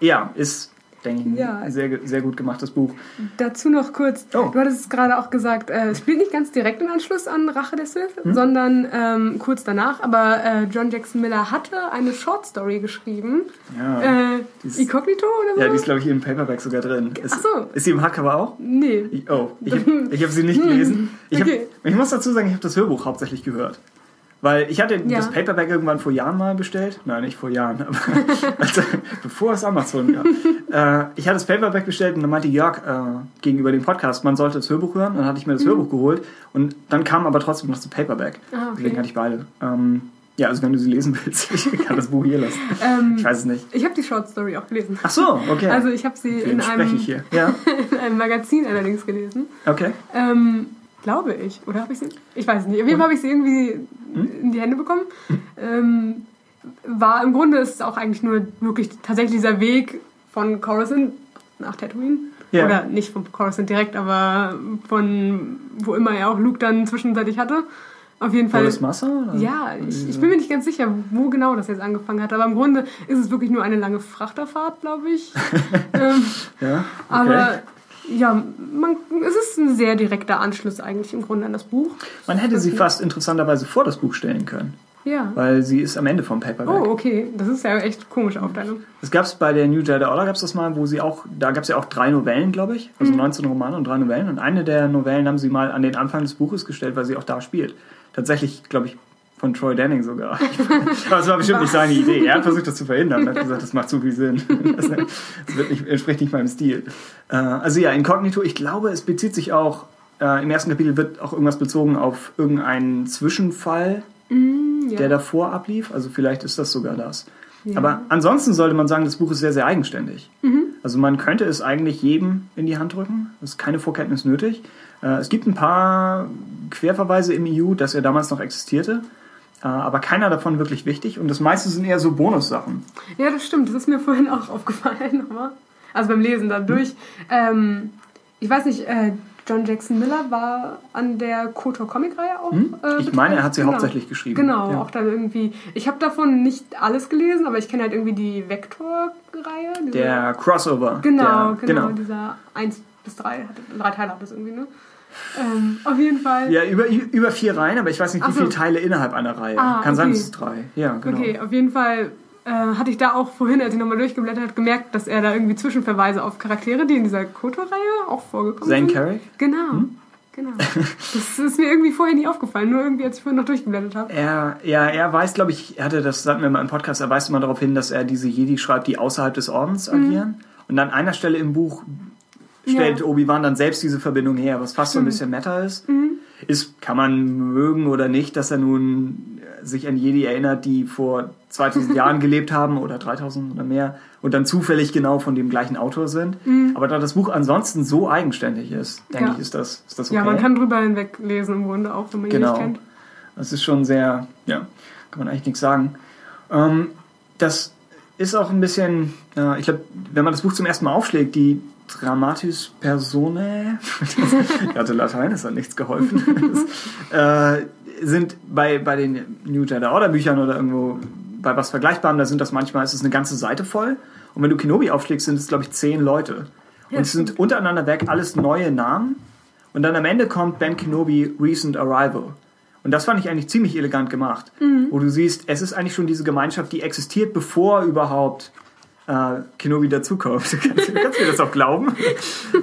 Ja, ist denke ich, ja. ein sehr, sehr gut gemachtes Buch. Dazu noch kurz, oh. du hattest es gerade auch gesagt, äh, es spielt nicht ganz direkt im Anschluss an Rache der Sith, hm? sondern ähm, kurz danach, aber äh, John Jackson Miller hatte eine Short Story geschrieben. Ja. Äh, ist, Incognito oder so? Ja, die ist, glaube ich, im Paperback sogar drin. Ist, Ach so. Ist sie im Hardcover auch? Nee. oh, ich habe hab sie nicht gelesen. Ich, hab, okay. ich muss dazu sagen, ich habe das Hörbuch hauptsächlich gehört Weil ich hatte ja. das Paperback irgendwann vor Jahren mal bestellt. Nein, nicht vor Jahren, aber also, bevor es Amazon gab. äh, ich hatte das Paperback bestellt und dann meinte Jörg äh, gegenüber dem Podcast, man sollte das Hörbuch hören. Dann hatte ich mir das mhm. Hörbuch geholt und dann kam aber trotzdem noch das Paperback. Ah, okay. Deswegen hatte ich beide. Ähm, ja, also wenn du sie lesen willst, ich kann das Buch hier lassen. Ähm, ich weiß es nicht. Ich habe die Short Story auch gelesen. Ach so, okay. Also ich habe sie in einem, ja? in einem Magazin allerdings gelesen. Okay. Ähm, glaube ich. Oder habe ich sie? Ich weiß es nicht. Auf jeden Fall habe ich sie irgendwie hm? in die Hände bekommen. Hm? Ähm, war im Grunde ist es auch eigentlich nur wirklich tatsächlich dieser Weg von Coruscant nach Tatooine. Ja. Oder nicht von Coruscant direkt, aber von wo immer er auch Luke dann zwischenzeitlich hatte. Auf jeden Fall. das Massa? Oder? Ja, ich, ich, bin mir nicht ganz sicher, wo genau das jetzt angefangen hat. Aber im Grunde ist es wirklich nur eine lange Frachterfahrt, glaube ich. ähm, ja, okay. Aber ja, man, es ist ein sehr direkter Anschluss eigentlich im Grunde an das Buch. Man hätte sie fast interessanterweise vor das Buch stellen können. Ja. Weil sie ist am Ende vom Paperback. Oh, okay. Das ist ja echt komische Aufteilung. Das gab es bei der New Jedi Order, gab es das mal, wo sie auch, da gab es ja auch drei Novellen, glaube ich. Also mhm. 19 Romane und drei Novellen. Und eine der Novellen haben sie mal an den Anfang des Buches gestellt, weil sie auch da spielt. Tatsächlich, glaube ich, von Troy Denning sogar. Aber es war bestimmt nicht seine Idee. Er hat versucht, das zu verhindern. Er hat gesagt, das macht zu viel Sinn. Das, nicht, entspricht nicht meinem Stil. Äh, also ja, Inkognito, ich glaube, es bezieht sich auch, äh, im ersten Kapitel wird auch irgendwas bezogen auf irgendeinen Zwischenfall, mm, ja. der davor ablief. Also vielleicht ist das sogar das. Ja. Aber ansonsten sollte man sagen, das Buch ist sehr, sehr eigenständig. Mhm. Also man könnte es eigentlich jedem in die Hand drücken. Es ist keine Vorkenntnis nötig. Äh, es gibt ein paar Querverweise im EU, dass er damals noch existierte. Äh, aber keiner davon wirklich wichtig und das meiste sind eher so Bonussachen. Ja, das stimmt. Das ist mir vorhin auch aufgefallen. Also beim Lesen dadurch. Hm. Ähm, ich weiß nicht, äh, John Jackson Miller war an der Kotor Comic-Reihe auch. Hm? Äh, ich meine, er hat sie genau. hauptsächlich geschrieben. Genau, ja. auch dann irgendwie. Ich habe davon nicht alles gelesen, aber ich kenne halt irgendwie die Vector-Reihe. Der Crossover. Genau, der, genau, genau, Dieser 1 bis 3, drei Teile hat das irgendwie, ne? Ähm, auf jeden Fall. Ja, über, über vier Reihen, aber ich weiß nicht, wie so. viele Teile innerhalb einer Reihe. Ah, Kann okay. sein, es ist drei. Ja, genau. Okay, auf jeden Fall äh, hatte ich da auch vorhin, als ich nochmal durchgeblättert habe, gemerkt, dass er da irgendwie Zwischenverweise auf Charaktere, die in dieser Koto-Reihe auch vorgekommen Zane sind. Zane Carrick? Genau. Hm? Genau. Das ist mir irgendwie vorher nie aufgefallen, nur irgendwie, als ich vorhin noch durchgeblättert habe. Er, ja, er weiß, glaube ich, er hatte, das sagten wir mal im Podcast, er weist immer darauf hin, dass er diese Jedi schreibt, die außerhalb des Ordens mhm. agieren. Und an einer Stelle im Buch stellt ja. Obi-Wan dann selbst diese Verbindung her, was fast so ein mhm. bisschen Meta ist. Mhm. Ist, kann man mögen oder nicht, dass er nun sich an Jedi erinnert, die vor 2000 Jahren gelebt haben oder 3000 oder mehr und dann zufällig genau von dem gleichen Autor sind. Mhm. Aber da das Buch ansonsten so eigenständig ist, denke ja. ich, ist das, ist das okay. Ja, man kann drüber hinweg lesen im Grunde auch, wenn man genau. ihn nicht kennt. Das ist schon sehr, ja, kann man eigentlich nichts sagen. Ähm, das ist auch ein bisschen, äh, ich glaube, wenn man das Buch zum ersten Mal aufschlägt, die Dramatis Personae, ich hatte Latein, das hat nichts geholfen, äh, sind bei, bei den New Jedi Order Büchern oder irgendwo bei was Vergleichbarem, da sind das manchmal, ist es eine ganze Seite voll. Und wenn du Kenobi aufschlägst, sind es, glaube ich, zehn Leute. Und es sind untereinander weg alles neue Namen. Und dann am Ende kommt Ben Kenobi Recent Arrival. Und das fand ich eigentlich ziemlich elegant gemacht. Mhm. Wo du siehst, es ist eigentlich schon diese Gemeinschaft, die existiert, bevor überhaupt äh, Kenobi dazukommt. kannst, kannst du mir das auch glauben?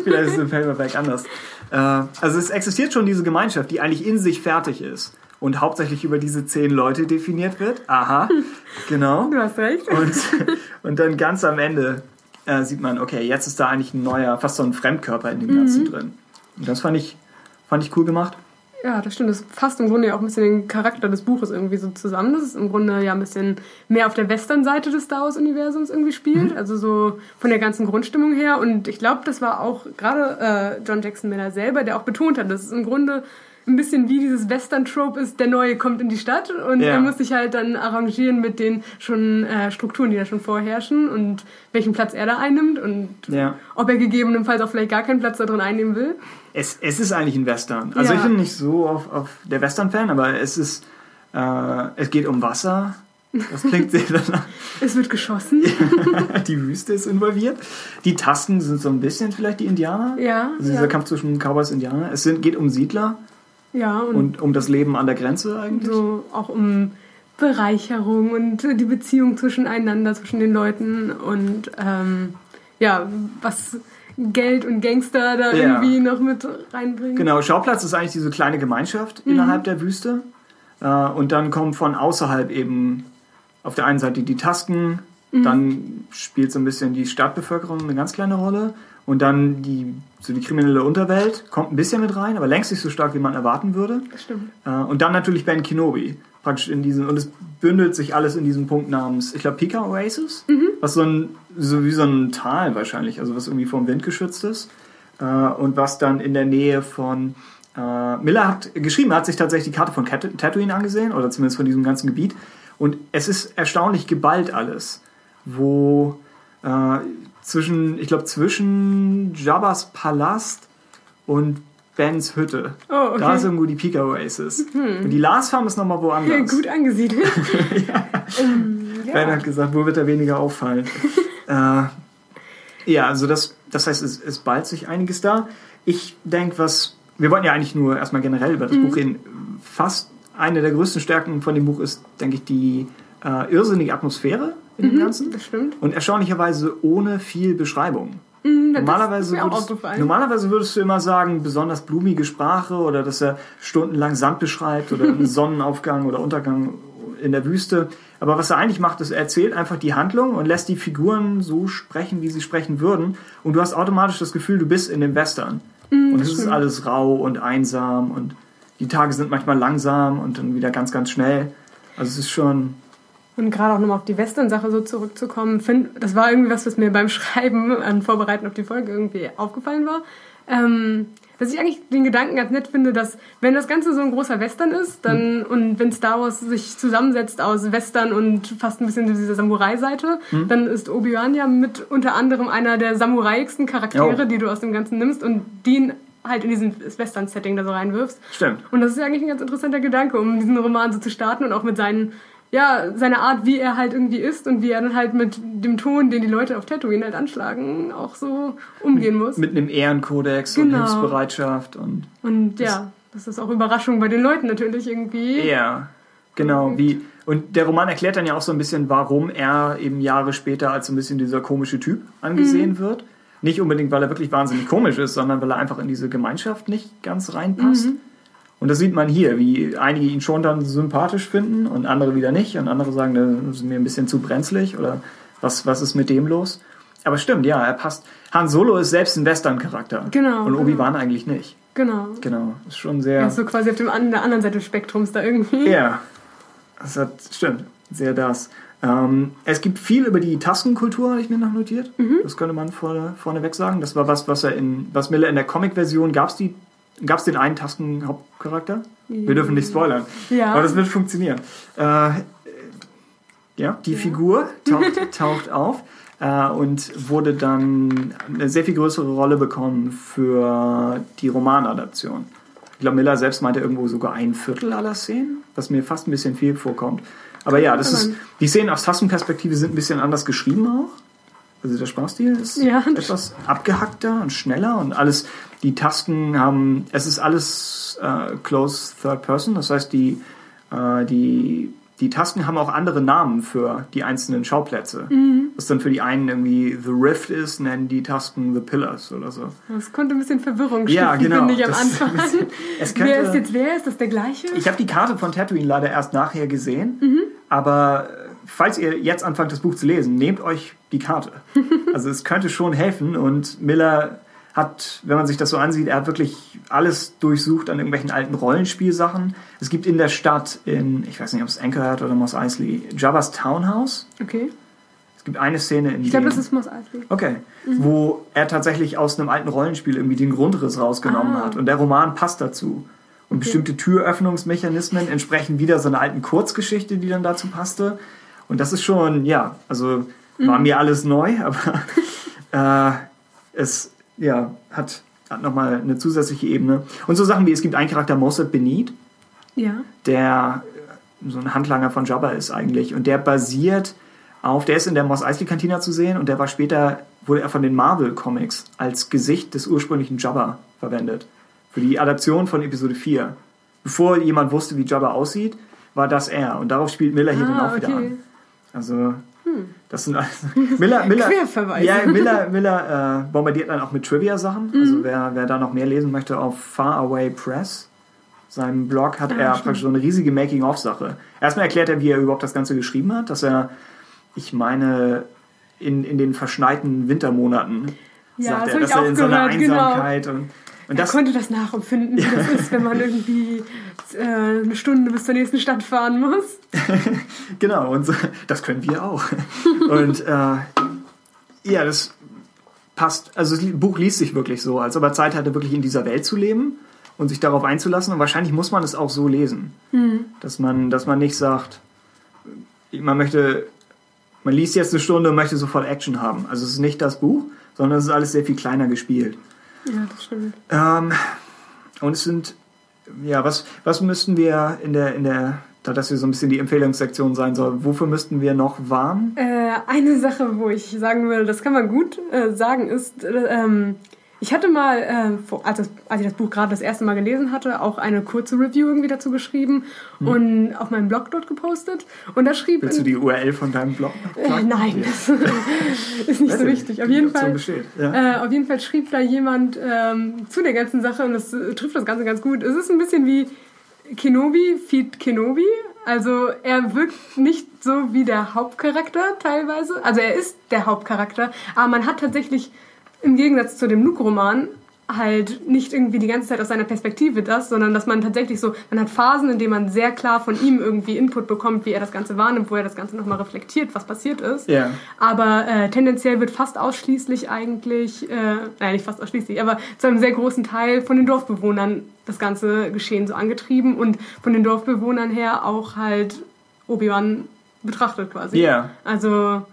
Vielleicht ist es im Paperback anders. Äh, also es existiert schon diese Gemeinschaft, die eigentlich in sich fertig ist und hauptsächlich über diese zehn Leute definiert wird. Aha, genau. Du hast recht. Und, und dann ganz am Ende äh, sieht man, okay, jetzt ist da eigentlich ein neuer, fast so ein Fremdkörper in dem Ganzen mhm. drin. Und das fand ich, fand ich cool gemacht. Ja, das stimmt. Das fasst im Grunde ja auch ein bisschen den Charakter des Buches irgendwie so zusammen. Das ist im Grunde ja ein bisschen mehr auf der Western-Seite des Star Wars-Universums irgendwie spielt. Mhm. Also so von der ganzen Grundstimmung her. Und ich glaube, das war auch gerade äh, John Jackson Miller selber, der auch betont hat, dass es im Grunde ein bisschen wie dieses Western-Trope ist, der Neue kommt in die Stadt und ja. er muss sich halt dann arrangieren mit den schon äh, Strukturen, die da schon vorherrschen und welchen Platz er da einnimmt und ja. ob er gegebenenfalls auch vielleicht gar keinen Platz da drin einnehmen will. Es, es ist eigentlich ein Western. Also ja. ich bin nicht so auf, auf der Western-Fan, aber es ist, äh, es geht um Wasser. Das klingt sehr danach. es wird geschossen. die Wüste ist involviert. Die Tasten sind so ein bisschen vielleicht die Indianer. Ja. Also dieser Kampf zwischen Cowboys und Indianern. Es sind, geht um Siedler. Ja, und, und um das Leben an der Grenze eigentlich? So auch um Bereicherung und die Beziehung zwischeneinander, zwischen den Leuten und ähm, ja, was Geld und Gangster da ja. irgendwie noch mit reinbringen. Genau, Schauplatz ist eigentlich diese kleine Gemeinschaft mhm. innerhalb der Wüste. Äh, und dann kommen von außerhalb eben auf der einen Seite die Tasken, mhm. dann spielt so ein bisschen die Stadtbevölkerung eine ganz kleine Rolle und dann die, so die kriminelle Unterwelt kommt ein bisschen mit rein, aber längst nicht so stark, wie man erwarten würde. Das stimmt. Äh, und dann natürlich Ben Kenobi. Praktisch in diesem, und es bündelt sich alles in diesem Punkt namens, ich glaube, Pika Oasis, mhm. was so ein, so wie so ein Tal wahrscheinlich, also was irgendwie vom Wind geschützt ist. Äh, und was dann in der Nähe von äh, Miller hat geschrieben, hat sich tatsächlich die Karte von Tatooine angesehen, oder zumindest von diesem ganzen Gebiet. Und es ist erstaunlich geballt alles, wo äh, zwischen, ich glaube, zwischen Jabba's Palast und Bens Hütte. Oh, okay. Da ist irgendwo die Pika Oasis. Hm. Und die Lars Farm ist nochmal woanders. Gut angesiedelt. ja. Ähm, ja. Ben hat gesagt, wo wird er weniger auffallen? äh, ja, also das, das heißt, es, es ballt sich einiges da. Ich denke, was wir wollten ja eigentlich nur erstmal generell über das mhm. Buch reden. Fast eine der größten Stärken von dem Buch ist, denke ich, die äh, irrsinnige Atmosphäre in dem mhm, Ganzen. Das stimmt. Und erstaunlicherweise ohne viel Beschreibung. Mhm, normalerweise, würdest, normalerweise würdest du immer sagen, besonders blumige Sprache oder dass er stundenlang Sand beschreibt oder einen Sonnenaufgang oder Untergang in der Wüste. Aber was er eigentlich macht, ist, er erzählt einfach die Handlung und lässt die Figuren so sprechen, wie sie sprechen würden. Und du hast automatisch das Gefühl, du bist in dem Western. Mhm, und es ist alles rau und einsam und die Tage sind manchmal langsam und dann wieder ganz, ganz schnell. Also es ist schon. Und gerade auch nochmal auf die Western-Sache so zurückzukommen, find, das war irgendwie was, was mir beim Schreiben an Vorbereiten auf die Folge irgendwie aufgefallen war. Ähm, dass ich eigentlich den Gedanken ganz nett finde, dass wenn das Ganze so ein großer Western ist, dann mhm. und wenn Star Wars sich zusammensetzt aus Western und fast ein bisschen dieser Samurai-Seite, mhm. dann ist Obi-Wan ja mit unter anderem einer der samuraiigsten Charaktere, oh. die du aus dem Ganzen nimmst und den halt in diesen Western-Setting da so reinwirfst. Stimmt. Und das ist ja eigentlich ein ganz interessanter Gedanke, um diesen Roman so zu starten und auch mit seinen ja, seine Art, wie er halt irgendwie ist und wie er dann halt mit dem Ton, den die Leute auf Tatooine halt anschlagen, auch so umgehen muss. Mit einem Ehrenkodex genau. und Hilfsbereitschaft und. Und ja, das ist auch Überraschung bei den Leuten natürlich irgendwie. Ja, genau. Wie, und der Roman erklärt dann ja auch so ein bisschen, warum er eben Jahre später als so ein bisschen dieser komische Typ angesehen mhm. wird. Nicht unbedingt, weil er wirklich wahnsinnig komisch ist, sondern weil er einfach in diese Gemeinschaft nicht ganz reinpasst. Mhm. Und das sieht man hier, wie einige ihn schon dann sympathisch finden und andere wieder nicht. Und andere sagen, das ist mir ein bisschen zu brenzlig oder was, was ist mit dem los? Aber stimmt, ja, er passt. Han Solo ist selbst ein Western-Charakter. Genau. Und Obi-Wan genau. eigentlich nicht. Genau. Genau. Ist schon sehr. Ist so quasi auf dem, an, der anderen Seite des Spektrums da irgendwie. Ja. Das hat, stimmt. Sehr das. Ähm, es gibt viel über die Tastenkultur, habe ich mir noch notiert. Mhm. Das könnte man vorne, vorneweg sagen. Das war was, was er in, was Miller in der Comic-Version gab es die Gab es den einen Tastenhauptcharakter? Wir dürfen nicht spoilern. Ja. Aber das wird funktionieren. Äh, ja, die ja. Figur taucht, taucht auf äh, und wurde dann eine sehr viel größere Rolle bekommen für die Romanadaption. Ich glaube, Miller selbst meinte irgendwo sogar ein Viertel aller Szenen, was mir fast ein bisschen viel vorkommt. Aber ja, das ist, die Szenen aus Tastenperspektive sind ein bisschen anders geschrieben auch. Also der Sprachstil ist ja. etwas abgehackter und schneller und alles, die Tasten haben, es ist alles äh, close third person, das heißt die, äh, die, die Tasten haben auch andere Namen für die einzelnen Schauplätze. Mhm. Was dann für die einen irgendwie The Rift ist, nennen die Tasten The Pillars oder so. Das konnte ein bisschen Verwirrung stiften, ja, genau. finde ich am Anfang. Bisschen, könnte, wer ist jetzt wer? Ist das der gleiche? Ich habe die Karte von Tatooine leider erst nachher gesehen, mhm. aber falls ihr jetzt anfangt, das Buch zu lesen, nehmt euch die Karte. Also es könnte schon helfen und Miller hat, wenn man sich das so ansieht, er hat wirklich alles durchsucht an irgendwelchen alten Rollenspielsachen. Es gibt in der Stadt, in, ich weiß nicht, ob es Anchorhead oder Moss Eisley, Jabba's Townhouse. Okay. Es gibt eine Szene in Ich glaube, das ist Moss Eisley. Okay. Mhm. Wo er tatsächlich aus einem alten Rollenspiel irgendwie den Grundriss rausgenommen ah. hat. Und der Roman passt dazu. Und okay. bestimmte Türöffnungsmechanismen entsprechen wieder so einer alten Kurzgeschichte, die dann dazu passte. Und das ist schon, ja, also war mhm. mir alles neu, aber äh, es ja, hat, hat nochmal eine zusätzliche Ebene. Und so Sachen wie, es gibt einen Charakter, Mossad Benid, ja. der so ein Handlanger von Jabba ist eigentlich. Und der basiert auf, der ist in der Moss Eisley Cantina zu sehen und der war später, wurde er von den Marvel Comics als Gesicht des ursprünglichen Jabba verwendet. Für die Adaption von Episode 4. Bevor jemand wusste, wie Jabba aussieht, war das er. Und darauf spielt Miller hier ah, dann auch okay. wieder an. Also, hm. das sind also, Miller, Miller, ja, Miller, Miller äh, bombardiert dann auch mit Trivia-Sachen. Mhm. Also, wer, wer da noch mehr lesen möchte, auf Far Away Press seinem Blog hat ja, er stimmt. praktisch so eine riesige Making-of-Sache. Erstmal erklärt er, wie er überhaupt das Ganze geschrieben hat, dass er, ich meine, in, in den verschneiten Wintermonaten ja, sagt er, dass er in so einer genau. Einsamkeit genau. und und das, er konnte das nachempfinden, wie das ist, wenn man irgendwie äh, eine Stunde bis zur nächsten Stadt fahren muss. genau, und so, das können wir auch. und äh, ja, das passt. Also das Buch liest sich wirklich so, als ob er Zeit hatte, wirklich in dieser Welt zu leben und sich darauf einzulassen. Und wahrscheinlich muss man es auch so lesen, mhm. dass man, dass man nicht sagt, man möchte, man liest jetzt eine Stunde und möchte sofort Action haben. Also es ist nicht das Buch, sondern es ist alles sehr viel kleiner gespielt. Ja, das stimmt. Ähm, und es sind, ja, was, was müssten wir in der, in der, da das hier so ein bisschen die Empfehlungssektion sein soll, wofür müssten wir noch warnen? Äh, eine Sache, wo ich sagen würde, das kann man gut äh, sagen, ist, äh, ähm, ich hatte mal, äh, als, das, als, ich das Buch gerade das erste Mal gelesen hatte, auch eine kurze Review irgendwie dazu geschrieben hm. und auf meinem Blog dort gepostet. Und da schrieb. Willst du die URL von deinem Blog? Äh, nein, das ist nicht so wichtig. Auf jeden, Fall, ja. äh, auf jeden Fall schrieb da jemand ähm, zu der ganzen Sache und das äh, trifft das Ganze ganz gut. Es ist ein bisschen wie Kenobi feed Kenobi. Also er wirkt nicht so wie der Hauptcharakter teilweise. Also er ist der Hauptcharakter, aber man hat tatsächlich im Gegensatz zu dem Luke-Roman halt nicht irgendwie die ganze Zeit aus seiner Perspektive das, sondern dass man tatsächlich so, man hat Phasen, in denen man sehr klar von ihm irgendwie Input bekommt, wie er das Ganze wahrnimmt, wo er das Ganze nochmal reflektiert, was passiert ist. Yeah. Aber äh, tendenziell wird fast ausschließlich eigentlich, äh, nein, nicht fast ausschließlich, aber zu einem sehr großen Teil von den Dorfbewohnern das ganze Geschehen so angetrieben und von den Dorfbewohnern her auch halt Obi-Wan betrachtet quasi. Ja. Yeah. Also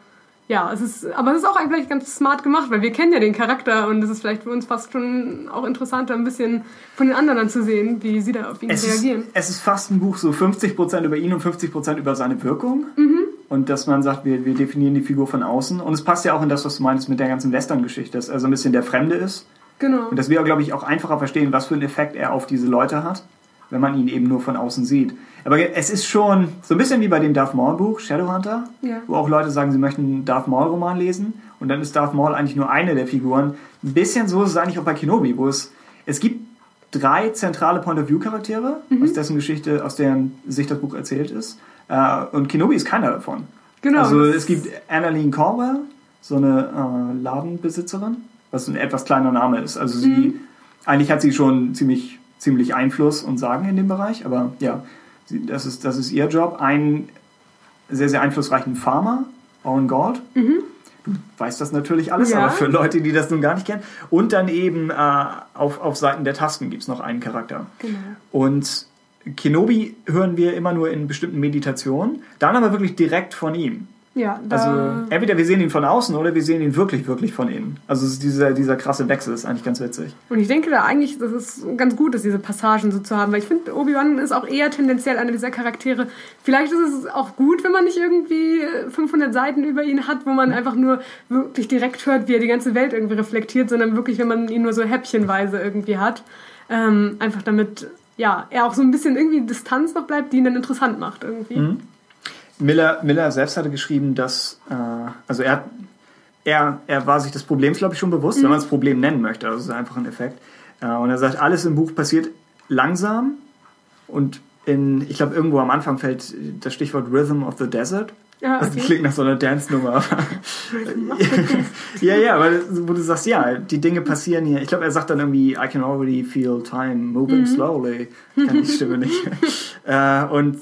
ja, es ist, aber es ist auch eigentlich ganz smart gemacht, weil wir kennen ja den Charakter und es ist vielleicht für uns fast schon auch interessanter, ein bisschen von den anderen zu sehen, wie sie da auf ihn es reagieren. Ist, es ist fast ein Buch so 50% über ihn und 50% über seine Wirkung. Mhm. Und dass man sagt, wir, wir definieren die Figur von außen. Und es passt ja auch in das, was du meinst mit der ganzen Western-Geschichte, dass er so ein bisschen der Fremde ist. Genau. Und dass wir, glaube ich, auch einfacher verstehen, was für einen Effekt er auf diese Leute hat, wenn man ihn eben nur von außen sieht. Aber es ist schon so ein bisschen wie bei dem Darth Maul Buch, Shadowhunter, ja. wo auch Leute sagen, sie möchten einen Darth Maul Roman lesen und dann ist Darth Maul eigentlich nur eine der Figuren. Ein bisschen so ist es eigentlich auch bei Kenobi, wo es, es gibt drei zentrale Point-of-View-Charaktere, mhm. aus dessen Geschichte, aus deren Sicht das Buch erzählt ist. Äh, und Kenobi ist keiner davon. Genau. Also es gibt Annalene Corwell, so eine äh, Ladenbesitzerin, was ein etwas kleiner Name ist. Also sie, mhm. eigentlich hat sie schon ziemlich, ziemlich Einfluss und Sagen in dem Bereich, aber ja, das ist, das ist ihr Job, einen sehr, sehr einflussreichen Farmer, Owen Gold. Mhm. Du weißt das natürlich alles, ja. aber für Leute, die das nun gar nicht kennen. Und dann eben äh, auf, auf Seiten der Tasten gibt es noch einen Charakter. Genau. Und Kenobi hören wir immer nur in bestimmten Meditationen, dann aber wirklich direkt von ihm. Ja, also entweder wir sehen ihn von außen oder wir sehen ihn wirklich, wirklich von innen. Also dieser, dieser krasse Wechsel ist eigentlich ganz witzig. Und ich denke da eigentlich, das ist ganz gut, dass diese Passagen so zu haben, weil ich finde, Obi-Wan ist auch eher tendenziell einer dieser Charaktere. Vielleicht ist es auch gut, wenn man nicht irgendwie 500 Seiten über ihn hat, wo man einfach nur wirklich direkt hört, wie er die ganze Welt irgendwie reflektiert, sondern wirklich, wenn man ihn nur so häppchenweise irgendwie hat. Ähm, einfach damit, ja, er auch so ein bisschen irgendwie Distanz noch bleibt, die ihn dann interessant macht irgendwie. Mhm. Miller, Miller selbst hatte geschrieben, dass, äh, also er, er, er war sich des Problems, glaube ich, schon bewusst, mhm. wenn man es Problem nennen möchte. Also es ist einfach ein Effekt. Äh, und er sagt, alles im Buch passiert langsam und in, ich glaube, irgendwo am Anfang fällt das Stichwort Rhythm of the Desert. Ja, okay. Das klingt nach so einer Dance-Nummer. ja, ja, aber wo du sagst, ja, die Dinge passieren hier. Ich glaube, er sagt dann irgendwie, I can already feel time moving mhm. slowly. Ich kann die Stimme nicht. äh, und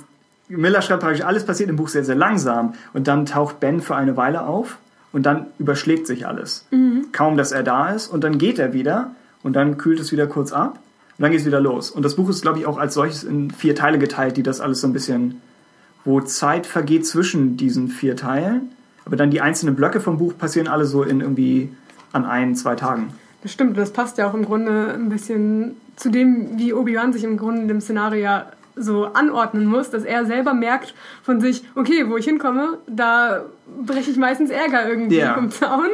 Miller schreibt praktisch, alles passiert im Buch sehr, sehr langsam. Und dann taucht Ben für eine Weile auf und dann überschlägt sich alles. Mhm. Kaum, dass er da ist und dann geht er wieder und dann kühlt es wieder kurz ab und dann geht es wieder los. Und das Buch ist, glaube ich, auch als solches in vier Teile geteilt, die das alles so ein bisschen, wo Zeit vergeht zwischen diesen vier Teilen. Aber dann die einzelnen Blöcke vom Buch passieren alle so in irgendwie an ein, zwei Tagen. Das stimmt, das passt ja auch im Grunde ein bisschen zu dem, wie Obi-Wan sich im Grunde dem Szenario so anordnen muss, dass er selber merkt von sich, okay, wo ich hinkomme, da breche ich meistens Ärger irgendwie yeah. vom Zaun.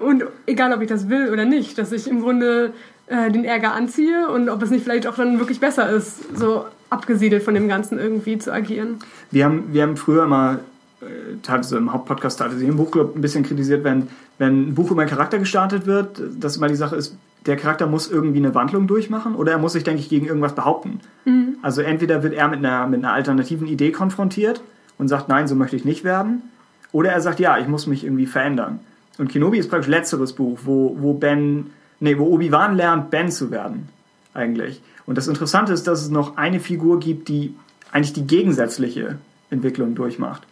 Und egal, ob ich das will oder nicht, dass ich im Grunde äh, den Ärger anziehe und ob es nicht vielleicht auch dann wirklich besser ist, so abgesiedelt von dem Ganzen irgendwie zu agieren. Wir haben, wir haben früher mal, äh, teilweise im Hauptpodcast, teilweise im Buchclub ein bisschen kritisiert, wenn, wenn ein Buch über einen Charakter gestartet wird, dass immer die Sache ist, der Charakter muss irgendwie eine Wandlung durchmachen oder er muss sich, denke ich, gegen irgendwas behaupten. Mhm. Also entweder wird er mit einer, mit einer alternativen Idee konfrontiert und sagt, nein, so möchte ich nicht werden. Oder er sagt, ja, ich muss mich irgendwie verändern. Und Kenobi ist praktisch letzteres Buch, wo, wo Ben, nee, wo Obi-Wan lernt, Ben zu werden. Eigentlich. Und das Interessante ist, dass es noch eine Figur gibt, die eigentlich die gegensätzliche Entwicklung durchmacht.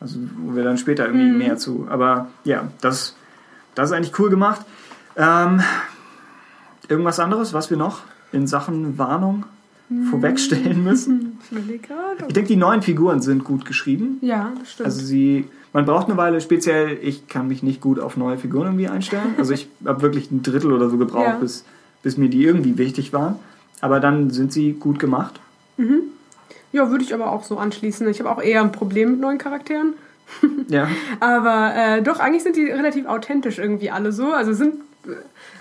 Also, wo wir dann später irgendwie mhm. mehr zu. Aber ja, das, das ist eigentlich cool gemacht. Ähm, irgendwas anderes, was wir noch in Sachen Warnung vorwegstellen müssen? Ich denke, die neuen Figuren sind gut geschrieben. Ja, das stimmt. Also sie, man braucht eine Weile, speziell, ich kann mich nicht gut auf neue Figuren irgendwie einstellen. Also ich habe wirklich ein Drittel oder so gebraucht, ja. bis, bis mir die irgendwie wichtig waren. Aber dann sind sie gut gemacht. Mhm. Ja, würde ich aber auch so anschließen. Ich habe auch eher ein Problem mit neuen Charakteren. ja. Aber äh, doch, eigentlich sind die relativ authentisch irgendwie alle so. Also sind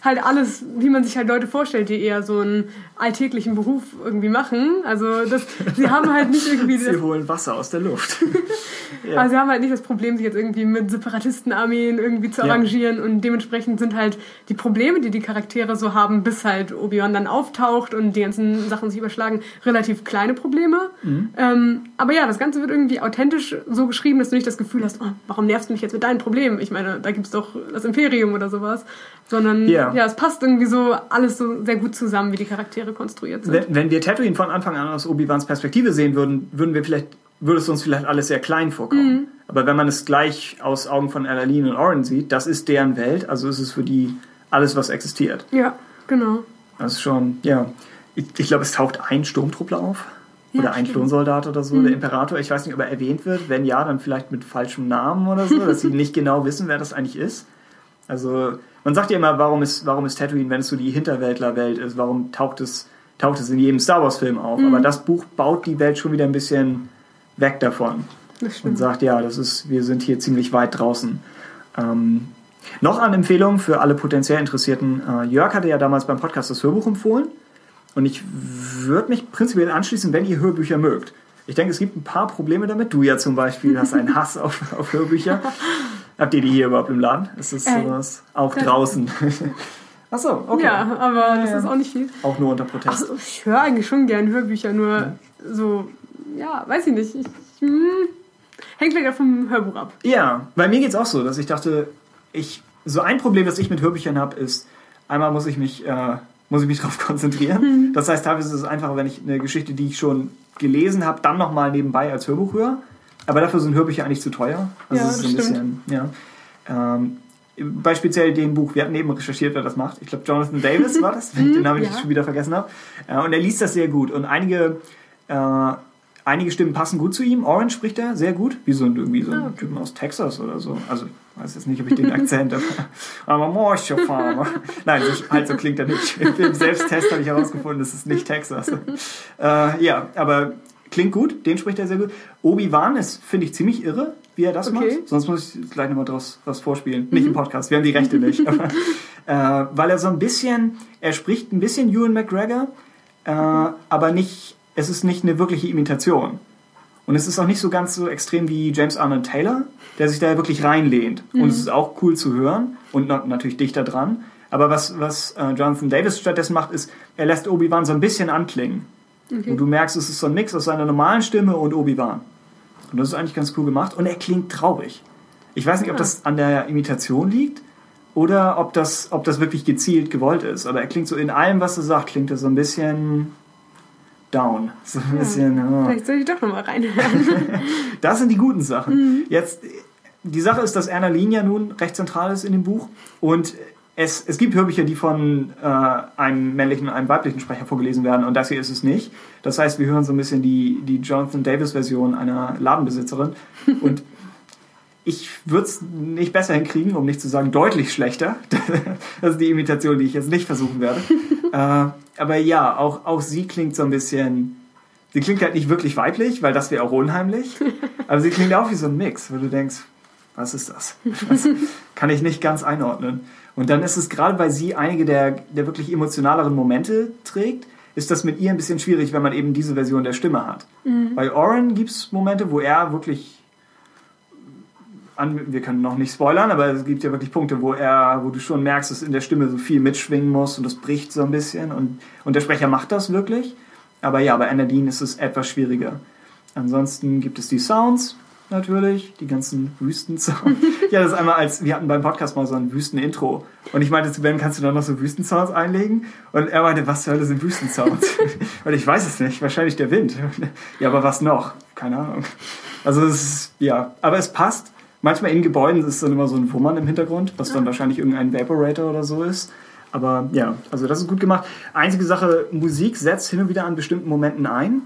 halt alles, wie man sich halt Leute vorstellt, die eher so einen alltäglichen Beruf irgendwie machen. Also das, sie haben halt nicht irgendwie... sie holen Wasser aus der Luft. ja. Also sie haben halt nicht das Problem, sich jetzt irgendwie mit Separatistenarmeen irgendwie zu arrangieren ja. und dementsprechend sind halt die Probleme, die die Charaktere so haben, bis halt Obi-Wan dann auftaucht und die ganzen Sachen sich überschlagen, relativ kleine Probleme. Mhm. Ähm, aber ja, das Ganze wird irgendwie authentisch so geschrieben, dass du nicht das Gefühl hast, oh, warum nervst du mich jetzt mit deinen Problemen? Ich meine, da gibt es doch das Imperium oder sowas. Sondern ja. Ja, es passt irgendwie so alles so sehr gut zusammen, wie die Charaktere konstruiert sind. Wenn, wenn wir Tatooine von Anfang an aus Obi-Wans Perspektive sehen würden, würden wir vielleicht, würde es uns vielleicht alles sehr klein vorkommen. Mhm. Aber wenn man es gleich aus Augen von Alaline und Oren sieht, das ist deren Welt, also ist es für die alles, was existiert. Ja, genau. Das ist schon, ja. Ich, ich glaube, es taucht ein Sturmtruppler auf. Ja, oder ein Klonsoldat oder so, mhm. der Imperator. Ich weiß nicht, ob er erwähnt wird. Wenn ja, dann vielleicht mit falschem Namen oder so, dass sie nicht genau wissen, wer das eigentlich ist. Also man sagt ja immer, warum ist, warum ist Tatooine, wenn es so die Hinterwäldlerwelt ist, warum taucht es, taucht es in jedem Star Wars-Film auf? Mhm. Aber das Buch baut die Welt schon wieder ein bisschen weg davon. Und sagt, ja, das ist, wir sind hier ziemlich weit draußen. Ähm, noch an Empfehlung für alle potenziell Interessierten. Äh, Jörg hatte ja damals beim Podcast das Hörbuch empfohlen. Und ich würde mich prinzipiell anschließen, wenn ihr Hörbücher mögt. Ich denke, es gibt ein paar Probleme damit. Du ja zum Beispiel hast einen Hass auf, auf Hörbücher. Habt ihr die hier überhaupt im Laden? Ist das äh, sowas? Auch draußen. Achso, okay. Ja, aber das ja. ist auch nicht viel. Auch nur unter Protest. Ach, ich höre eigentlich schon gern Hörbücher, nur ja. so, ja, weiß ich nicht. Ich, hm, hängt vielleicht vom Hörbuch ab. Ja, bei mir geht es auch so, dass ich dachte, ich, so ein Problem, das ich mit Hörbüchern habe, ist, einmal muss ich mich, äh, muss ich mich darauf konzentrieren. Mhm. Das heißt, teilweise ist es einfacher, wenn ich eine Geschichte, die ich schon gelesen habe, dann nochmal nebenbei als Hörbuch höre. Aber dafür sind Hörbücher eigentlich zu teuer. Also ja, das ist ein bisschen, ja. Ähm, bei speziell dem Buch, wir hatten eben recherchiert, wer das macht. Ich glaube, Jonathan Davis war das, wenn ich den Namen ja. schon wieder vergessen habe. Äh, und er liest das sehr gut. Und einige, äh, einige Stimmen passen gut zu ihm. Orange spricht er sehr gut, wie so ein, irgendwie so ein ah. Typen aus Texas oder so. Also, ich weiß jetzt nicht, ob ich den Akzent habe. Aber Morsche Farmer. Nein, halt so klingt er nicht. Im Selbsttest habe ich herausgefunden, das ist nicht Texas. Äh, ja, aber Klingt gut, den spricht er sehr gut. Obi-Wan ist, finde ich, ziemlich irre, wie er das okay. macht. Sonst muss ich gleich nochmal draus was vorspielen. Nicht im mhm. Podcast, wir haben die Rechte nicht. Aber, äh, weil er so ein bisschen, er spricht ein bisschen Ewan McGregor, äh, aber nicht, es ist nicht eine wirkliche Imitation. Und es ist auch nicht so ganz so extrem wie James Arnold Taylor, der sich da wirklich reinlehnt. Mhm. Und es ist auch cool zu hören und natürlich dichter dran. Aber was, was äh, Jonathan Davis stattdessen macht, ist, er lässt Obi-Wan so ein bisschen anklingen. Okay. Und du merkst, es ist so ein Mix aus seiner normalen Stimme und Obi-Wan. Und das ist eigentlich ganz cool gemacht. Und er klingt traurig. Ich weiß nicht, ob das an der Imitation liegt oder ob das, ob das wirklich gezielt gewollt ist. Aber er klingt so in allem, was er sagt, klingt er so ein bisschen down. So ein ja. bisschen. Oh. Vielleicht soll ich doch nochmal reinhören. das sind die guten Sachen. Mhm. Jetzt, die Sache ist, dass Erna Linia nun recht zentral ist in dem Buch. Und es, es gibt Hörbücher, die von äh, einem männlichen und einem weiblichen Sprecher vorgelesen werden und das hier ist es nicht. Das heißt, wir hören so ein bisschen die, die Jonathan Davis-Version einer Ladenbesitzerin und ich würde es nicht besser hinkriegen, um nicht zu sagen deutlich schlechter. das ist die Imitation, die ich jetzt nicht versuchen werde. äh, aber ja, auch, auch sie klingt so ein bisschen... Sie klingt halt nicht wirklich weiblich, weil das wäre auch unheimlich. Aber sie klingt auch wie so ein Mix, wo du denkst, was ist das? Das kann ich nicht ganz einordnen. Und dann ist es gerade, weil sie einige der, der wirklich emotionaleren Momente trägt, ist das mit ihr ein bisschen schwierig, wenn man eben diese Version der Stimme hat. Mhm. Bei Oren gibt es Momente, wo er wirklich an, wir können noch nicht spoilern, aber es gibt ja wirklich Punkte, wo er, wo du schon merkst, dass in der Stimme so viel mitschwingen muss und das bricht so ein bisschen und, und der Sprecher macht das wirklich. Aber ja, bei Anadine ist es etwas schwieriger. Ansonsten gibt es die Sounds, natürlich, die ganzen Wüstensounds. ja, das einmal als, wir hatten beim Podcast mal so ein Wüstenintro. Und ich meinte zu Ben, kannst du da noch so Wüstensounds einlegen? Und er meinte, was zur Hölle sind Wüstensounds? Und ich weiß es nicht, wahrscheinlich der Wind. ja, aber was noch? Keine Ahnung. Also es ist, ja, aber es passt. Manchmal in Gebäuden ist dann immer so ein Wummern im Hintergrund, was dann wahrscheinlich irgendein Vaporator oder so ist. Aber ja, also das ist gut gemacht. Einzige Sache, Musik setzt hin und wieder an bestimmten Momenten ein.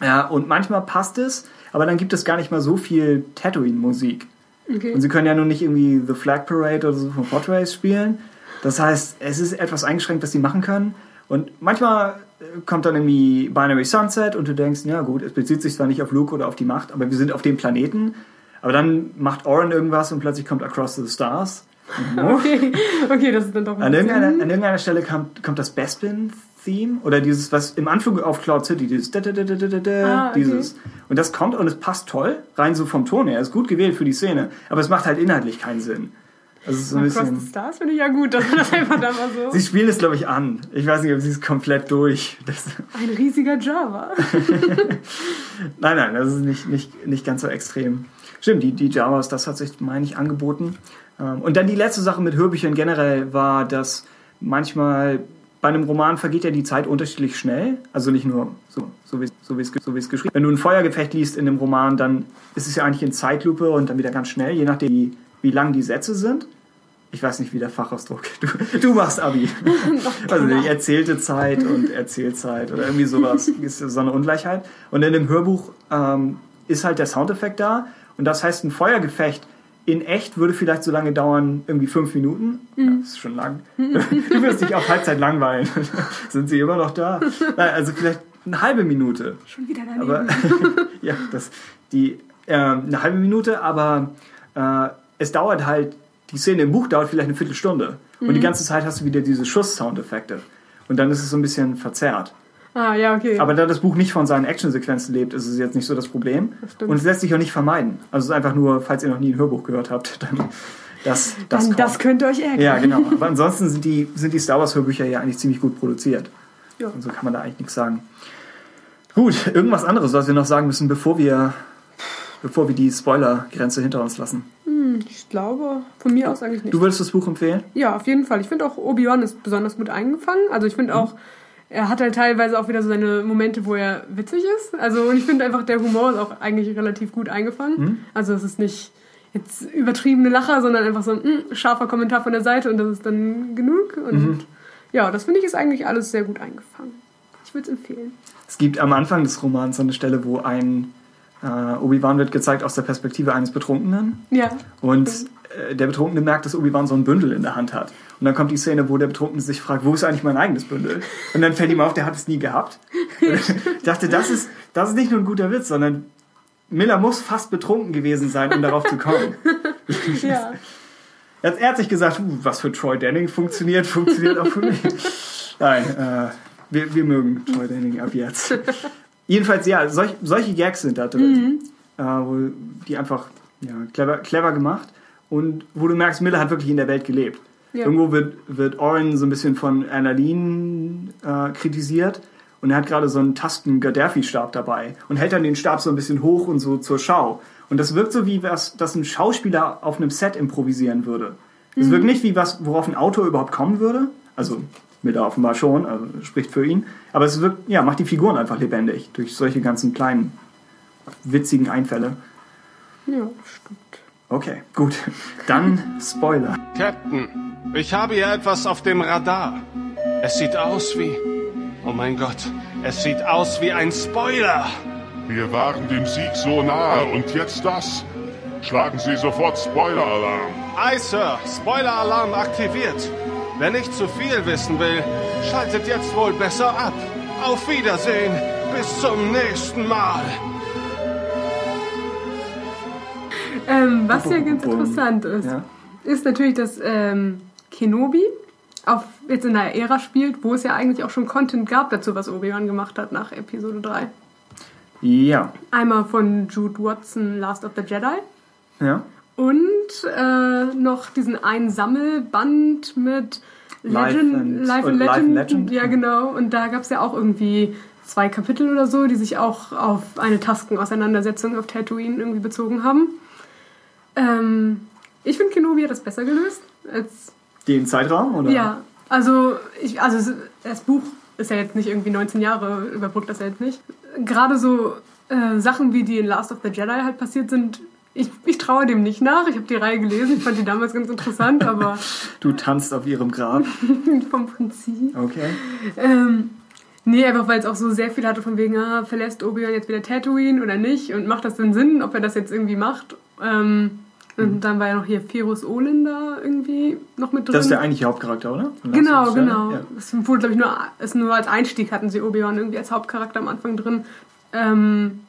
Ja, und manchmal passt es, aber dann gibt es gar nicht mal so viel Tatooine-Musik. Okay. Und sie können ja nun nicht irgendwie The Flag Parade oder so von Hot Race spielen. Das heißt, es ist etwas eingeschränkt, was sie machen können. Und manchmal äh, kommt dann irgendwie Binary Sunset und du denkst, ja gut, es bezieht sich zwar nicht auf Luke oder auf die Macht, aber wir sind auf dem Planeten. Aber dann macht Oren irgendwas und plötzlich kommt Across the Stars. okay. okay, das ist dann doch an irgendeiner, an irgendeiner Stelle kommt, kommt das Bespin Theme oder dieses, was im Anflug auf Cloud City, dieses, da, da, da, ah, okay. dieses. Und das kommt und es passt toll, rein so vom Ton her. Ist gut gewählt für die Szene, aber es macht halt inhaltlich keinen Sinn. Also so ein bisschen, Cross the Stars finde ich ja gut, dass man das einfach da mal so. sie spielen es, glaube ich, an. Ich weiß nicht, ob sie es komplett durch. Das ein riesiger Java. nein, nein, das ist nicht, nicht, nicht ganz so extrem. Stimmt, die, die Javas, das hat sich, meine ich, angeboten. Ähm, und dann die letzte Sache mit Hörbüchern generell war, dass manchmal bei einem Roman vergeht ja die Zeit unterschiedlich schnell. Also nicht nur so, so wie so es so geschrieben Wenn du ein Feuergefecht liest in einem Roman, dann ist es ja eigentlich in Zeitlupe und dann wieder ganz schnell, je nachdem, wie, wie lang die Sätze sind. Ich weiß nicht, wie der Fachausdruck. Du, du machst Abi. also die erzählte Zeit und Erzählzeit oder irgendwie sowas ist so eine Ungleichheit. Und in dem Hörbuch ähm, ist halt der Soundeffekt da. Und das heißt, ein Feuergefecht in echt würde vielleicht so lange dauern, irgendwie fünf Minuten. Mhm. Ja, das ist schon lang. du wirst dich auf Halbzeit langweilen. Sind sie immer noch da? Nein, also vielleicht eine halbe Minute. Schon wieder daneben. Aber, ja, das, die, äh, eine halbe Minute, aber äh, es dauert halt, die Szene im Buch dauert vielleicht eine Viertelstunde. Mhm. Und die mhm. ganze Zeit hast du wieder diese Schuss-Soundeffekte. Und dann ist es so ein bisschen verzerrt. Ah, ja, okay. Aber da das Buch nicht von seinen Actionsequenzen lebt, ist es jetzt nicht so das Problem. Das und es lässt sich auch nicht vermeiden. Also es ist einfach nur, falls ihr noch nie ein Hörbuch gehört habt, dann das, das, dann das könnt ihr euch ärgern. Ja, genau. Aber ansonsten sind die, sind die Star Wars Hörbücher ja eigentlich ziemlich gut produziert. Ja. Und so kann man da eigentlich nichts sagen. Gut, irgendwas anderes, was wir noch sagen müssen, bevor wir, bevor wir die Spoiler-Grenze hinter uns lassen. Hm, ich glaube, von mir aus eigentlich nicht. Du würdest das Buch empfehlen? Ja, auf jeden Fall. Ich finde auch Obi-Wan ist besonders gut eingefangen. Also ich finde mhm. auch er hat halt teilweise auch wieder so seine Momente, wo er witzig ist. Also, und ich finde einfach, der Humor ist auch eigentlich relativ gut eingefangen. Mhm. Also, es ist nicht jetzt übertriebene Lacher, sondern einfach so ein mh, hm, scharfer Kommentar von der Seite und das ist dann genug. Und mhm. ja, das finde ich ist eigentlich alles sehr gut eingefangen. Ich würde es empfehlen. Es gibt am Anfang des Romans so eine Stelle, wo ein äh, Obi-Wan wird gezeigt aus der Perspektive eines Betrunkenen. Ja. Und äh, der Betrunkene merkt, dass Obi-Wan so ein Bündel in der Hand hat. Und dann kommt die Szene, wo der Betrunkene sich fragt, wo ist eigentlich mein eigenes Bündel? Und dann fällt ihm auf, der hat es nie gehabt. ich dachte, das ist, das ist nicht nur ein guter Witz, sondern Miller muss fast betrunken gewesen sein, um darauf zu kommen. ja. Er hat sich gesagt, uh, was für Troy Denning funktioniert, funktioniert auch für mich. Nein, äh, wir, wir mögen Troy Denning ab jetzt. Jedenfalls, ja, solch, solche Gags sind da drin, mhm. äh, die einfach ja, clever, clever gemacht und wo du merkst, Miller hat wirklich in der Welt gelebt. Ja. Irgendwo wird, wird Oren so ein bisschen von Annalene äh, kritisiert und er hat gerade so einen Tasten-Gaddafi-Stab dabei und hält dann den Stab so ein bisschen hoch und so zur Schau. Und das wirkt so, wie was, dass ein Schauspieler auf einem Set improvisieren würde. Es mhm. wirkt nicht wie was, worauf ein Autor überhaupt kommen würde. Also Miller offenbar schon, also spricht für ihn. Aber es wirkt, ja, macht die Figuren einfach lebendig durch solche ganzen kleinen, witzigen Einfälle. Ja, stimmt. Okay, gut. Dann Spoiler. Captain, ich habe hier etwas auf dem Radar. Es sieht aus wie... Oh mein Gott, es sieht aus wie ein Spoiler. Wir waren dem Sieg so nahe und jetzt das. Schlagen Sie sofort Spoiler-Alarm. Aye, Sir. Spoiler-Alarm aktiviert. Wer nicht zu viel wissen will, schaltet jetzt wohl besser ab. Auf Wiedersehen. Bis zum nächsten Mal. Ähm, was ja ganz interessant ist, ja. ist natürlich, dass ähm, Kenobi auf, jetzt in der Ära spielt, wo es ja eigentlich auch schon Content gab dazu, was Obi-Wan gemacht hat nach Episode 3. Ja. Einmal von Jude Watson, Last of the Jedi. Ja. Und äh, noch diesen einen Sammelband mit Legend, Life and, Life and, Legend. Life Legend. Ja, genau. Und da gab es ja auch irgendwie zwei Kapitel oder so, die sich auch auf eine Taskenauseinandersetzung auf Tatooine irgendwie bezogen haben. Ähm, ich finde, Kenobi hat das besser gelöst als. Den Zeitraum, oder? Ja, also, ich, also das Buch ist ja jetzt nicht irgendwie 19 Jahre, überbrückt das ja jetzt nicht. Gerade so äh, Sachen, wie die in Last of the Jedi halt passiert sind, ich, ich traue dem nicht nach. Ich habe die Reihe gelesen, ich fand die damals ganz interessant, aber. Du tanzt auf ihrem Grab. vom Prinzip. Okay. Ähm, nee, einfach weil es auch so sehr viel hatte von wegen, ah, verlässt Obi-Wan jetzt wieder Tatooine oder nicht und macht das denn Sinn, ob er das jetzt irgendwie macht. Ähm, und mhm. dann war ja noch hier Ferus Olin da irgendwie noch mit drin. Das ist der eigentliche Hauptcharakter, oder? Genau, genau. Ja. Das wurde, glaube ich, nur, ist nur als Einstieg hatten sie Obi-Wan irgendwie als Hauptcharakter am Anfang drin. Ähm,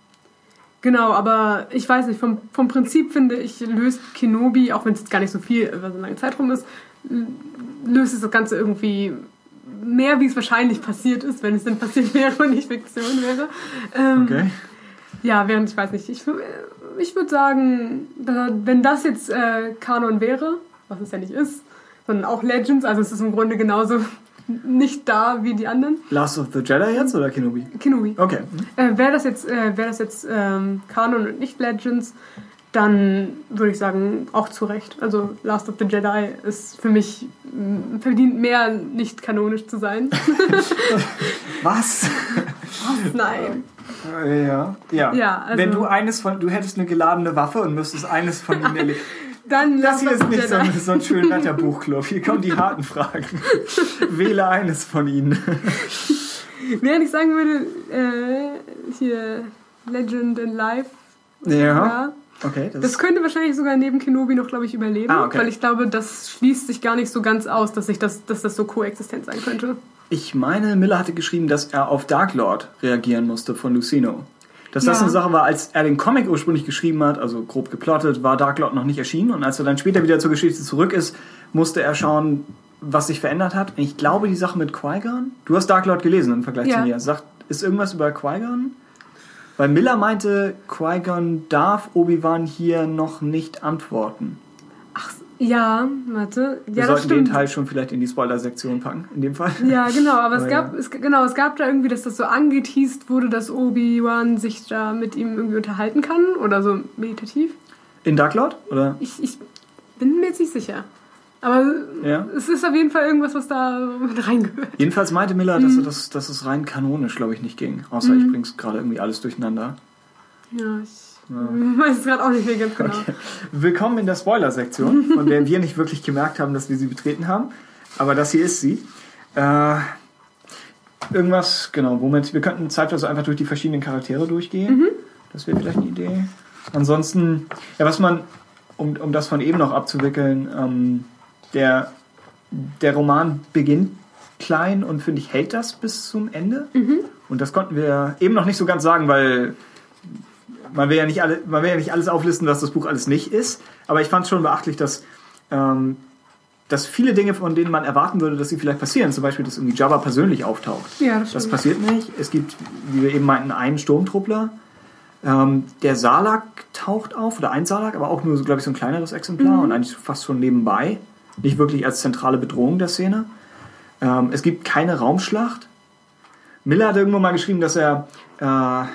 Genau, aber ich weiß nicht, vom, vom Prinzip finde ich, löst Kenobi, auch wenn es jetzt gar nicht so viel, über so lange Zeit rum ist, löst es das Ganze irgendwie mehr, wie es wahrscheinlich passiert ist, wenn es denn passiert wäre und nicht Fiktion wäre. Ähm, okay. Ja, während ich weiß nicht, ich, ich würde sagen, wenn das jetzt äh, Kanon wäre, was es ja nicht ist, sondern auch Legends, also es ist im Grunde genauso nicht da wie die anderen. Last of the Jedi jetzt oder Kenobi? Kenobi. Okay. Äh, Wäre das jetzt, äh, wär das jetzt ähm, Kanon und nicht Legends, dann würde ich sagen, auch zu Recht. Also Last of the Jedi ist für mich verdient mehr, nicht kanonisch zu sein. Was? Was? Nein. Ja, ja. ja also Wenn du eines von, du hättest eine geladene Waffe und müsstest eines von ihnen erledigen. Dann das hier ist nicht so, so ein schöner Wetterbuchclub. Hier kommen die harten Fragen. Wähle eines von ihnen. Während ich sagen würde, äh, hier Legend in Life. Ja. ja. Okay, das, das, könnte wahrscheinlich sogar neben Kenobi noch, glaube ich, überleben, ah, okay. weil ich glaube, das schließt sich gar nicht so ganz aus, dass, ich das, dass das so koexistent sein könnte. Ich meine, Miller hatte geschrieben, dass er auf Dark Lord reagieren musste von Lucino. Dass ja. das eine Sache war, als er den Comic ursprünglich geschrieben hat, also grob geplottet, war Dark Lord noch nicht erschienen. Und als er dann später wieder zur Geschichte zurück ist, musste er schauen, was sich verändert hat. Und ich glaube, die Sache mit Qui-Gon, du hast Dark Lord gelesen im Vergleich ja. zu mir. Sagt, ist irgendwas über Qui-Gon? Weil Miller meinte, Qui-Gon darf Obi-Wan hier noch nicht antworten. Ach, ja, warte. Ja, Wir sollten den Teil schon vielleicht in die Spoiler-Sektion packen, in dem Fall. Ja, genau, aber, aber es, gab, ja. es, genau, es gab da irgendwie, dass das so angeteased wurde, dass Obi-Wan sich da mit ihm irgendwie unterhalten kann oder so meditativ. In Dark Lord? Oder? Ich, ich bin mir jetzt nicht sicher. Aber ja. es ist auf jeden Fall irgendwas, was da mit reingehört. Jedenfalls meinte Miller, dass, mhm. das, dass es rein kanonisch, glaube ich, nicht ging. Außer mhm. ich bring's gerade irgendwie alles durcheinander. Ja, ich ich weiß es gerade auch nicht mehr ganz genau. Okay. Willkommen in der Spoiler-Sektion, von der wir nicht wirklich gemerkt haben, dass wir sie betreten haben. Aber das hier ist sie. Äh, irgendwas, genau, womit wir könnten zeitweise einfach durch die verschiedenen Charaktere durchgehen. Mhm. Das wäre vielleicht eine Idee. Ansonsten, ja, was man, um, um das von eben noch abzuwickeln, ähm, der, der Roman beginnt klein und finde ich hält das bis zum Ende. Mhm. Und das konnten wir eben noch nicht so ganz sagen, weil man will ja nicht alle, man will ja nicht alles auflisten, was das Buch alles nicht ist. Aber ich fand es schon beachtlich, dass, ähm, dass viele Dinge, von denen man erwarten würde, dass sie vielleicht passieren, zum Beispiel, dass irgendwie Jabba persönlich auftaucht. Ja, das, das passiert nicht. Es gibt, wie wir eben meinten, einen Sturmtruppler. Ähm, der Salak taucht auf, oder ein Salak, aber auch nur, glaube ich, so ein kleineres Exemplar mhm. und eigentlich fast schon nebenbei. Nicht wirklich als zentrale Bedrohung der Szene. Ähm, es gibt keine Raumschlacht. Miller hat irgendwo mal geschrieben, dass er äh,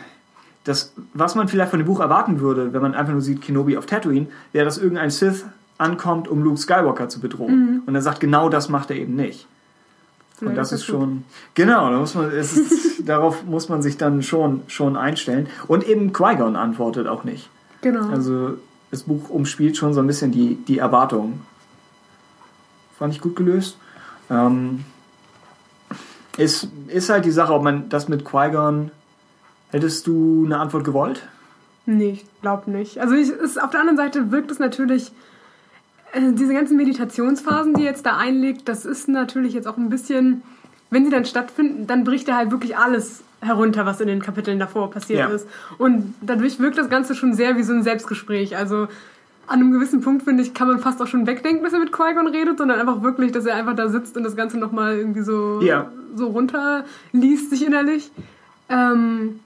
das, was man vielleicht von dem Buch erwarten würde, wenn man einfach nur sieht Kenobi auf Tatooine, wäre, dass irgendein Sith ankommt, um Luke Skywalker zu bedrohen. Mhm. Und er sagt, genau das macht er eben nicht. Und ja, das, das ist schon, genau, da muss man, ist, darauf muss man sich dann schon, schon einstellen. Und eben Qui-Gon antwortet auch nicht. Genau. Also das Buch umspielt schon so ein bisschen die, die Erwartungen. Fand ich gut gelöst. Ähm, ist, ist halt die Sache, ob man das mit Qui-Gon Hättest du eine Antwort gewollt? Nee, ich glaube nicht. Also ich, ist, auf der anderen Seite wirkt es natürlich, äh, diese ganzen Meditationsphasen, die jetzt da einlegt, das ist natürlich jetzt auch ein bisschen, wenn sie dann stattfinden, dann bricht er halt wirklich alles herunter, was in den Kapiteln davor passiert ja. ist. Und dadurch wirkt das Ganze schon sehr wie so ein Selbstgespräch. Also an einem gewissen Punkt, finde ich, kann man fast auch schon wegdenken, dass er mit Qui-Gon redet, sondern einfach wirklich, dass er einfach da sitzt und das Ganze nochmal irgendwie so, ja. so runterliest sich innerlich. Ähm,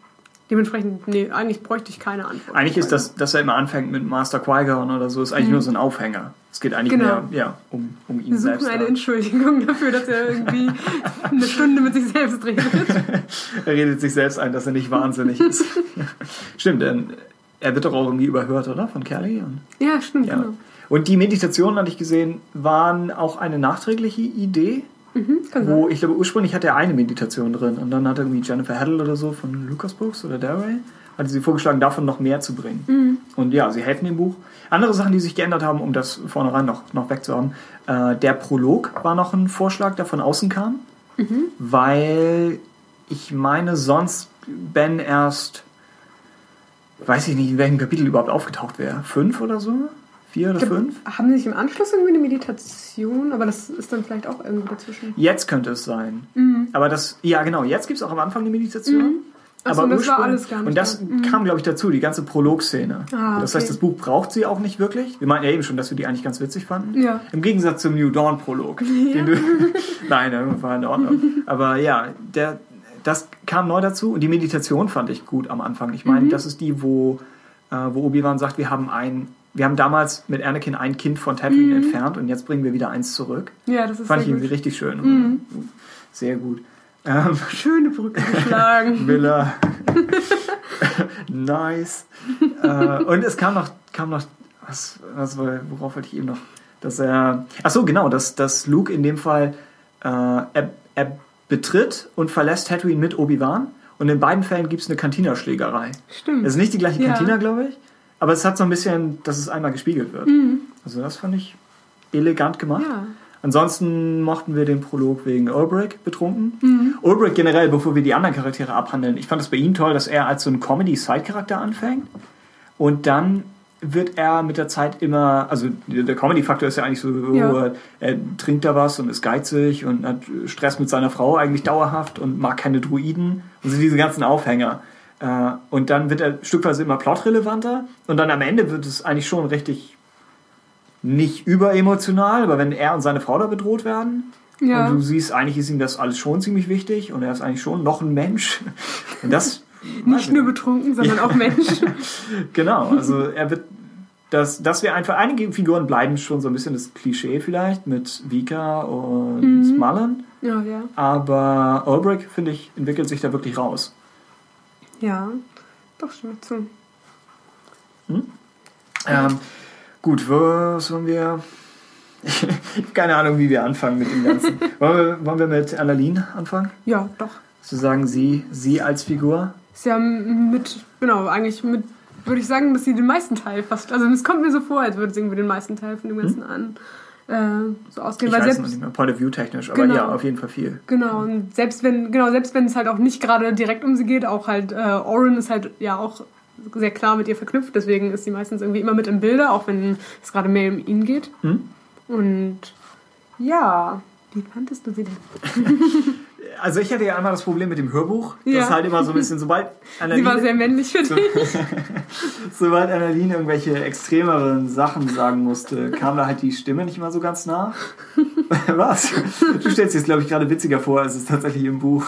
Dementsprechend, nee, eigentlich bräuchte ich keine Antwort. Eigentlich ist das, dass er immer anfängt mit Master Qui-Gon oder so, ist eigentlich mhm. nur so ein Aufhänger. Es geht eigentlich genau. mehr ja, um, um ihn Wir suchen selbst. eine Entschuldigung dafür, dass er irgendwie eine Stunde mit sich selbst redet. er redet sich selbst ein, dass er nicht wahnsinnig ist. stimmt, denn er wird doch auch irgendwie überhört, oder? Von Kelly? Ja, stimmt, ja. genau. Und die Meditationen, hatte ich gesehen, waren auch eine nachträgliche Idee. Mhm, wo ich glaube, ursprünglich hatte er eine Meditation drin und dann hat irgendwie Jennifer Heddle oder so von Lucas Books oder Darray hatte sie vorgeschlagen, davon noch mehr zu bringen. Mhm. Und ja, sie helfen dem Buch. Andere Sachen, die sich geändert haben, um das vornherein noch, noch wegzuhaben. Äh, der Prolog war noch ein Vorschlag, der von außen kam, mhm. weil ich meine, sonst Ben erst, weiß ich nicht, in welchem Kapitel überhaupt aufgetaucht wäre. Fünf oder so? Vier oder glaub, fünf? Haben Sie sich im Anschluss irgendwie eine Meditation? Aber das ist dann vielleicht auch irgendwo dazwischen. Jetzt könnte es sein. Mhm. Aber das, ja genau, jetzt gibt es auch am Anfang eine Meditation. Mhm. Achso, aber das war alles gar nicht. Und das da. Mhm. kam, glaube ich, dazu, die ganze Prolog-Szene. Ah, das heißt, das Buch braucht sie auch nicht wirklich. Wir meinten ja eben schon, dass wir die eigentlich ganz witzig fanden. Ja. Im Gegensatz zum New Dawn-Prolog. Ja. Nein, der war in Ordnung. aber ja, der, das kam neu dazu und die Meditation fand ich gut am Anfang. Ich meine, mhm. das ist die, wo, äh, wo Obi-Wan sagt, wir haben ein wir haben damals mit Anakin ein Kind von Tatooine mhm. entfernt und jetzt bringen wir wieder eins zurück. Ja, das ist Fand ich irgendwie richtig schön. Mhm. Sehr gut. Ähm, Schöne Brücke geschlagen. Miller. nice. äh, und es kam noch, kam noch was, was, worauf wollte ich eben noch? Dass er. Ach so, genau, dass, dass Luke in dem Fall äh, er, er betritt und verlässt Tatooine mit Obi-Wan. Und in beiden Fällen gibt es eine Cantina-Schlägerei. Stimmt. Es ist nicht die gleiche ja. Cantina, glaube ich. Aber es hat so ein bisschen, dass es einmal gespiegelt wird. Mhm. Also das fand ich elegant gemacht. Ja. Ansonsten mochten wir den Prolog wegen Ulbrich betrunken. Mhm. Ulbrich generell, bevor wir die anderen Charaktere abhandeln, ich fand es bei ihm toll, dass er als so ein Comedy-Side-Charakter anfängt und dann wird er mit der Zeit immer, also der Comedy-Faktor ist ja eigentlich so, ja. er trinkt da was und ist geizig und hat Stress mit seiner Frau eigentlich dauerhaft und mag keine Druiden und sind diese ganzen Aufhänger. Äh, und dann wird er stückweise immer plotrelevanter und dann am Ende wird es eigentlich schon richtig nicht überemotional, aber wenn er und seine Frau da bedroht werden ja. und du siehst, eigentlich ist ihm das alles schon ziemlich wichtig und er ist eigentlich schon noch ein Mensch. Und das nicht nur betrunken, sondern ja. auch Mensch. genau, also er wird dass, dass wir einfach, einige Figuren bleiben schon so ein bisschen das Klischee vielleicht mit Vika und mhm. Smullen. Ja, ja. Aber Ulbrich, finde ich, entwickelt sich da wirklich raus. Ja, doch, stimme zu. Hm? Ähm, gut, was wollen wir. ich habe keine Ahnung, wie wir anfangen mit dem Ganzen. wollen, wir, wollen wir mit Annalene anfangen? Ja, doch. Zu sagen, sie, sie als Figur? Sie haben mit, genau, eigentlich mit, würde ich sagen, dass sie den meisten Teil fast. Also es kommt mir so vor, als würde sie irgendwie den meisten Teil von dem Ganzen hm? an äh, so ausgehen. Ich weil weiß selbst, nicht mehr, Point of View technisch, aber genau, ja, auf jeden Fall viel. Genau, und selbst wenn, genau, selbst wenn es halt auch nicht gerade direkt um sie geht, auch halt, äh, Oren ist halt ja auch sehr klar mit ihr verknüpft, deswegen ist sie meistens irgendwie immer mit im Bilde, auch wenn es gerade mehr um ihn geht. Hm? Und ja, wie fandest du sie denn? also ich hatte ja einmal das Problem mit dem Hörbuch. Ja. Das halt immer so ein bisschen, sobald Annalene... Sie war sehr männlich für dich. sobald Annalene irgendwelche extremeren Sachen sagen musste, kam da halt die Stimme nicht mal so ganz nach. Was? Du stellst dir das, glaube ich, gerade witziger vor, als es tatsächlich im Buch.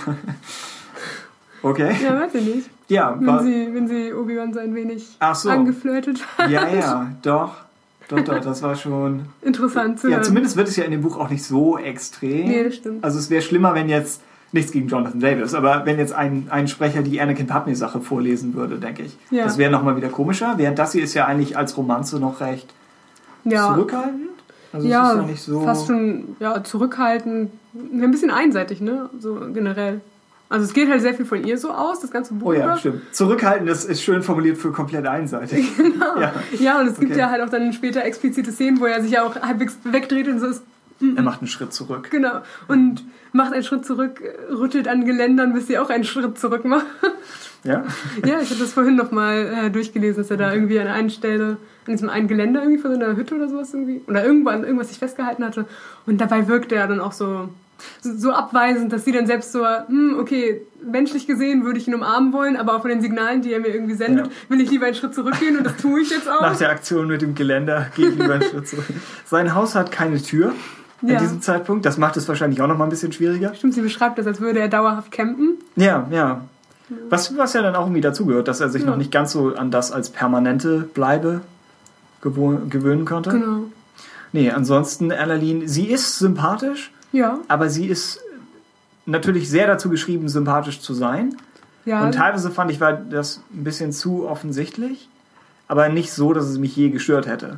Okay. Ja, weiß ich nicht. Ja, wenn sie, wenn sie Obi-Wan so ein wenig so. angeflirtet hat. Ja, ja, doch. Doch, doch, das war schon. Interessant zu Ja, hören. zumindest wird es ja in dem Buch auch nicht so extrem. Nee, das stimmt. Also es wäre schlimmer, wenn jetzt nichts gegen Jonathan Davis, aber wenn jetzt ein, ein Sprecher die Anakin Padme-Sache vorlesen würde, denke ich. Ja. Das wäre nochmal wieder komischer, während das hier ist ja eigentlich als Romanze noch recht ja. zurückhaltend. Also ja, es ist ja nicht so fast schon ja, zurückhaltend, ein bisschen einseitig, ne? So generell. Also es geht halt sehr viel von ihr so aus, das ganze Buch. Oh ja, stimmt. Zurückhaltend ist, ist schön formuliert für komplett einseitig. genau. Ja. ja, und es gibt okay. ja halt auch dann später explizite Szenen, wo er sich ja auch halbwegs wegdreht und so ist. Er macht einen Schritt zurück. Genau. Und macht einen Schritt zurück, rüttelt an Geländern, bis sie auch einen Schritt zurück macht. Ja? Ja, ich habe das vorhin nochmal äh, durchgelesen, dass er da irgendwie an einer Stelle, an diesem einen Geländer irgendwie von so einer Hütte oder sowas irgendwie, oder irgendwann irgendwas sich festgehalten hatte. Und dabei wirkte er dann auch so, so abweisend, dass sie dann selbst so, hm, okay, menschlich gesehen würde ich ihn umarmen wollen, aber auch von den Signalen, die er mir irgendwie sendet, ja. will ich lieber einen Schritt zurückgehen und das tue ich jetzt auch. Nach der Aktion mit dem Geländer gehe ich lieber einen Schritt zurück. Sein Haus hat keine Tür ja. an diesem Zeitpunkt. Das macht es wahrscheinlich auch noch mal ein bisschen schwieriger. Stimmt, sie beschreibt das, als würde er dauerhaft campen. Ja, ja. Was, was ja dann auch irgendwie dazugehört, dass er sich ja. noch nicht ganz so an das als permanente Bleibe gewöhnen konnte. Genau. Nee, ansonsten, Erlaline, sie ist sympathisch. Ja. Aber sie ist natürlich sehr dazu geschrieben, sympathisch zu sein. Ja. Und teilweise fand ich, war das ein bisschen zu offensichtlich. Aber nicht so, dass es mich je gestört hätte.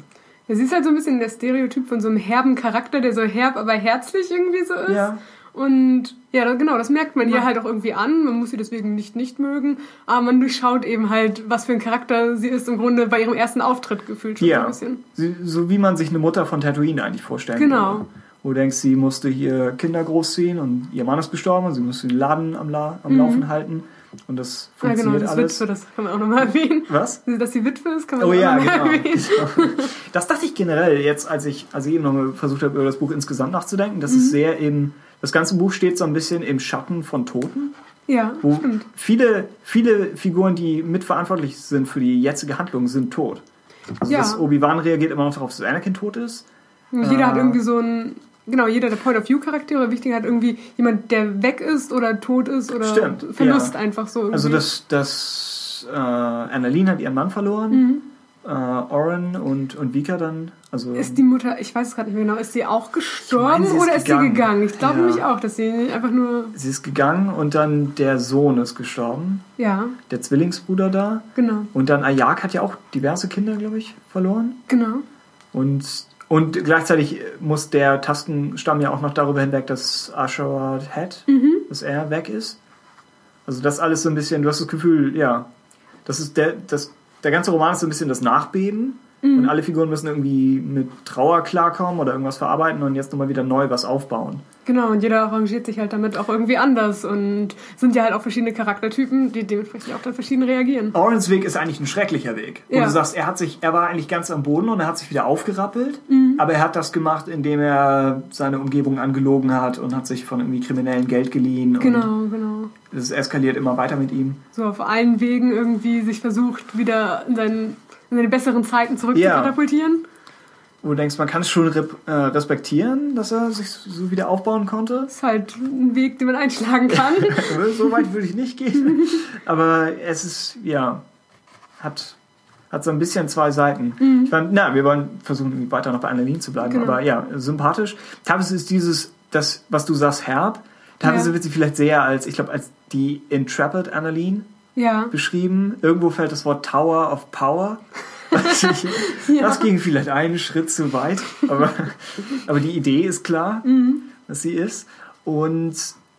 Ja, sie ist halt so ein bisschen der Stereotyp von so einem herben Charakter, der so herb, aber herzlich irgendwie so ist. Ja. Und ja, genau, das merkt man ihr halt auch irgendwie an. Man muss sie deswegen nicht nicht mögen, aber man durchschaut eben halt, was für ein Charakter sie ist im Grunde bei ihrem ersten Auftritt gefühlt schon ja. ein bisschen. So wie man sich eine Mutter von Tatooine eigentlich vorstellt. Genau. Würde. Wo du denkst, sie musste hier Kinder großziehen und ihr Mann ist gestorben und sie musste den Laden am, La am mhm. Laufen halten. Und das funktioniert ja, genau, das alles. Witwe, das kann man auch nochmal erwähnen. Was? Dass sie Witwe ist, kann man oh, auch ja, nochmal genau. erwähnen. Das dachte ich generell jetzt, als ich, als ich eben nochmal versucht habe, über das Buch insgesamt nachzudenken, dass mhm. es sehr eben das ganze Buch steht so ein bisschen im Schatten von Toten. Ja, wo stimmt. Viele, viele Figuren, die mitverantwortlich sind für die jetzige Handlung, sind tot. Also ja. das Obi-Wan reagiert immer noch darauf, dass Anakin tot ist. Jeder äh, hat irgendwie so ein, genau, jeder der Point-of-View-Charaktere, wichtig hat irgendwie jemand, der weg ist oder tot ist oder stimmt, Verlust ja. einfach so. Irgendwie. Also das, das äh, Annalene hat ihren Mann verloren. Mhm äh, Oren und, und Vika dann. Also, ist die Mutter, ich weiß es gerade nicht mehr genau, ist sie auch gestorben meine, oder ist, ist sie gegangen? Ich glaube ja. nämlich auch, dass sie einfach nur. Sie ist gegangen und dann der Sohn ist gestorben. Ja. Der Zwillingsbruder da. Genau. Und dann Ayak hat ja auch diverse Kinder, glaube ich, verloren. Genau. Und, und gleichzeitig muss der Tastenstamm ja auch noch darüber hinweg, dass Asherad Head, mhm. dass er weg ist. Also das alles so ein bisschen, du hast das Gefühl, ja, das ist der, das der ganze Roman ist so ein bisschen das Nachbeben. Mhm. Und alle Figuren müssen irgendwie mit Trauer klarkommen oder irgendwas verarbeiten und jetzt nochmal wieder neu was aufbauen. Genau, und jeder arrangiert sich halt damit auch irgendwie anders und sind ja halt auch verschiedene Charaktertypen, die dementsprechend auch dann verschieden reagieren. Orans Weg ist eigentlich ein schrecklicher Weg. Ja. Und du sagst, er hat sich, er war eigentlich ganz am Boden und er hat sich wieder aufgerappelt, mhm. aber er hat das gemacht, indem er seine Umgebung angelogen hat und hat sich von irgendwie kriminellen Geld geliehen. Genau, genau. Es eskaliert immer weiter mit ihm. So auf allen Wegen irgendwie sich versucht, wieder in, seinen, in seine besseren Zeiten zurückzukatapultieren. Ja wo du denkst, man kann es schon äh, respektieren, dass er sich so wieder aufbauen konnte. Das ist halt ein Weg, den man einschlagen kann. so weit würde ich nicht gehen. Aber es ist, ja, hat, hat so ein bisschen zwei Seiten. Mhm. Ich meine, na, wir wollen versuchen, weiter noch bei einer Linie zu bleiben. Genau. Aber ja, sympathisch. Teilweise ist dieses, das, was du sagst, herb. Teilweise ja. wird sie vielleicht sehr als, ich glaube, als die Intrepid Annalene ja. beschrieben. Irgendwo fällt das Wort Tower of Power. ja. Das ging vielleicht einen Schritt zu weit, aber, aber die Idee ist klar, mhm. was sie ist. Und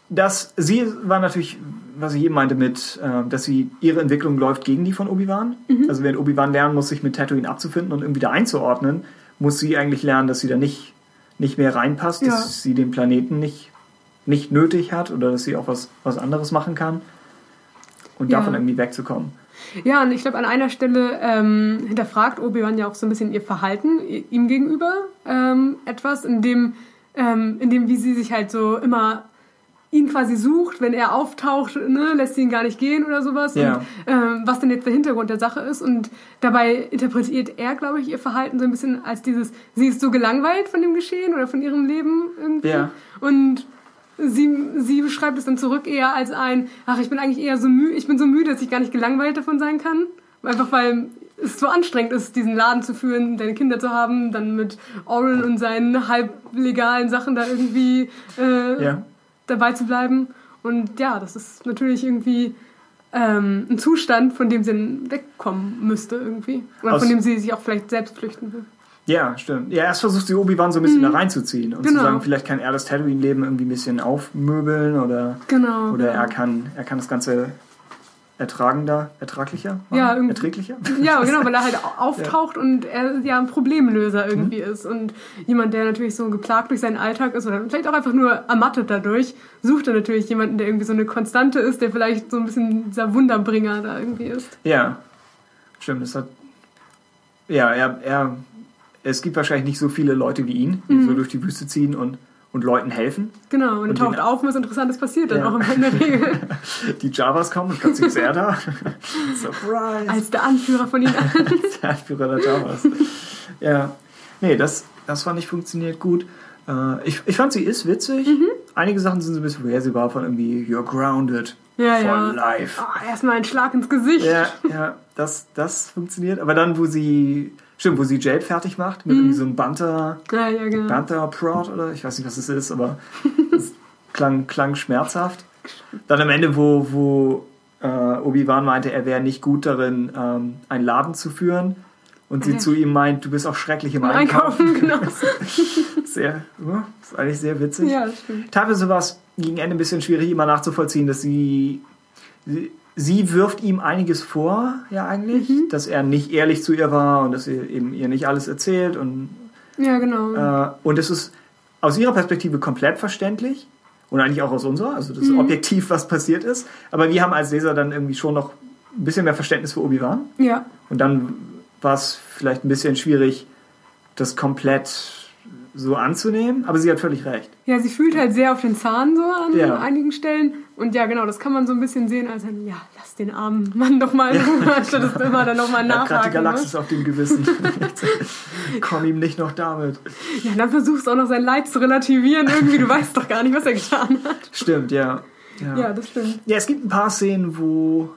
das, sie war natürlich, was ich eben meinte, mit, äh, dass sie ihre Entwicklung läuft gegen die von Obi-Wan. Mhm. Also während Obi-Wan lernen muss, sich mit Tatooine abzufinden und irgendwie da einzuordnen, muss sie eigentlich lernen, dass sie da nicht, nicht mehr reinpasst, ja. dass sie den Planeten nicht, nicht nötig hat oder dass sie auch was, was anderes machen kann und ja. davon irgendwie wegzukommen. Ja, und ich glaube, an einer Stelle ähm, hinterfragt Obi-Wan ja auch so ein bisschen ihr Verhalten ihm gegenüber ähm, etwas, in dem, ähm, in dem, wie sie sich halt so immer ihn quasi sucht, wenn er auftaucht, ne, lässt sie ihn gar nicht gehen oder sowas. Ja. Und ähm, was denn jetzt der Hintergrund der Sache ist. Und dabei interpretiert er, glaube ich, ihr Verhalten so ein bisschen als dieses, sie ist so gelangweilt von dem Geschehen oder von ihrem Leben irgendwie. Ja. Und sie, sie beschreibt es dann zurück eher als ein, ach, ich bin eigentlich eher so müde, ich bin so müde, dass ich gar nicht gelangweilt davon sein kann. Einfach weil es so anstrengend ist, diesen Laden zu führen, deine Kinder zu haben, dann mit Oren und seinen halblegalen Sachen da irgendwie äh, ja. dabei zu bleiben. Und ja, das ist natürlich irgendwie ähm, ein Zustand, von dem sie wegkommen müsste irgendwie. Oder Aus von dem sie sich auch vielleicht selbst flüchten will. Ja, stimmt. Ja, erst versucht sie Obi-Wan so ein bisschen mhm. da reinzuziehen und genau. zu sagen, vielleicht kann er das Tatooine-Leben irgendwie ein bisschen aufmöbeln oder, genau, oder genau. er kann er kann das Ganze ertragender, ertraglicher, machen? ja, erträglicher. Ja, genau, weil er halt auftaucht ja. und er ja ein Problemlöser irgendwie mhm. ist und jemand, der natürlich so geplagt durch seinen Alltag ist oder vielleicht auch einfach nur ermattet dadurch, sucht er natürlich jemanden, der irgendwie so eine Konstante ist, der vielleicht so ein bisschen dieser Wunderbringer da irgendwie ist. Ja, stimmt. Das hat ja, er, er es gibt wahrscheinlich nicht so viele Leute wie ihn, die mhm. so durch die Wüste ziehen und, und Leuten helfen. Genau, und, und taucht auf was Interessantes passiert dann ja. auch in der Regel. Die Javas kommen und plötzlich ist er da. Surprise! Als der Anführer von ihnen. Als der Anführer der Javas. Ja, nee, das, das fand ich funktioniert gut. Äh, ich, ich fand, sie ist witzig. Mhm. Einige Sachen sind so ein bisschen vorhersehbar von irgendwie You're grounded Ja, for ja. life. Oh, erstmal ein Schlag ins Gesicht. Ja, ja, das, das funktioniert. Aber dann, wo sie, stimmt, wo sie Jade fertig macht, mit mhm. so einem Banter, ja, ja, genau. Banter Prod oder ich weiß nicht, was es ist, aber es klang, klang schmerzhaft. Dann am Ende, wo, wo äh, Obi-Wan meinte, er wäre nicht gut darin, ähm, einen Laden zu führen. Und sie ja. zu ihm meint, du bist auch schrecklich im Einkaufen. Einkaufen genau. sehr, oh, ist eigentlich sehr witzig. Ja, das stimmt. Teilweise war es gegen Ende ein bisschen schwierig, immer nachzuvollziehen, dass sie, sie, sie wirft ihm einiges vor, ja eigentlich, mhm. dass er nicht ehrlich zu ihr war und dass er eben ihr nicht alles erzählt und ja genau. Äh, und es ist aus ihrer Perspektive komplett verständlich und eigentlich auch aus unserer, also das ist mhm. objektiv, was passiert ist. Aber wir haben als Leser dann irgendwie schon noch ein bisschen mehr Verständnis für Obi-Wan. Ja. Und dann war es vielleicht ein bisschen schwierig, das komplett so anzunehmen, aber sie hat völlig recht. Ja, sie fühlt halt sehr auf den Zahn so an ja. einigen Stellen. Und ja, genau, das kann man so ein bisschen sehen, als ja, lass den armen Mann doch mal Ruhe, anstatt es immer dann nochmal nachhaken. Ja, gerade die Galaxis auf dem Gewissen. Komm ihm nicht noch damit. Ja, dann versuchst du auch noch sein Leid zu relativieren. Irgendwie, du weißt doch gar nicht, was er getan hat. Stimmt, ja. Ja, ja das stimmt. Ja, es gibt ein paar Szenen, wo,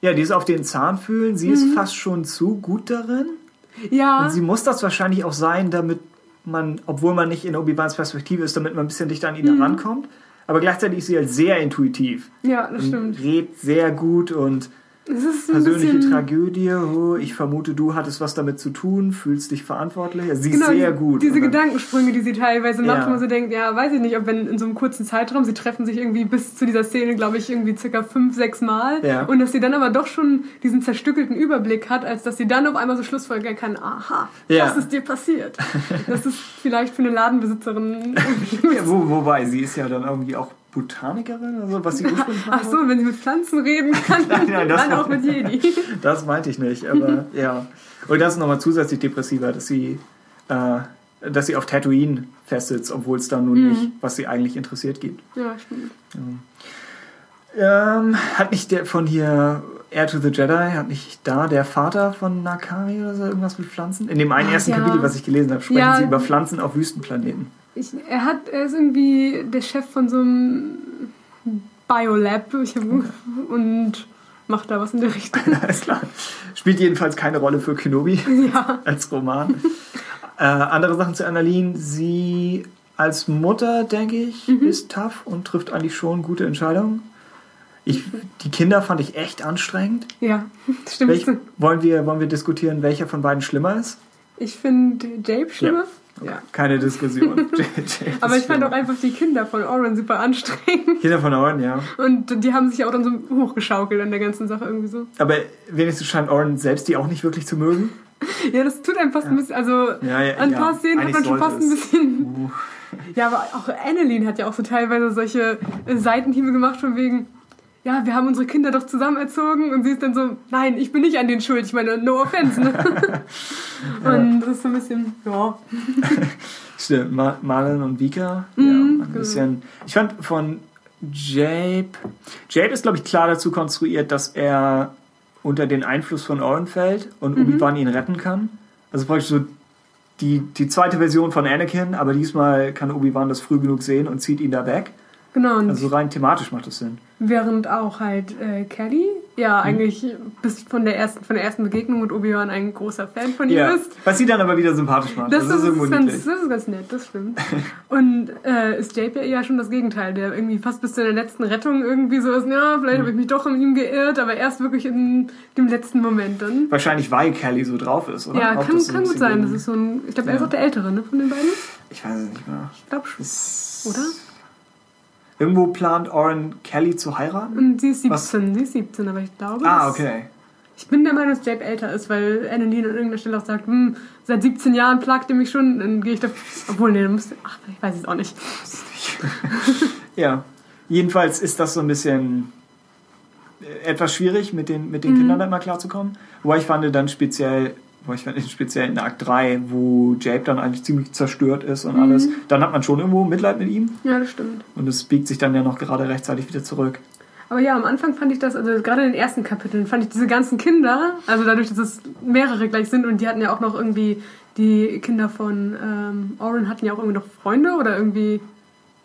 ja, die es auf den Zahn fühlen. Sie mhm. ist fast schon zu gut darin. Ja. Und sie muss das wahrscheinlich auch sein, damit man, obwohl man nicht in Obi-Wans Perspektive ist, damit man ein bisschen dichter an ihn mhm. herankommt. Aber gleichzeitig ist sie halt sehr intuitiv. Ja, das stimmt. Redet sehr gut und persönliche Tragödie. Oh, ich vermute, du hattest was damit zu tun, fühlst dich verantwortlich. sie genau, ist sehr gut. Diese oder? Gedankensprünge, die sie teilweise macht, ja. wo so denkt, ja, weiß ich nicht, ob wenn in so einem kurzen Zeitraum, sie treffen sich irgendwie bis zu dieser Szene, glaube ich, irgendwie circa fünf, sechs Mal. Ja. Und dass sie dann aber doch schon diesen zerstückelten Überblick hat, als dass sie dann auf einmal so schlussfolgern kann, aha, ja. was ist dir passiert? das ist vielleicht für eine Ladenbesitzerin. ja, wo, wobei, sie ist ja dann irgendwie auch Botanikerin, also was sie ursprünglich Ach so, wenn sie mit Pflanzen reden kann, nein, nein, dann auch mit Jedi. das meinte ich nicht, aber ja. Und das ist nochmal zusätzlich depressiver, dass sie, äh, dass sie auf Tatooine festsitzt, obwohl es da nun mhm. nicht, was sie eigentlich interessiert, gibt. Ja, stimmt. Ja. Ähm, hat nicht der von hier Air to the Jedi, hat nicht da der Vater von Nakari oder so irgendwas mit Pflanzen? In dem einen Ach, ersten ja. Kapitel, was ich gelesen habe, sprechen ja. sie über Pflanzen auf Wüstenplaneten. Ich, er, hat, er ist irgendwie der Chef von so einem Biolab und macht da was in der Richtung. Alles klar. Spielt jedenfalls keine Rolle für Kenobi ja. als Roman. äh, andere Sachen zu Annalene. Sie als Mutter, denke ich, mhm. ist tough und trifft eigentlich schon gute Entscheidungen. Ich, die Kinder fand ich echt anstrengend. Ja, stimmt. Welch, wollen, wir, wollen wir diskutieren, welcher von beiden schlimmer ist? Ich finde Jabe schlimmer. Ja. Ja. Keine Diskussion. Aber ich fand auch einfach die Kinder von Oren super anstrengend. Kinder von Oren, ja. Und die haben sich auch dann so hochgeschaukelt an der ganzen Sache irgendwie so. Aber wenigstens scheint Oren selbst die auch nicht wirklich zu mögen. ja, das tut einem fast ja. ein bisschen, also ja, ja, ein paar Szenen hat man schon fast ein bisschen... Uh. Ja, aber auch Annelien hat ja auch so teilweise solche Seitenhiebe gemacht von wegen ja, wir haben unsere Kinder doch zusammen erzogen und sie ist dann so, nein, ich bin nicht an den schuld. Ich meine, no offense. Ne? und das ist so ein bisschen, ja. Stimmt, Mar Marlon und Vika. Mhm, ja, ein genau. bisschen. Ich fand von Jabe. Jabe ist, glaube ich, klar dazu konstruiert, dass er unter den Einfluss von Oren fällt und mhm. Obi-Wan ihn retten kann. Also praktisch so die, die zweite Version von Anakin, aber diesmal kann Obi-Wan das früh genug sehen und zieht ihn da weg. Genau. Also rein thematisch macht das Sinn. Während auch halt äh, Kelly ja mhm. eigentlich bis von der ersten von der ersten Begegnung mit Obi-Wan ein großer Fan von ja. ihm ist. Was sie dann aber wieder sympathisch macht. Das, das, ist, ist ganz, das ist ganz nett, das stimmt. Und äh, ist Jape ja schon das Gegenteil, der irgendwie fast bis zu der letzten Rettung irgendwie so ist, ja, vielleicht mhm. habe ich mich doch in ihm geirrt, aber erst wirklich in dem letzten Moment dann. Wahrscheinlich, weil Kelly so drauf ist, oder? Ja, Auch kann, kann gut sein. Das ist so ein, ich glaube, er ist auch der Ältere ne, von den beiden. Ich weiß es nicht mehr. Ich glaube schon. Oder? Irgendwo plant Oren Kelly zu heiraten? Und sie ist 17, Was? sie ist 17, aber ich glaube. Ah, okay. Ich bin der Meinung, dass Jabe älter ist, weil Annalene an irgendeiner Stelle auch sagt, hm, seit 17 Jahren plagt er mich schon, dann gehe ich da. Obwohl, nee, dann musst du. Ach, ich weiß es auch nicht. ja. Jedenfalls ist das so ein bisschen äh, etwas schwierig, mit den, mit den mhm. Kindern dann mal klarzukommen. Wobei ich fand dann speziell ich fand, speziell in Akt 3, wo Jabe dann eigentlich ziemlich zerstört ist und mhm. alles, dann hat man schon irgendwo Mitleid mit ihm. Ja, das stimmt. Und es biegt sich dann ja noch gerade rechtzeitig wieder zurück. Aber ja, am Anfang fand ich das, also gerade in den ersten Kapiteln, fand ich diese ganzen Kinder, also dadurch, dass es mehrere gleich sind und die hatten ja auch noch irgendwie, die Kinder von ähm, Oren hatten ja auch irgendwie noch Freunde oder irgendwie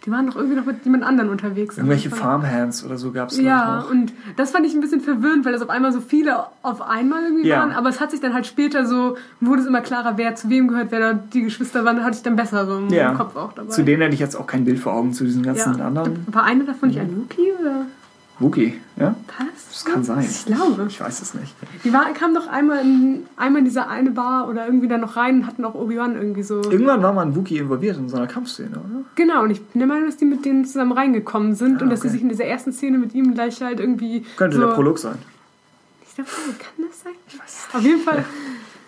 Die waren doch irgendwie noch mit jemand anderen unterwegs. Irgendwelche Farmhands oder so gab es Ja, noch. und das fand ich ein bisschen verwirrend, weil das auf einmal so viele auf einmal irgendwie ja. waren. Aber es hat sich dann halt später so, wurde es immer klarer, wer zu wem gehört, wer da die Geschwister waren, da hatte ich dann besser so im ja. Kopf auch dabei. Zu denen hätte ich jetzt auch kein Bild vor Augen, zu diesen ganzen ja. anderen. War einer davon nicht ein Wookie oder? Wookie, ja? Was? Das kann sein. Ich glaube. Ich weiß es nicht. Die war, kamen doch einmal in, einmal in diese eine Bar oder irgendwie da noch rein und hatten auch Obi-Wan irgendwie so. Irgendwann war mal ein Wookie involviert in so einer Kampfszene, oder? Genau, und ich bin der Meinung, dass die mit denen zusammen reingekommen sind ah, und dass okay. sie sich in dieser ersten Szene mit ihm gleich halt irgendwie. Könnte so der Prolog sein. Ich glaube, kann das sein? Ich weiß es nicht. Auf jeden Fall,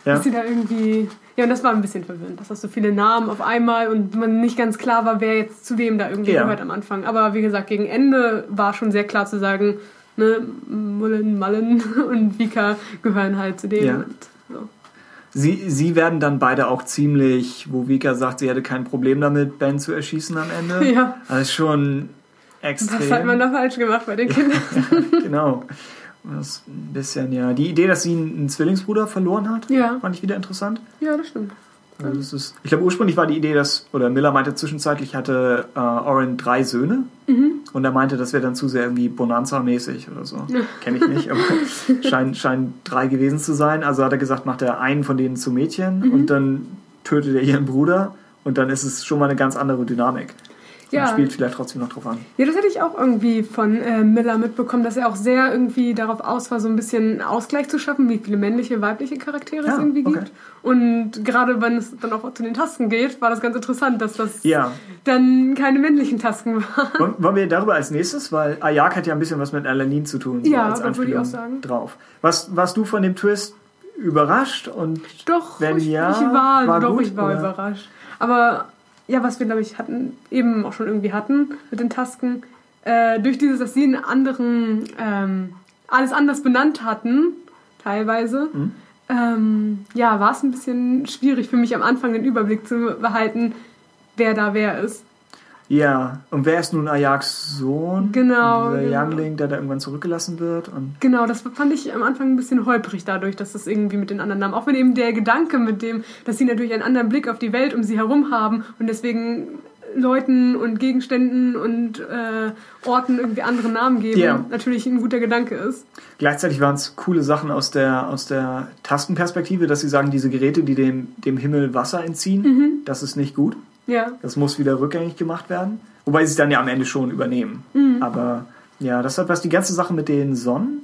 ja. dass sie da irgendwie ja, und das war ein bisschen verwirrend, dass das so viele Namen auf einmal und man nicht ganz klar war, wer jetzt zu wem da irgendwie ja. gehört am Anfang. Aber wie gesagt, gegen Ende war schon sehr klar zu sagen, ne, Mullen, Mallen und Vika gehören halt zu dem. Ja. So. Sie, sie werden dann beide auch ziemlich, wo Vika sagt, sie hätte kein Problem damit, Ben zu erschießen am Ende. Ja. Also schon extrem. Was hat man da falsch gemacht bei den Kindern? ja, genau. Das ein bisschen, ja. Die Idee, dass sie einen Zwillingsbruder verloren hat, ja. fand ich wieder interessant. Ja, das stimmt. Also das ist, ich glaube, ursprünglich war die Idee, dass, oder Miller meinte zwischenzeitlich, hatte äh, Oren drei Söhne. Mhm. Und er meinte, das wäre dann zu sehr irgendwie Bonanza-mäßig oder so. Kenne ich nicht, aber scheinen schein drei gewesen zu sein. Also hat er gesagt, macht er einen von denen zu Mädchen mhm. und dann tötet er ihren Bruder. Und dann ist es schon mal eine ganz andere Dynamik ja. spielt vielleicht trotzdem noch drauf an. Ja, das hatte ich auch irgendwie von äh, Miller mitbekommen, dass er auch sehr irgendwie darauf aus war, so ein bisschen Ausgleich zu schaffen, wie viele männliche, weibliche Charaktere ja, es irgendwie okay. gibt. Und gerade wenn es dann auch zu den Tasken geht, war das ganz interessant, dass das ja. dann keine männlichen Tasken waren. Wollen wir darüber als nächstes? Weil Ayak hat ja ein bisschen was mit Alanin zu tun. So ja, das würde ich auch sagen. Drauf. Was, warst du von dem Twist überrascht? Und doch, wenn ich, ja, ich war, war doch, gut, ich war oder? überrascht. Aber ja, was wir, glaube ich, hatten, eben auch schon irgendwie hatten mit den Tasken, äh, durch dieses, dass sie einen anderen, ähm, alles anders benannt hatten, teilweise, mhm. ähm, ja, war es ein bisschen schwierig für mich am Anfang den Überblick zu behalten, wer da wer ist. Ja, und wer ist nun Ayaks Sohn? Genau. Der genau. Youngling, der da irgendwann zurückgelassen wird. Und genau, das fand ich am Anfang ein bisschen holprig dadurch, dass das irgendwie mit den anderen Namen, auch wenn eben der Gedanke mit dem, dass sie natürlich einen anderen Blick auf die Welt um sie herum haben und deswegen Leuten und Gegenständen und äh, Orten irgendwie andere Namen geben, yeah. natürlich ein guter Gedanke ist. Gleichzeitig waren es coole Sachen aus der, aus der Tastenperspektive, dass sie sagen, diese Geräte, die dem, dem Himmel Wasser entziehen, mhm. das ist nicht gut. Ja. Das muss wieder rückgängig gemacht werden. Wobei sie es dann ja am Ende schon übernehmen. Mhm. Aber ja, das hat was die ganze Sache mit den Sonnen.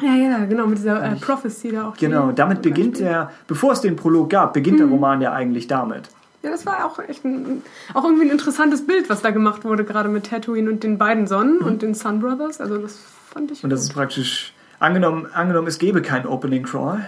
Ja, ja, genau, mit dieser äh, Prophecy da auch. Genau, damit beginnt der, bevor es den Prolog gab, beginnt mhm. der Roman ja eigentlich damit. Ja, das war auch echt ein, auch irgendwie ein interessantes Bild, was da gemacht wurde, gerade mit Tatooine und den beiden Sonnen mhm. und den Sun Brothers. Also das fand ich. Und das gut. ist praktisch, angenommen, angenommen, es gäbe kein Opening Crawl.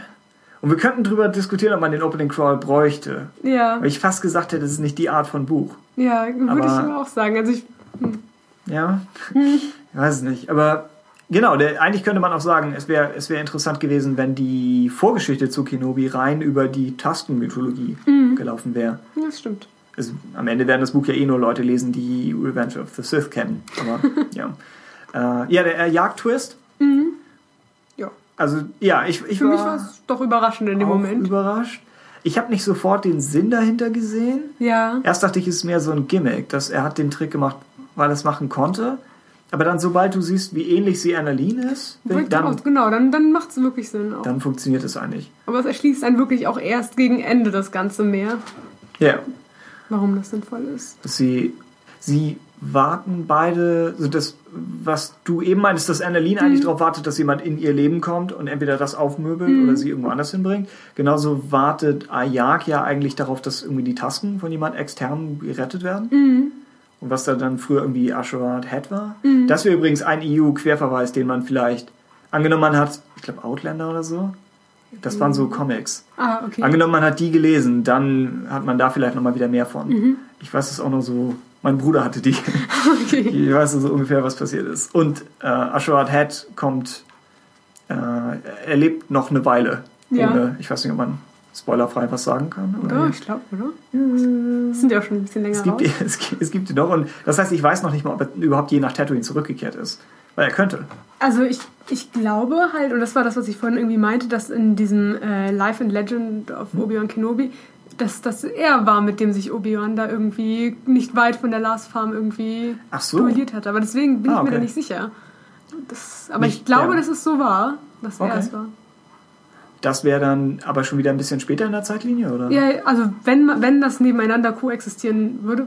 Und wir könnten darüber diskutieren, ob man den Opening Crawl bräuchte. Ja. Weil ich fast gesagt hätte, das ist nicht die Art von Buch. Ja, würde ich auch sagen. Also ich. Hm. Ja, hm. ich weiß es nicht. Aber genau, der, eigentlich könnte man auch sagen, es wäre es wär interessant gewesen, wenn die Vorgeschichte zu Kenobi rein über die Tastenmythologie mhm. gelaufen wäre. Das stimmt. Also, am Ende werden das Buch ja eh nur Leute lesen, die Revenge of the Sith kennen. Aber ja. Äh, ja, der äh, Jagdtwist. Mhm. Also ja, ich, ich Für war mich war es doch überraschend in dem Moment. Überrascht. Ich habe nicht sofort den Sinn dahinter gesehen. Ja. Erst dachte ich, es ist mehr so ein Gimmick, dass er hat den Trick gemacht, weil er es machen konnte. Aber dann, sobald du siehst, wie ähnlich sie Annalene ist, dann, aus, genau, dann, dann macht es wirklich Sinn. Auch. Dann funktioniert es eigentlich. Aber es erschließt dann wirklich auch erst gegen Ende das Ganze mehr. Ja. Warum das sinnvoll ist. Dass sie, sie warten beide, also das, was du eben meinst, dass Annalene mhm. eigentlich darauf wartet, dass jemand in ihr Leben kommt und entweder das aufmöbelt mhm. oder sie irgendwo anders hinbringt. Genauso wartet Ayak ja eigentlich darauf, dass irgendwie die Tasken von jemand extern gerettet werden. Mhm. Und was da dann früher irgendwie Asherat Head war. Mhm. Das wäre übrigens ein EU-Querverweis, den man vielleicht angenommen man hat, ich glaube Outlander oder so. Das waren so mhm. Comics. Ah, okay. Angenommen, man hat die gelesen, dann hat man da vielleicht nochmal wieder mehr von. Mhm. Ich weiß es auch noch so mein Bruder hatte die. Okay. Ich weiß so also ungefähr, was passiert ist. Und äh, Asherat Head kommt, äh, er lebt noch eine Weile. Ja. Ohne, ich weiß nicht, ob man spoilerfrei was sagen kann. Oder? Ja, ich glaube, oder? Das sind ja auch schon ein bisschen länger es gibt, raus. Es, es gibt ihn noch. Und das heißt, ich weiß noch nicht mal, ob er überhaupt je nach Tatooine zurückgekehrt ist. Weil er könnte. Also ich, ich glaube halt, und das war das, was ich vorhin irgendwie meinte, dass in diesem äh, Life and Legend of Obi-Wan Kenobi dass das er war, mit dem sich Obi-Wan da irgendwie nicht weit von der Last Farm irgendwie Ach so. duelliert hat. Aber deswegen bin Ah, ich mir okay. da nicht sicher. Das, aber Nicht- ich glaube, ja. dass es so war, dass Okay. er es war. Das wäre dann aber schon wieder ein bisschen später in der Zeitlinie, oder? Ja, also wenn, wenn das nebeneinander koexistieren würde,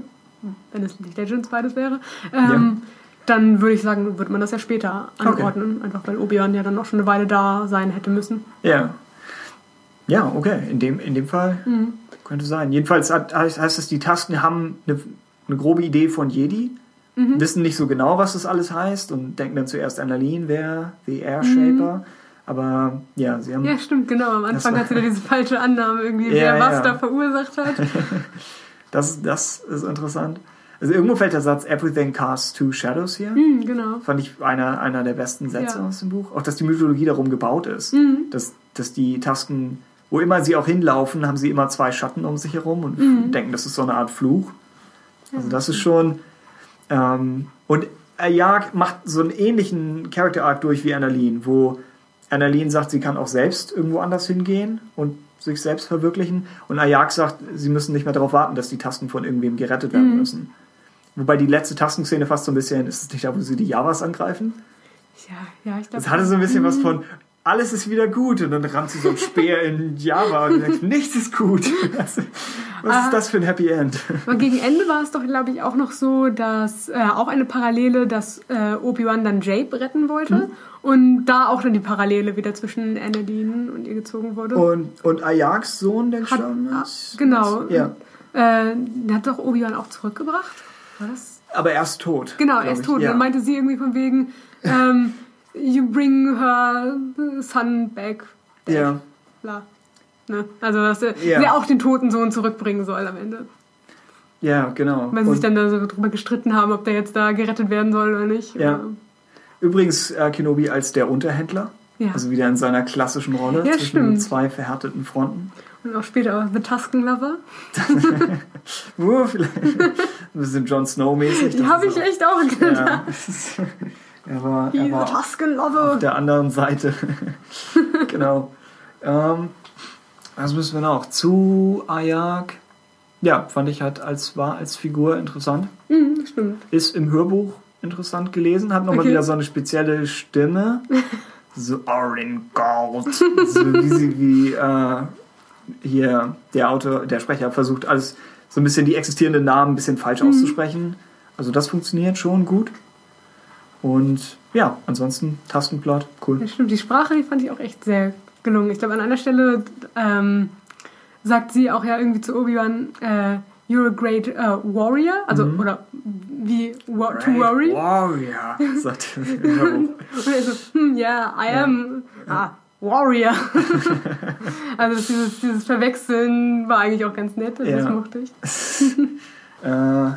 wenn es nicht Legends beides wäre, ähm, dann würde ich sagen, würde man das ja später Okay. anordnen. Einfach weil Obi-Wan ja dann noch schon eine Weile da sein hätte müssen. Ja. Ja, okay. In dem, in dem Fall Mhm. Könnte sein. Jedenfalls hat, heißt, es, die Tasten haben eine, eine grobe Idee von Jedi, Mhm. wissen nicht so genau, was das alles heißt und denken dann zuerst an Aline, wer The Air Shaper. Aber ja, sie haben. Mhm. Ja, stimmt, genau. Am Anfang hat sie da diese falsche Annahme irgendwie, Ja, wer was ja. da verursacht hat. Das, das ist interessant. Also irgendwo fällt der Satz Everything casts two shadows hier. Hm, genau. Fand ich einer, einer der besten Sätze Ja. Mhm. aus dem Buch. Auch, dass die Mythologie darum gebaut ist. Dass, dass die Tasken, wo immer sie auch hinlaufen, haben sie immer zwei Schatten um sich herum und Mhm. denken, das ist so eine Art Fluch. Also das ist schon... Ähm, und Ayag macht so einen ähnlichen Character Arc durch wie Annalene, wo Annalene sagt, sie kann auch selbst irgendwo anders hingehen und sich selbst verwirklichen. Und Ayag sagt, sie müssen nicht mehr darauf warten, dass die Tasken von irgendwem gerettet werden Mhm. müssen. Wobei die letzte Taskenszene fast so ein bisschen, ist es nicht da, wo sie die Javas angreifen? Ja, ja, ich glaube. Das hatte so ein bisschen was von, alles ist wieder gut. Und dann rammt sie so ein Speer in Java und denkt, nichts ist gut. Was, was Ah. ist das für ein Happy End? Aber gegen Ende war es doch, glaube ich, auch noch so, dass äh, auch eine Parallele, dass äh, Obi-Wan dann Jabe retten wollte. Hm. Und da auch dann die Parallele wieder zwischen Annalene und ihr gezogen wurde. Und, und Ayaks Sohn, der gestorben ah, ist? genau. Ja. Äh, der hat doch Obi-Wan auch zurückgebracht. War das? Aber er ist tot. Genau, er ist tot. Ja. Dann meinte sie irgendwie von wegen, ähm, you bring her son back. dead. ja. Bla. Ne? Also, dass er, Ja. der auch den toten Sohn zurückbringen soll am Ende. ja, genau. Weil sie sich dann da so drüber gestritten haben, ob der jetzt da gerettet werden soll oder nicht. Ja. Oder- übrigens äh, Kenobi als der Unterhändler. Ja. Also wieder in seiner klassischen Rolle Ja, zwischen stimmt. zwei verhärteten Fronten. Und auch später The Tusken Lover. Uh, vielleicht ein bisschen Jon Snow-mäßig. Die das habe ich auch- echt auch gedacht. Ja. er war, er war auf der anderen Seite. genau. Ähm, was müssen wir noch? Zu Ayak. Ja, fand ich halt als war als Figur interessant. Mhm, stimmt. Ist im Hörbuch interessant gelesen, hat nochmal Okay. wieder so eine spezielle Stimme. So Orin Gold. So wie sie wie äh, hier der Autor, der Sprecher versucht alles so ein bisschen die existierenden Namen ein bisschen falsch Mhm. auszusprechen. Also das funktioniert schon gut. Und ja, ansonsten Tastenplot, cool. Ja, stimmt. Die Sprache, die fand ich auch echt sehr gelungen. Ich glaube, an einer Stelle ähm, sagt sie auch ja irgendwie zu Obi-Wan, äh, you're a great äh, warrior. Also, oder wie wa to worry. Warrior, sagt er. Und er so, hm, ja, I am ah, Warrior. also dieses, dieses Verwechseln war eigentlich auch ganz nett. Also Ja. Das mochte ich. Äh,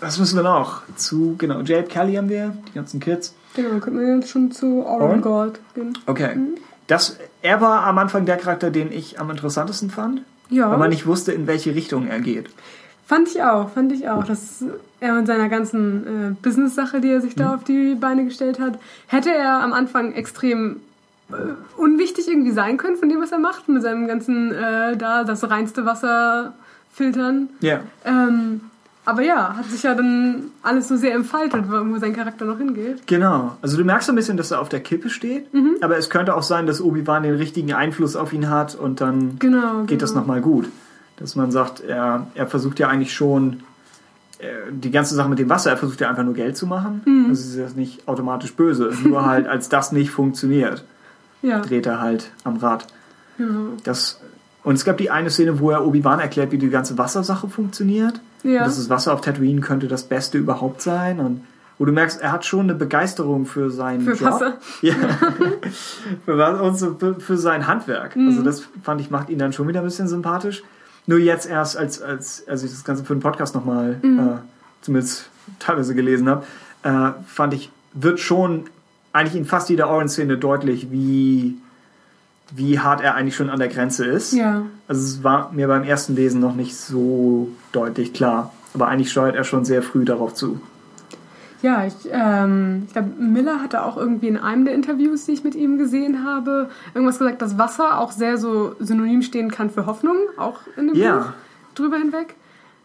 was müssen wir noch? Zu, genau, Jade Kelly haben wir, die ganzen Kids. Genau, dann könnten wir jetzt schon zu Oren? Gold gehen. Okay. Das, er war am Anfang der Charakter, den ich am interessantesten fand, Ja, weil man nicht wusste, in welche Richtung er geht. fand ich auch, fand ich auch. Dass er mit seiner ganzen äh, Business-Sache, die er sich Mhm. da auf die Beine gestellt hat, hätte er am Anfang extrem äh, unwichtig irgendwie sein können von dem, was er macht, mit seinem ganzen, äh, da das reinste Wasser filtern. Ja. Ähm, aber ja, hat sich ja dann alles so sehr entfaltet, wo sein Charakter noch hingeht. Genau. Also du merkst so ein bisschen, dass er auf der Kippe steht, Mhm. aber es könnte auch sein, dass Obi-Wan den richtigen Einfluss auf ihn hat und dann Genau. geht das genau. nochmal gut. Dass man sagt, er, er versucht ja eigentlich schon äh, die ganze Sache mit dem Wasser, er versucht ja einfach nur Geld zu machen. Mhm. Also ist das nicht automatisch böse. Nur halt, als das nicht funktioniert, Ja, dreht er halt am Rad. genau. Das, und es gab die eine Szene, wo er Obi-Wan erklärt, wie die ganze Wassersache funktioniert. Ja. Das Wasser auf Tatooine könnte das Beste überhaupt sein. Und wo du merkst, er hat schon eine Begeisterung für seinen Für Job. Wasser. Ja. für, was- und so für, für sein Handwerk. Mhm. Also das fand ich, macht ihn dann schon wieder ein bisschen sympathisch. Nur jetzt erst, als, als, als ich das Ganze für den Podcast nochmal Mhm. äh, zumindest teilweise gelesen habe, äh, fand ich, wird schon eigentlich in fast jeder Orange-Szene deutlich, wie, wie hart er eigentlich schon an der Grenze ist. Ja. Also es war mir beim ersten Lesen noch nicht so deutlich klar. Aber eigentlich steuert er schon sehr früh darauf zu. Ja, ich, ähm, ich glaube, Miller hatte auch irgendwie in einem der Interviews, die ich mit ihm gesehen habe, irgendwas gesagt, dass Wasser auch sehr so synonym stehen kann für Hoffnung, auch in dem ja. Buch drüber hinweg.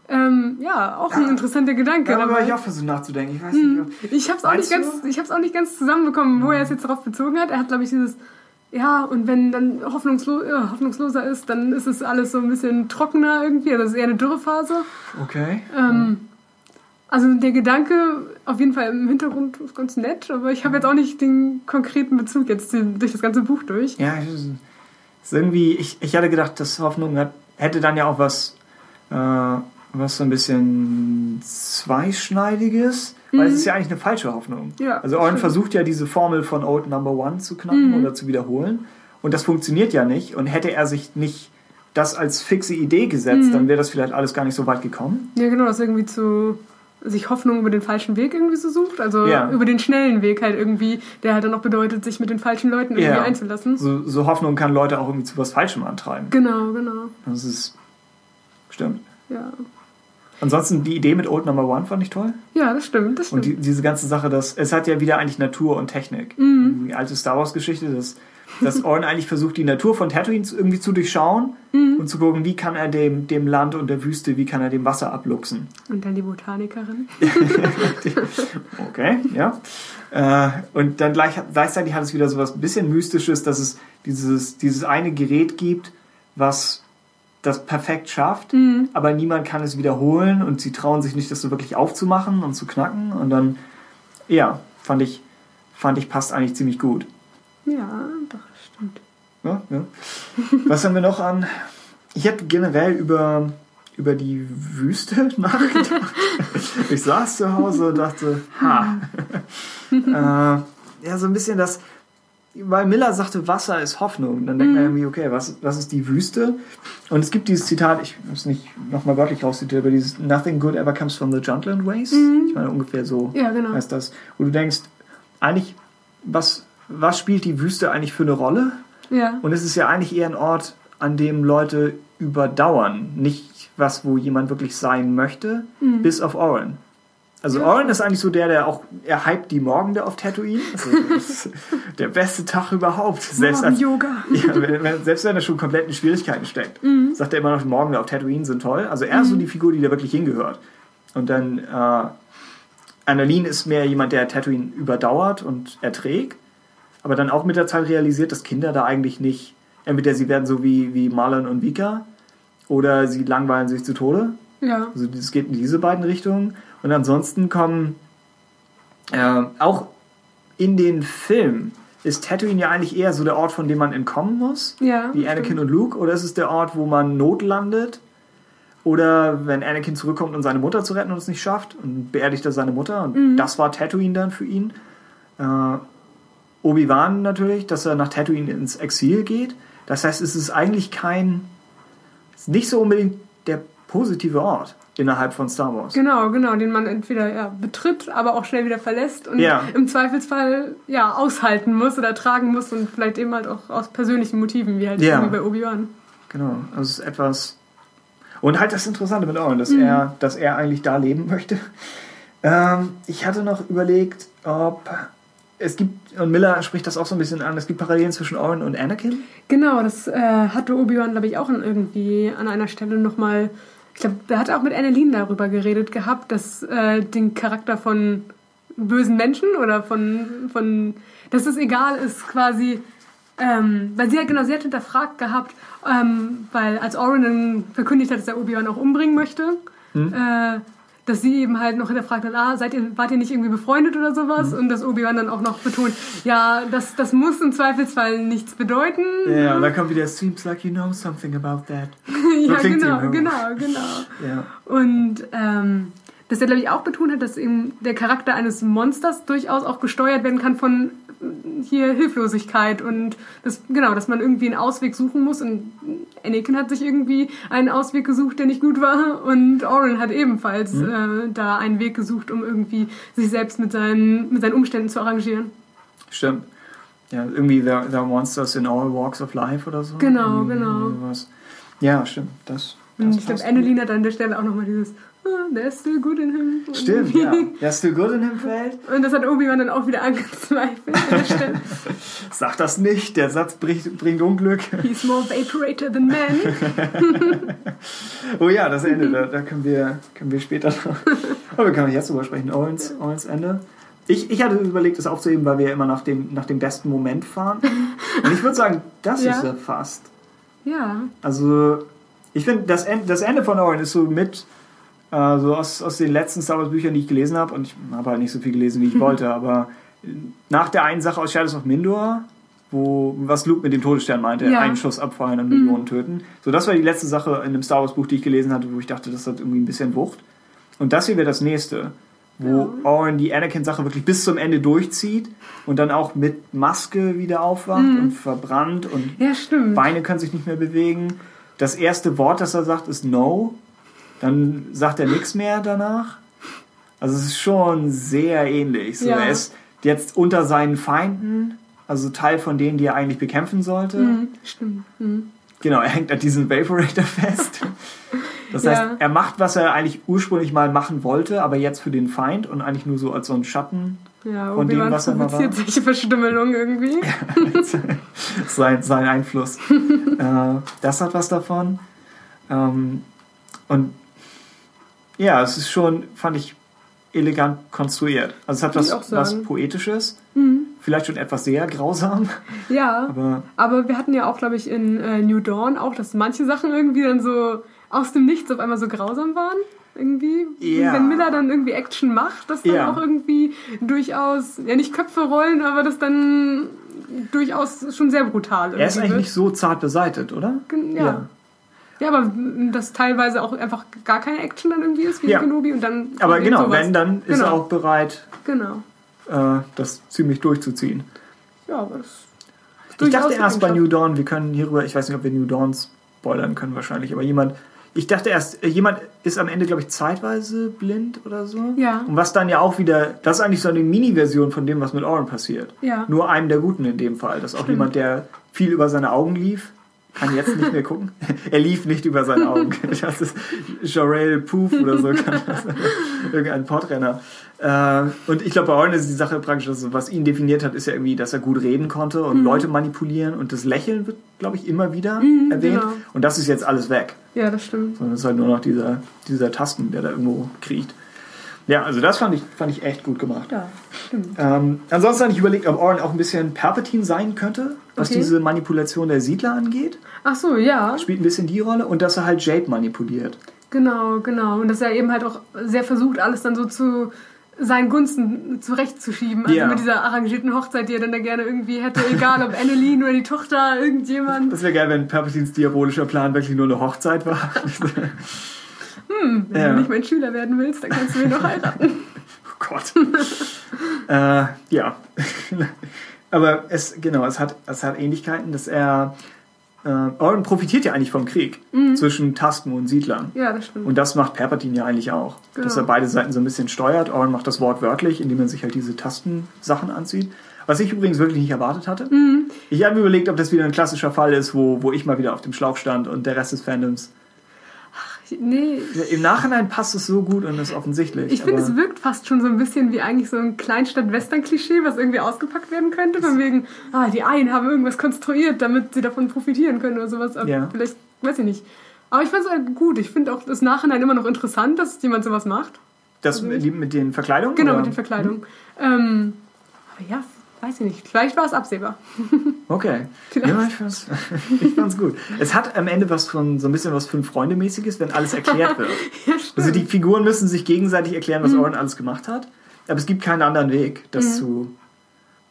Ähm, ja, auch ein interessanter Gedanke. Ja, aber ich auch versucht nachzudenken. Ich weiß nicht. Hm. Ich habe es auch nicht ganz, ich habe auch nicht ganz zusammenbekommen, wo er es jetzt darauf bezogen hat. Er hat, glaube ich, dieses ja, und wenn dann hoffnungslo ja, hoffnungsloser ist, dann ist es alles so ein bisschen trockener irgendwie. Also das ist eher eine Dürrephase. Okay. Ähm, also der Gedanke auf jeden Fall im Hintergrund ist ganz nett, aber ich habe jetzt auch nicht den konkreten Bezug jetzt durch das ganze Buch durch. Ja, ist irgendwie, ich, ich hatte gedacht, dass Hoffnung hat, hätte dann ja auch was, äh, was so ein bisschen zweischneidiges, mhm. weil es ist ja eigentlich eine falsche Hoffnung. Ja, also Owen versucht ja diese Formel von Old Number One zu knacken mhm. oder zu wiederholen und das funktioniert ja nicht und hätte er sich nicht das als fixe Idee gesetzt, mhm. dann wäre das vielleicht alles gar nicht so weit gekommen. Ja, genau, das irgendwie zu sich Hoffnung über den falschen Weg irgendwie so sucht. Also ja. über den schnellen Weg halt irgendwie, der halt dann auch bedeutet, sich mit den falschen Leuten irgendwie ja. einzulassen. So, so, Hoffnung kann Leute auch irgendwie zu was Falschem antreiben. Genau, genau. Das ist. Stimmt. Ja. Ansonsten die Idee mit Old Number One fand ich toll. Ja, das stimmt. Das stimmt. Und die, diese ganze Sache, dass es hat ja wieder eigentlich Natur und Technik. Mhm. Die alte Star Wars Geschichte, dass, dass Oren eigentlich versucht, die Natur von Tatooine irgendwie zu durchschauen mhm. und zu gucken, wie kann er dem, dem Land und der Wüste, wie kann er dem Wasser abluchsen. Und dann die Botanikerin. okay, ja. Äh, und dann gleich, gleichzeitig hat es wieder so was ein bisschen Mystisches, dass es dieses, dieses eine Gerät gibt, was das perfekt schafft, mhm. aber niemand kann es wiederholen und sie trauen sich nicht, das so wirklich aufzumachen und zu knacken. Und dann, ja, fand ich, fand ich passt eigentlich ziemlich gut. Ja, doch, stimmt. Ja, ja. Was haben wir noch an? Ich hätte generell über, über die Wüste nachgedacht. ich saß zu Hause und dachte, ha. äh, ja, so ein bisschen das, weil Miller sagte, Wasser ist Hoffnung. Dann denkt mhm. man irgendwie, okay, was, was ist die Wüste? Und es gibt dieses Zitat, ich muss es nicht nochmal wörtlich rauszitieren, aber dieses Nothing good ever comes from the gentleman ways. Mhm. Ich meine, ungefähr so ja, genau. heißt das. Wo du denkst, eigentlich, was, was spielt die Wüste eigentlich für eine Rolle? Ja. Und es ist ja eigentlich eher ein Ort, an dem Leute überdauern. Nicht was, wo jemand wirklich sein möchte, mhm. bis auf Oren. Also ja. Oren ist eigentlich so der, der auch, er hypt die Morgen auf Tatooine. Also der beste Tag überhaupt. Selbst als, Yoga. Ja, wenn, selbst wenn er schon komplett in Schwierigkeiten steckt, mhm. sagt er immer noch, die Morgen auf Tatooine sind toll. Also er ist so mhm. die Figur, die da wirklich hingehört. Und dann äh, Annalene ist mehr jemand, der Tatooine überdauert und erträgt, aber dann auch mit der Zeit realisiert, dass Kinder da eigentlich nicht, entweder sie werden so wie, wie Marlon und Vika oder sie langweilen sich zu Tode. Ja. Also es geht in diese beiden Richtungen. Und ansonsten kommen äh, auch in den Filmen ist Tatooine ja eigentlich eher so der Ort, von dem man entkommen muss, ja, wie Anakin stimmt. und Luke, oder ist es der Ort, wo man Not landet? Oder wenn Anakin zurückkommt, um seine Mutter zu retten und es nicht schafft, und beerdigt er seine Mutter, und mhm. das war Tatooine dann für ihn. Äh, Obi-Wan natürlich, dass er nach Tatooine ins Exil geht. Das heißt, es ist eigentlich kein, ist nicht so unbedingt der positive Ort innerhalb von Star Wars. Genau, genau, den man entweder ja, betritt, aber auch schnell wieder verlässt und ja. im Zweifelsfall ja aushalten muss oder tragen muss und vielleicht eben halt auch aus persönlichen Motiven, wie halt ja. bei Obi-Wan. Genau, also es ist etwas und halt das Interessante mit Owen, dass mhm. er, dass er eigentlich da leben möchte. Ähm, ich hatte noch überlegt, ob es gibt, und Miller spricht das auch so ein bisschen an, es gibt Parallelen zwischen Owen und Anakin. Genau, das äh, hatte Obi-Wan, glaube ich, auch irgendwie an einer Stelle nochmal mal ich glaube, da hat er auch mit Annelien darüber geredet gehabt, dass äh, den Charakter von bösen Menschen oder von, von dass es egal ist, quasi, ähm, weil sie hat genau, sie hat hinterfragt gehabt, ähm, weil als dann verkündigt hat, dass er Obi-Wan auch umbringen möchte, hm. äh, dass sie eben halt noch hinterfragt hat, ah, seid ihr, wart ihr nicht irgendwie befreundet oder sowas? Mhm. Und dass Obi-Wan dann auch noch betont, ja, das, das muss im Zweifelsfall nichts bedeuten. Ja, und dann kommt wieder, seems like you know something about that. ja, genau, genau, genau. Ja. Und ähm, dass er, glaube ich, auch betont hat, dass eben der Charakter eines Monsters durchaus auch gesteuert werden kann von hier Hilflosigkeit und das, genau, dass man irgendwie einen Ausweg suchen muss und Anakin hat sich irgendwie einen Ausweg gesucht, der nicht gut war und Oren hat ebenfalls mhm. äh, da einen Weg gesucht, um irgendwie sich selbst mit seinen, mit seinen Umständen zu arrangieren. Stimmt. Ja, irgendwie there, there are monsters in all walks of life oder so. Genau, irgendwie genau. Sowas. Ja, stimmt. Das, Und ich glaube, Annalene hat an der Stelle auch nochmal dieses There's still good in him. Stimmt, ja. There's still good in him fällt. Und das hat Obi-Wan dann auch wieder angezweifelt der. Sag das nicht, der Satz bringt, bringt Unglück. He's more vaporator than man. oh ja, das Ende, da, da, können, wir, können wir später noch. Aber wir können jetzt drüber sprechen. Owens, Owens Ende. Ich, ich hatte überlegt, das aufzuheben, weil wir immer nach dem, nach dem besten Moment fahren. Und ich würde sagen, das ja. ist er fast. Ja. Also, ich finde, das, Ende, das Ende von Owen ist so mit, äh, so aus, aus den letzten Star Wars Büchern, die ich gelesen habe, und ich habe halt nicht so viel gelesen, wie ich wollte, aber nach der einen Sache aus Shadows of Mindor, wo, was Luke mit dem Todesstern meinte, ja. einen Schuss abfallen und Millionen mhm. töten. So, das war die letzte Sache in dem Star Wars Buch, die ich gelesen hatte, wo ich dachte, das hat irgendwie ein bisschen Wucht. Und das hier wäre das nächste wo ja. Owen die Anakin-Sache wirklich bis zum Ende durchzieht und dann auch mit Maske wieder aufwacht mhm. und verbrannt und ja, Beine können sich nicht mehr bewegen. Das erste Wort, das er sagt, ist No. Dann sagt er nichts mehr danach. Also es ist schon sehr ähnlich. So, ja. Er ist jetzt unter seinen Feinden, also Teil von denen, die er eigentlich bekämpfen sollte. Mhm. Stimmt. Mhm. Genau, er hängt an diesem Vaporator fest. Das ja. heißt, er macht, was er eigentlich ursprünglich mal machen wollte, aber jetzt für den Feind und eigentlich nur so als so ein Schatten ja, von dem, was er mal war. solche Verstümmelung irgendwie. sein, sein Einfluss. äh, das hat was davon. Ähm, und ja, es ist schon, fand ich, elegant konstruiert. Also es hat was, was Poetisches. Mhm. Vielleicht schon etwas sehr grausam. Ja, aber, aber wir hatten ja auch, glaube ich, in äh, New Dawn auch, dass manche Sachen irgendwie dann so aus dem Nichts auf einmal so grausam waren. Irgendwie. Ja. Wenn Miller dann irgendwie Action macht, dass dann ja. auch irgendwie durchaus, ja nicht Köpfe rollen, aber das dann durchaus schon sehr brutal ist. Er ist eigentlich wird. nicht so zart beseitet, oder? Ja. ja. Ja, aber dass teilweise auch einfach gar keine Action dann irgendwie ist wie ja. Kenobi und dann. Aber genau, wenn, dann ist genau. er auch bereit, genau. Äh, das ziemlich durchzuziehen. Ja, aber das. Ich dachte erst bei New Dawn, wir können hierüber, ich weiß nicht, ob wir New Dawn spoilern können wahrscheinlich, aber jemand ich dachte erst, äh, jemand ist am Ende, glaube ich, zeitweise blind oder so. Ja. Und was dann ja auch wieder, das ist eigentlich so eine Mini-Version von dem, was mit Oren passiert. Ja. Nur einem der Guten in dem Fall. Das ist auch Stimmt. jemand, der viel über seine Augen lief. Kann jetzt nicht mehr gucken. er lief nicht über seine Augen. Das ist Jarell Poof oder so. Irgendein Podrenner. Äh, und ich glaube, bei Oren ist die Sache praktisch, also was ihn definiert hat, ist ja irgendwie, dass er gut reden konnte und mhm. Leute manipulieren. Und das Lächeln wird, glaube ich, immer wieder mhm, erwähnt. Genau. Und das ist jetzt alles weg. Ja, das stimmt. Sondern es ist halt nur noch dieser, dieser Tasten, der da irgendwo kriecht. Ja, also das fand ich, fand ich echt gut gemacht. Ja, stimmt. Ähm, ansonsten habe ich überlegt, ob Oren auch ein bisschen Palpatine sein könnte, was okay. diese Manipulation der Siedler angeht. Ach so, ja. Spielt ein bisschen die Rolle und dass er halt Jade manipuliert. Genau, genau. Und dass er eben halt auch sehr versucht, alles dann so zu seinen Gunsten zurechtzuschieben. Also yeah. mit dieser arrangierten Hochzeit, die er dann da gerne irgendwie hätte, egal ob Annalene oder die Tochter, irgendjemand. Das wäre geil, wenn Palpatines diabolischer Plan wirklich nur eine Hochzeit war. hm, wenn ja. du nicht mein Schüler werden willst, dann kannst du mich noch heiraten. oh Gott. äh, ja. Aber es, genau, es hat, es hat Ähnlichkeiten, dass er äh, Oren profitiert ja eigentlich vom Krieg mhm. zwischen Tasten und Siedlern. Ja, das stimmt. Und das macht Palpatine ja eigentlich auch. Genau. Dass er beide Seiten so ein bisschen steuert. Oren macht das Wort wörtlich, indem er sich halt diese Tastensachen anzieht. Was ich übrigens wirklich nicht erwartet hatte. Mhm. Ich habe mir überlegt, ob das wieder ein klassischer Fall ist, wo, wo ich mal wieder auf dem Schlauch stand und der Rest des Fandoms Nee. Im Nachhinein passt es so gut und ist offensichtlich. Ich finde, es wirkt fast schon so ein bisschen wie eigentlich so ein Kleinstadt-Western-Klischee, was irgendwie ausgepackt werden könnte. Von wegen, ah, die einen haben irgendwas konstruiert, damit sie davon profitieren können oder sowas. Aber ja. vielleicht, weiß ich nicht. Aber ich fand es halt gut. Ich finde auch das Nachhinein immer noch interessant, dass jemand sowas macht. Das also mit, den Verkleidungen? Genau, oder? mit den Verkleidungen. Hm. Ähm, aber ja, weiß ich nicht. Vielleicht war es absehbar. Okay. Ja, ich fand's, ich fand's gut. Es hat am Ende was von so ein bisschen was Fünf-Freunde-mäßiges, wenn alles erklärt wird. ja, also die Figuren müssen sich gegenseitig erklären, was mhm. Oren alles gemacht hat. Aber es gibt keinen anderen Weg, das mhm. zu.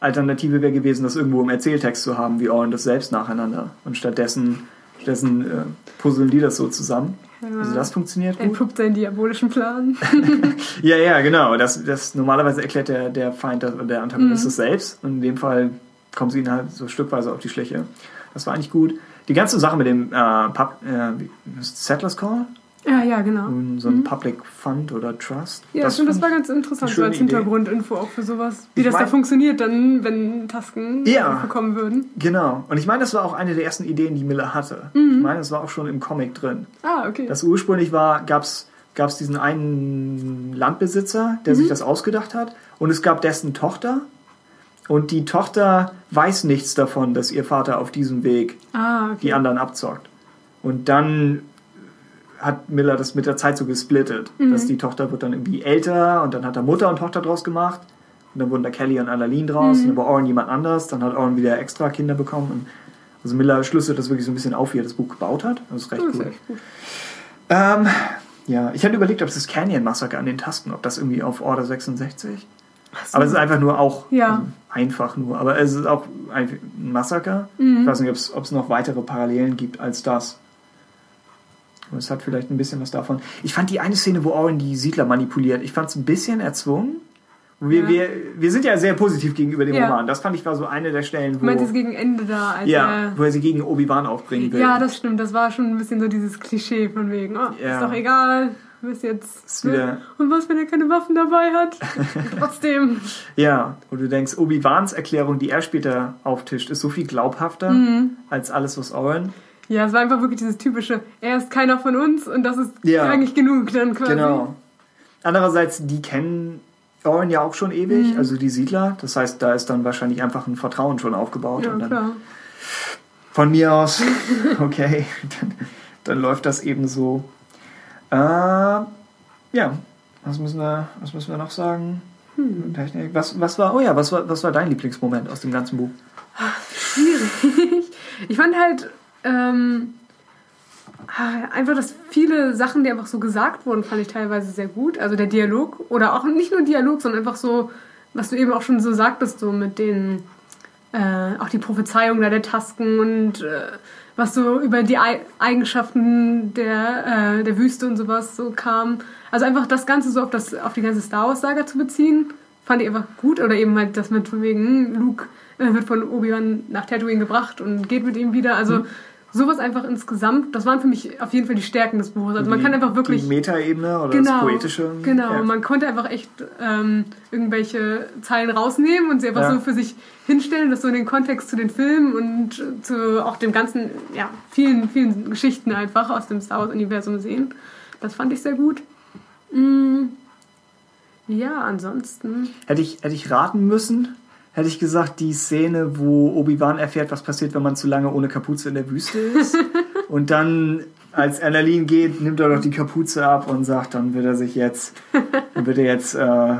Alternative wäre gewesen, das irgendwo im Erzähltext zu haben, wie Oren das selbst nacheinander. Und stattdessen, stattdessen äh, puzzeln die das so zusammen. Ja. Also das funktioniert gut. Entpuppt seinen diabolischen Plan. ja, ja, genau. Das, das normalerweise erklärt der, der Feind der Antagonist mhm. das selbst. Und in dem Fall kommen sie ihnen halt so stückweise auf die Schliche. Das war eigentlich gut. Die ganze Sache mit dem äh, Pub, äh, Settlers Call, Ja, ja, genau. So ein mhm. Public Fund oder Trust. Ja, das, stimmt, das war ganz interessant, so als Hintergrundinfo auch für sowas. Wie ich das mein, da funktioniert dann, wenn Tasken ja, bekommen würden. Genau. Und ich meine, das war auch eine der ersten Ideen, die Miller hatte. Mhm. Ich meine, das war auch schon im Comic drin. Ah, okay. Das ursprünglich war, gab es diesen einen Landbesitzer, der mhm. sich das ausgedacht hat. Und es gab dessen Tochter. Und die Tochter weiß nichts davon, dass ihr Vater auf diesem Weg ah, okay. die anderen abzockt. Und dann hat Miller das mit der Zeit so gesplittet. Mhm. Dass die Tochter wird dann irgendwie älter und dann hat er Mutter und Tochter draus gemacht. Und dann wurden da Kelly und Alaline draus. Mhm. Und dann war Oren jemand anders. Dann hat Oren wieder extra Kinder bekommen. Und also Miller schlüsselt das wirklich so ein bisschen auf, wie er das Buch gebaut hat. Das ist recht das cool. Ist gut. Ähm, ja, ich hatte überlegt, ob es das Canyon Massaker an den Tasten, ob das irgendwie auf Order 66. So. Aber es ist einfach nur auch ja. also einfach nur. Aber es ist auch ein Massaker. Mhm. Ich weiß nicht, ob es noch weitere Parallelen gibt als das. Es hat vielleicht ein bisschen was davon. Ich fand die eine Szene, wo Owen die Siedler manipuliert, ich fand es ein bisschen erzwungen. Wir, ja. wir, wir sind ja sehr positiv gegenüber dem ja. Roman. Das fand ich war so eine der Stellen, wo. Du meinst gegen Ende da, als Ja, er, wo er sie gegen Obi-Wan aufbringen will. Ja, das stimmt. Das war schon ein bisschen so dieses Klischee von wegen, oh, ja. ist doch egal, du bist jetzt. Wieder und was, wenn er keine Waffen dabei hat? Trotzdem. Ja, und du denkst, Obi-Wans Erklärung, die er später auftischt, ist so viel glaubhafter mhm. als alles, was Owen ja, es war einfach wirklich dieses typische, er ist keiner von uns und das ist ja. eigentlich genug dann quasi. Genau. Andererseits, die kennen Oren ja auch schon ewig, mhm. also die Siedler. Das heißt, da ist dann wahrscheinlich einfach ein Vertrauen schon aufgebaut. Ja, und dann klar. Von mir aus, okay, dann, dann, läuft das eben so. Äh, ja, was müssen wir, was müssen wir noch sagen? Hm. Technik. Was, was war, oh ja, was war, was war dein Lieblingsmoment aus dem ganzen Buch? Schwierig. Ich fand halt ähm, einfach, dass viele Sachen, die einfach so gesagt wurden, fand ich teilweise sehr gut. Also der Dialog oder auch nicht nur Dialog, sondern einfach so, was du eben auch schon so sagtest, so mit den, äh, auch die Prophezeiung da der Tasken und äh, was so über die Eigenschaften der, äh, der Wüste und sowas so kam. Also einfach das Ganze so auf, das, auf die ganze Star Wars-Saga zu beziehen, fand ich einfach gut. Oder eben halt das mit von wegen, Luke äh, wird von Obi-Wan nach Tatooine gebracht und geht mit ihm wieder. Also mhm sowas einfach insgesamt, das waren für mich auf jeden Fall die Stärken des Buches. Also man kann einfach wirklich. Die Metaebene oder genau, das Poetische. Genau, ja. man konnte einfach echt ähm, irgendwelche Zeilen rausnehmen und sie einfach ja. so für sich hinstellen, das so in den Kontext zu den Filmen und zu auch dem ganzen, ja, vielen, vielen Geschichten einfach aus dem Star Wars-Universum sehen. Das fand ich sehr gut. Mm. Ja, ansonsten. Hätte ich, hätte ich raten müssen, hätte ich gesagt, die Szene, wo Obi-Wan erfährt, was passiert, wenn man zu lange ohne Kapuze in der Wüste ist. und dann, als Annalene geht, nimmt er doch die Kapuze ab und sagt, dann wird er sich jetzt, dann wird er jetzt äh,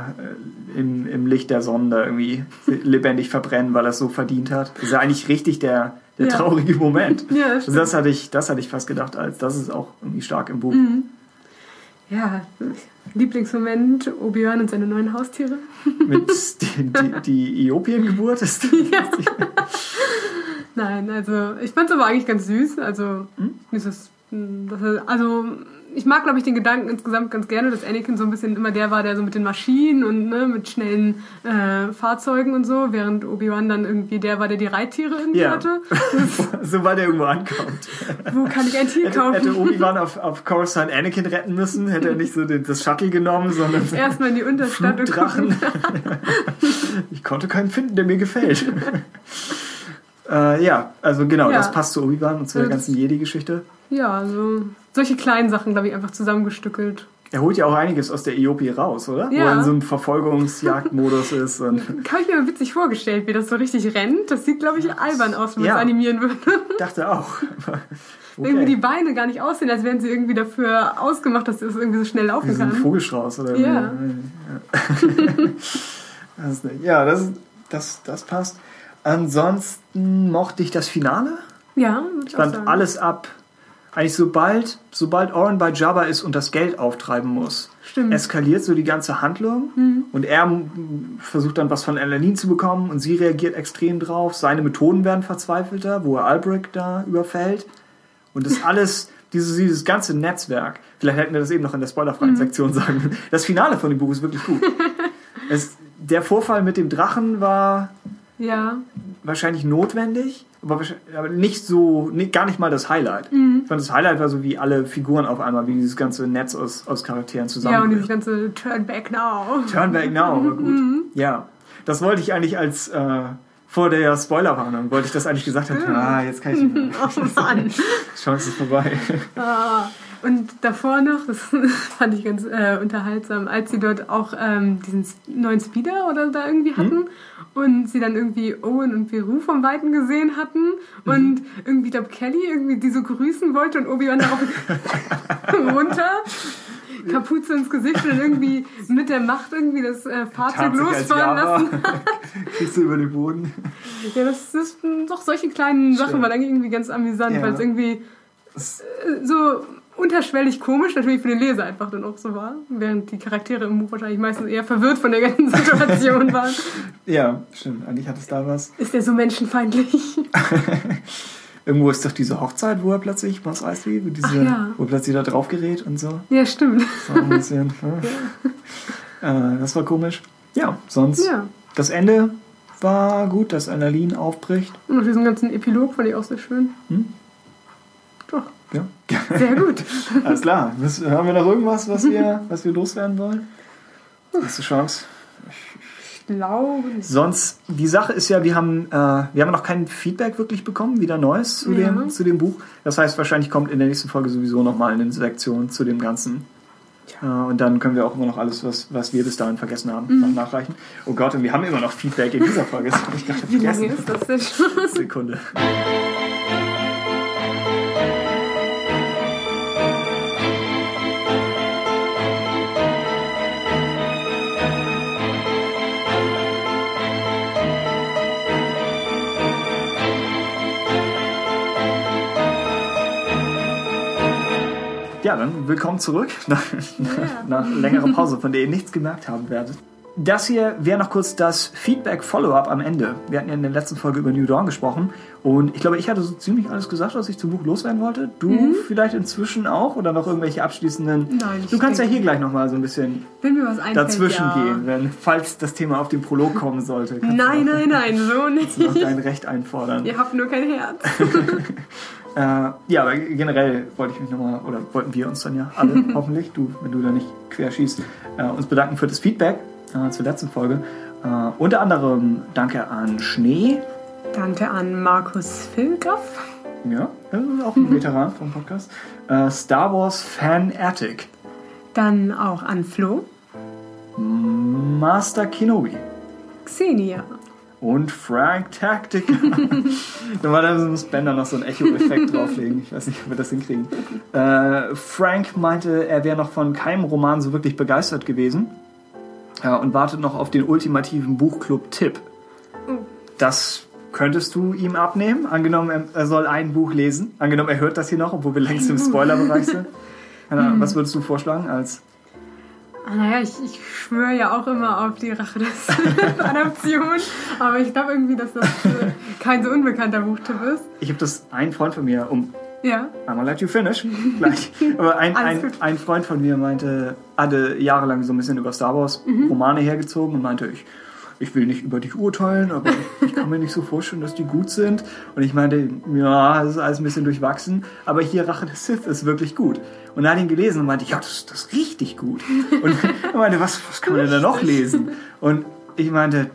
im, im Licht der Sonne da irgendwie lebendig verbrennen, weil er es so verdient hat. Das ist ja eigentlich richtig der, der ja. traurige Moment. Ja, das, also das hatte ich, das hatte ich fast gedacht, als das ist auch irgendwie stark im Buch. Mhm. Ja, Lieblingsmoment, Obi-Wan und seine neuen Haustiere. Mit die, die, die Iopien-Geburt ist ja. Nein, also ich fand es aber eigentlich ganz süß. Also, hm? dieses, also ich mag, glaube ich, den Gedanken insgesamt ganz gerne, dass Anakin so ein bisschen immer der war, der so mit den Maschinen und ne, mit schnellen äh, Fahrzeugen und so, während Obi-Wan dann irgendwie der war, der die Reittiere irgendwie ja. hatte. Sobald er irgendwo ankommt. Wo kann ich ein Tier kaufen? Hätte Obi-Wan auf, auf Coruscant Anakin retten müssen, hätte er nicht so den, das Shuttle genommen, sondern erstmal in die Unterstadt Drachen. ich konnte keinen finden, der mir gefällt. äh, ja, also genau, ja. das passt zu Obi-Wan und zu der ganzen Jedi-Geschichte. Ja, also solche kleinen Sachen, glaube ich, einfach zusammengestückelt. Er holt ja auch einiges aus der EOP raus, oder? Ja. Wo er in so einem Verfolgungsjagdmodus ist. Und Habe ich mir witzig vorgestellt, wie das so richtig rennt. Das sieht, glaube ich, albern aus, wenn man ja. es animieren würde. Dachte auch. Okay. Irgendwie die Beine gar nicht aussehen, als wären sie irgendwie dafür ausgemacht, dass es irgendwie so schnell laufen wie kann. Ein Vogelstrauß oder Ja. ja, das, das, das passt. Ansonsten mochte ich das Finale. Ja, ich fand alles ab eigentlich sobald, sobald Oren bei Jabba ist und das Geld auftreiben muss, Stimmt. eskaliert so die ganze Handlung mhm. und er versucht dann was von Elanin zu bekommen und sie reagiert extrem drauf. Seine Methoden werden verzweifelter, wo er Albrecht da überfällt und das alles, dieses, dieses ganze Netzwerk, vielleicht hätten wir das eben noch in der spoilerfreien mhm. Sektion sagen, das Finale von dem Buch ist wirklich gut. es, der Vorfall mit dem Drachen war ja. wahrscheinlich notwendig, aber, aber nicht so, nicht, gar nicht mal das Highlight. Mhm. Ich fand das Highlight war so wie alle Figuren auf einmal, wie dieses ganze Netz aus, aus Charakteren zusammen. Ja, und dieses ganze Turn Back Now. Turn Back Now, war gut. Mhm. Ja, das wollte ich eigentlich als äh, vor der Spoilerwarnung wollte ich das eigentlich gesagt haben. Ah, jetzt kann ich nicht mehr. Oh Mann. Chance ist vorbei. Ah. Und davor noch, das fand ich ganz äh, unterhaltsam, als sie dort auch ähm, diesen neuen Speeder oder da irgendwie hm? hatten mhm. Und sie dann irgendwie Owen und Peru vom Weiten gesehen hatten mhm. und irgendwie Dub Kelly irgendwie die so grüßen wollte und Obi-Wan darauf runter. Kapuze ins Gesicht und irgendwie mit der Macht irgendwie das äh, Fahrzeug losfahren lassen. Kriegst du über den Boden. Ja, das ist doch solche kleinen. Sachen eigentlich irgendwie ganz amüsant, ja. weil es irgendwie äh, so unterschwellig komisch, natürlich für den Leser einfach dann auch so war, während die Charaktere im Buch wahrscheinlich meistens eher verwirrt von der ganzen Situation waren. ja, stimmt. Eigentlich hat es da was. Ist der so menschenfeindlich? Irgendwo ist doch diese Hochzeit, wo er plötzlich, was weißt du, diese, ja. wo er plötzlich da drauf gerät und so. Ja, stimmt. Das war, ein bisschen, ja. äh, das war komisch. Ja, sonst ja. das Ende war gut, dass Annalene aufbricht. Und diesen ganzen Epilog fand ich auch sehr schön. Hm? Ja. Sehr gut. Alles klar. Haben wir noch irgendwas, was wir, was wir loswerden wollen? Hast du Chance? Ich glaube nicht. Sonst, die Sache ist ja, wir haben, äh, wir haben noch kein Feedback wirklich bekommen, wieder Neues zu, ja. dem, zu dem Buch. Das heißt, wahrscheinlich kommt in der nächsten Folge sowieso nochmal eine Selektion zu dem Ganzen. Ja. Äh, und dann können wir auch immer noch alles, was, was wir bis dahin vergessen haben, mhm. noch nachreichen. Oh Gott, und wir haben immer noch Feedback in dieser Folge. Wie lange ist das denn schon? Sekunde. Ja, dann willkommen zurück nach, ja. nach längerer Pause, von der ihr nichts gemerkt haben werdet. Das hier wäre noch kurz das Feedback-Follow-up am Ende. Wir hatten ja in der letzten Folge über New Dawn gesprochen und ich glaube, ich hatte so ziemlich alles gesagt, was ich zum Buch loswerden wollte. Du mhm. vielleicht inzwischen auch oder noch irgendwelche abschließenden. Nein, du kannst ja hier gleich noch mal so ein bisschen dazwischen ja. gehen, wenn, falls das Thema auf den Prolog kommen sollte. Nein, nein, nein, so nicht. Noch dein Recht einfordern. Ihr habt nur kein Herz. Äh, ja, aber generell wollte ich mich nochmal, oder wollten wir uns dann ja alle, hoffentlich, du, wenn du da nicht quer schießt, äh, uns bedanken für das Feedback äh, zur letzten Folge. Äh, unter anderem danke an Schnee. Danke an Markus Filgaff. Ja, auch ein mhm. Veteran vom Podcast. Äh, Star Wars Fan Attic. Dann auch an Flo. Master Kenobi. Xenia und Frank Tactic. Normalerweise muss Ben da noch so einen Echo-Effekt drauflegen. Ich weiß nicht, ob wir das hinkriegen. Äh, Frank meinte, er wäre noch von keinem Roman so wirklich begeistert gewesen äh, und wartet noch auf den ultimativen Buchclub-Tipp. Das könntest du ihm abnehmen. Angenommen, er soll ein Buch lesen. Angenommen, er hört das hier noch, obwohl wir längst im Spoilerbereich sind. Was würdest du vorschlagen als naja, ich, ich schwöre ja auch immer auf die Rache des Adaption, aber ich glaube irgendwie, dass das äh, kein so unbekannter Buchtipp ist. Ich habe das ein Freund von mir, um ja. I'm gonna let you finish. Gleich. Aber ein, ein, ein, Freund von mir meinte, hatte jahrelang so ein bisschen über Star Wars mhm. Romane hergezogen und meinte, ich ich will nicht über dich urteilen, aber ich kann mir nicht so vorstellen, dass die gut sind. Und ich meinte, ja, das ist alles ein bisschen durchwachsen, aber hier Rache des Sith ist wirklich gut. Und er hat ihn gelesen und meinte, ja, das, das ist richtig gut. Und er meinte, was, was kann man denn da noch lesen? Und ich meinte,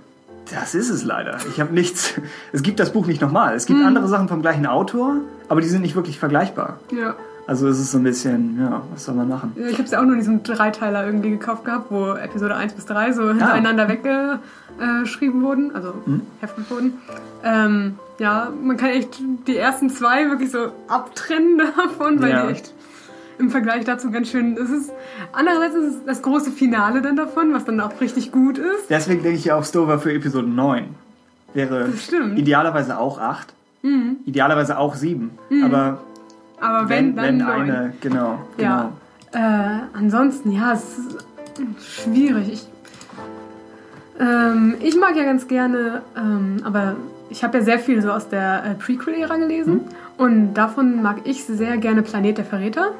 das ist es leider. Ich habe nichts. Es gibt das Buch nicht nochmal. Es gibt hm. andere Sachen vom gleichen Autor, aber die sind nicht wirklich vergleichbar. Ja. Also es ist so ein bisschen, ja, was soll man machen? Ich habe es ja auch nur in diesem Dreiteiler irgendwie gekauft gehabt, wo Episode 1 bis 3 so hintereinander ah. weggeschrieben wurden, also hm? heftig wurden. Ähm, ja, man kann echt die ersten zwei wirklich so abtrennen davon, weil ja. die echt im Vergleich dazu ganz schön. Es ist, andererseits ist es das große Finale dann davon, was dann auch richtig gut ist. Deswegen denke ich ja auch Stover für Episode 9. Wäre idealerweise auch 8. Mhm. Idealerweise auch 7. Mhm. Aber aber wenn, wenn dann. Wenn eine, genau. Ja. Genau. Äh, ansonsten, ja, es ist schwierig. Ich, ähm, ich mag ja ganz gerne, ähm, aber ich habe ja sehr viel so aus der äh, Prequel-Ära gelesen. Hm? Und davon mag ich sehr gerne Planet der Verräter.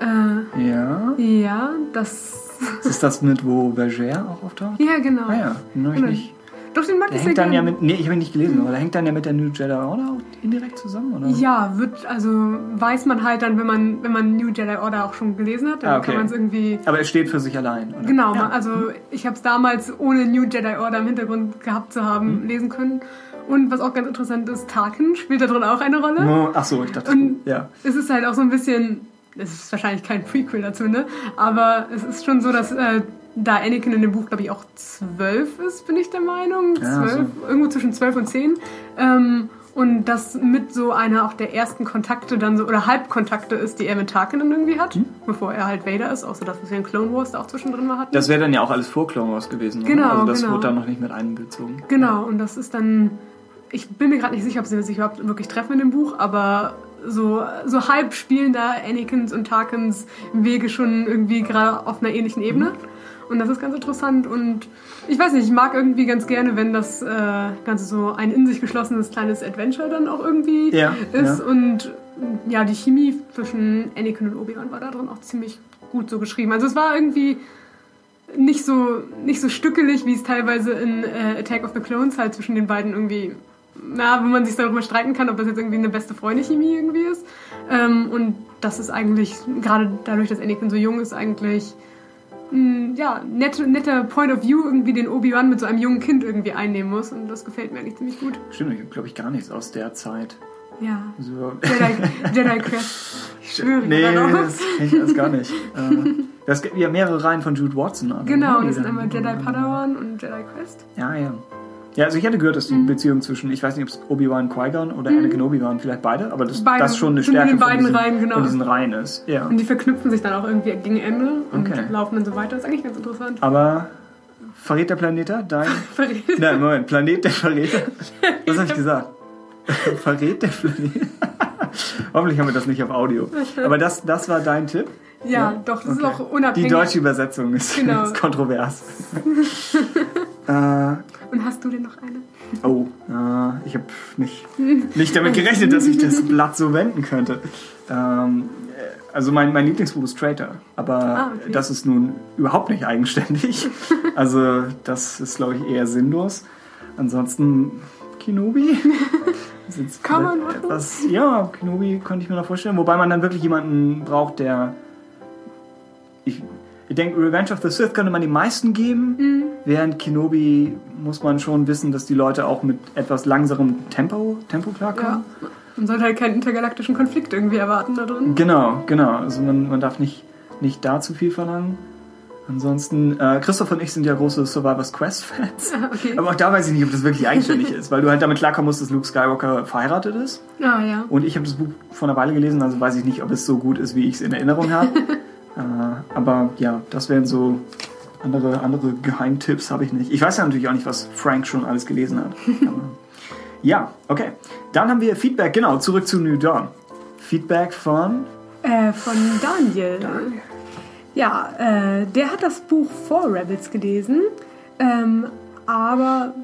Äh, ja. Ja, das. Ist das mit, wo Berger auch auftaucht? Ja, genau. Ah ja, noch ich nicht Doch, den mag der ich hängt sehr dann gerne. ja mit, nee, ich habe ihn nicht gelesen, aber der hängt dann ja mit der New Jedi Order auch indirekt zusammen, oder? Ja, wird, also weiß man halt dann, wenn man, wenn man New Jedi Order auch schon gelesen hat, dann Ah, okay. kann man es irgendwie. Aber er steht für sich allein, oder? Genau, Ja. also ich habe es damals ohne New Jedi Order im Hintergrund gehabt zu haben, Mhm. lesen können. Und was auch ganz interessant ist, Tarkin spielt da drin auch eine Rolle. Oh, ach so, ich dachte, Und ja. es ist halt auch so ein bisschen, es ist wahrscheinlich kein Prequel dazu, ne? Aber es ist schon so, dass äh, da Anakin in dem Buch, glaube ich, auch zwölf ist, bin ich der Meinung. Ja, Zwölf, irgendwo zwischen zwölf und zehn. Ähm, und das mit so einer auch der ersten Kontakte dann so, oder Halbkontakte ist, die er mit Tarkin dann irgendwie hat, bevor er halt Vader ist, außer das, was wir in Clone Wars da auch zwischendrin mal hatten. Das wäre dann ja auch alles vor Clone Wars gewesen, oder? Genau, Also das genau. wurde da noch nicht mit einbezogen. Genau, und das ist dann. Ich bin mir gerade nicht sicher, ob sie sich überhaupt wirklich treffen in dem Buch, aber so, so halb spielen da Anakins und Tarkins Wege schon irgendwie gerade auf einer ähnlichen Ebene. Und das ist ganz interessant und ich weiß nicht, ich mag irgendwie ganz gerne, wenn das äh, Ganze so ein in sich geschlossenes kleines Adventure dann auch irgendwie Ja, ist. ja. Und ja, die Chemie zwischen Anakin und Obi-Wan war da drin auch ziemlich gut so geschrieben. Also es war irgendwie nicht so, nicht so stückelig, wie es teilweise in äh, Attack of the Clones halt zwischen den beiden irgendwie, na, wo man sich darüber streiten kann, ob das jetzt irgendwie eine beste Freunde-Chemie irgendwie ist. Ähm, und das ist eigentlich, gerade dadurch, dass Anakin so jung ist, eigentlich ein ja, nette, netter Point of View irgendwie, den Obi-Wan mit so einem jungen Kind irgendwie einnehmen muss. Und das gefällt mir eigentlich ziemlich gut. Stimmt, ich habe, glaube ich, gar nichts aus der Zeit. Ja. So. Jedi, Jedi Quest. Ich schwöre Nee, das kenne ich alles gar nicht. Äh, Das gibt ja mehrere Reihen von Jude Watson. aber, Genau, ne, das sind einmal Jedi Padawan und Jedi Quest. Ja, ja. Ja, also ich hatte gehört, dass die Mhm. Beziehung zwischen, ich weiß nicht, ob es Obi-Wan Qui-Gon oder Anakin Obi-Wan, vielleicht beide, aber das, Beide. das schon eine Sind in Stärke den von, beiden diesen, Reihen, genau. von diesen Reihen ist. Ja. Und die verknüpfen sich dann auch irgendwie gegen Ende und Okay. laufen dann so weiter. ist eigentlich ganz interessant. Aber verrät der Planeter dein... Verrät. Nein, Moment, Planet der Verräter. Was habe ich gesagt? verrät der Planet? Hoffentlich haben wir das nicht auf Audio. Aber das, das war dein Tipp? Ja, doch, das ist Okay. auch unabhängig. Die deutsche Übersetzung ist, Genau. ist kontrovers. Äh, Und hast du denn noch eine? oh, äh, ich habe nicht, nicht damit gerechnet, dass ich das Blatt so wenden könnte. Ähm, äh, also mein, mein Lieblingsbuch ist Traitor, aber Ah, okay. das ist nun überhaupt nicht eigenständig. Also das ist, glaube ich, eher sinnlos. Ansonsten Kenobi. Kann man machen. etwas, Ja, Kenobi könnte ich mir noch vorstellen. Wobei man dann wirklich jemanden braucht, der... Ich, ich denke, Revenge of the Sith könnte man die meisten geben. Mhm. Während Kenobi muss man schon wissen, dass die Leute auch mit etwas langsamem Tempo, Tempo klarkommen. Ja. Man sollte halt keinen intergalaktischen Konflikt irgendwie erwarten da drin. Genau, genau. Also man, man darf nicht, nicht da zu viel verlangen. Ansonsten, äh, Christoph und ich sind ja große Survivor's Quest-Fans. Okay. Aber auch da weiß ich nicht, ob das wirklich eigenständig ist, weil du halt damit klarkommen musst, dass Luke Skywalker verheiratet ist. Ah, ja. Und ich habe das Buch vor einer Weile gelesen, also weiß ich nicht, ob es so gut ist, wie ich es in Erinnerung habe. äh, aber ja, das wären so andere, andere Geheimtipps habe ich nicht. Ich weiß ja natürlich auch nicht, was Frank schon alles gelesen hat. Ja, okay. Dann haben wir Feedback, genau, zurück zu New Dawn. Feedback von Äh, von Daniel. Ja, äh, der hat das Buch vor Rebels gelesen, ähm, aber,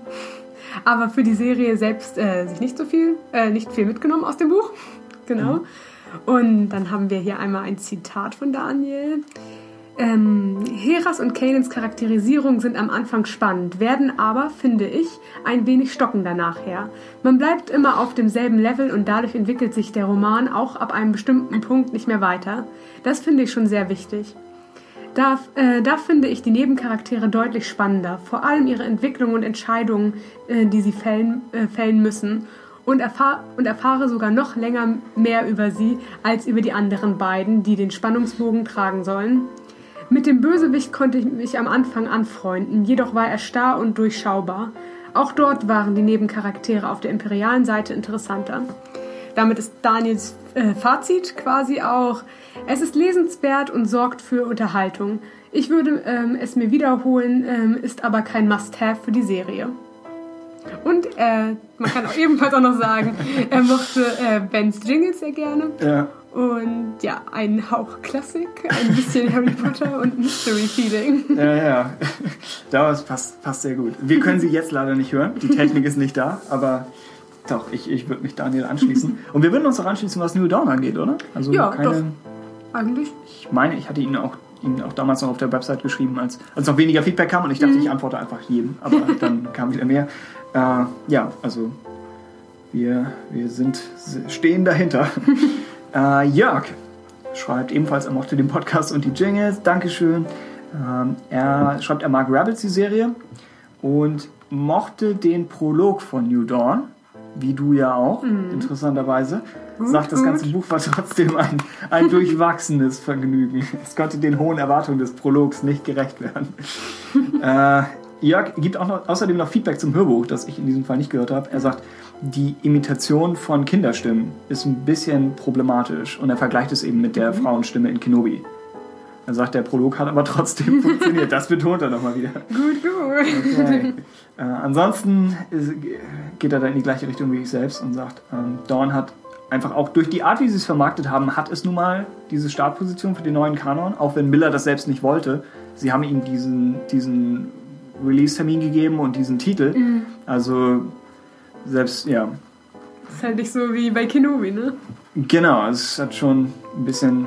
aber für die Serie selbst äh, sich nicht so viel, äh, nicht viel mitgenommen aus dem Buch. Genau. Und dann haben wir hier einmal ein Zitat von Daniel. Ähm, Heras und Kanans Charakterisierung sind am Anfang spannend, werden aber, finde ich, ein wenig stockender nachher. Man bleibt immer auf demselben Level und dadurch entwickelt sich der Roman auch ab einem bestimmten Punkt nicht mehr weiter. Das finde ich schon sehr wichtig. Da, äh, da finde ich die Nebencharaktere deutlich spannender, vor allem ihre Entwicklung und Entscheidungen, äh, die sie fällen, äh, fällen müssen. Und, erfahr und erfahre sogar noch länger mehr über sie als über die anderen beiden, die den Spannungsbogen tragen sollen. Mit dem Bösewicht konnte ich mich am Anfang anfreunden, jedoch war er starr und durchschaubar. Auch dort waren die Nebencharaktere auf der imperialen Seite interessanter. Damit ist Daniels äh, Fazit quasi auch, es ist lesenswert und sorgt für Unterhaltung. Ich würde ähm, es mir wiederholen, ähm, ist aber kein Must-Have für die Serie. Und äh, man kann auch ebenfalls auch noch sagen, er mochte äh, Bens Jingles sehr gerne. ja, Und ja, ein Hauch Klassik, ein bisschen Harry Potter und Mystery Feeling. ja, ja. Das passt, passt sehr gut. Wir können sie jetzt leider nicht hören. Die Technik ist nicht da, aber doch, ich, ich würde mich Daniel anschließen. Und wir würden uns auch anschließen, was New Dawn angeht, oder? Also Ja, keine, doch. Eigentlich. Ich meine, ich hatte ihn auch ihm auch damals noch auf der Website geschrieben, als, als noch weniger Feedback kam und ich dachte, mhm. ich antworte einfach jedem, aber dann kam wieder mehr. Äh, ja, also wir, wir sind, stehen dahinter. äh, Jörg schreibt ebenfalls, er mochte den Podcast und die Jingles. Dankeschön. Ähm, er schreibt, er mag Rebels, die Serie, und mochte den Prolog von New Dawn, wie du ja auch, mhm. interessanterweise. Gut, Sagt, das ganze Buch war trotzdem ein, ein durchwachsenes Vergnügen. Es konnte den hohen Erwartungen des Prologs nicht gerecht werden. äh, Jörg gibt auch noch, außerdem noch Feedback zum Hörbuch, das ich in diesem Fall nicht gehört habe. Er sagt, die Imitation von Kinderstimmen ist ein bisschen problematisch und er vergleicht es eben mit der mhm. Frauenstimme in Kenobi. Er sagt, der Prolog hat aber trotzdem funktioniert. Das betont er nochmal wieder. Gut, gut. Okay. Äh, ansonsten ist, geht er da in die gleiche Richtung wie ich selbst und sagt, ähm, Dawn hat einfach auch durch die Art, wie sie es vermarktet haben, hat es nun mal diese Startposition für den neuen Kanon, auch wenn Miller das selbst nicht wollte. Sie haben ihm diesen, diesen Release-Termin gegeben und diesen Titel. Mhm. Also selbst, ja. Das ist halt nicht so wie bei Kenobi, ne? Genau, es hat schon ein bisschen,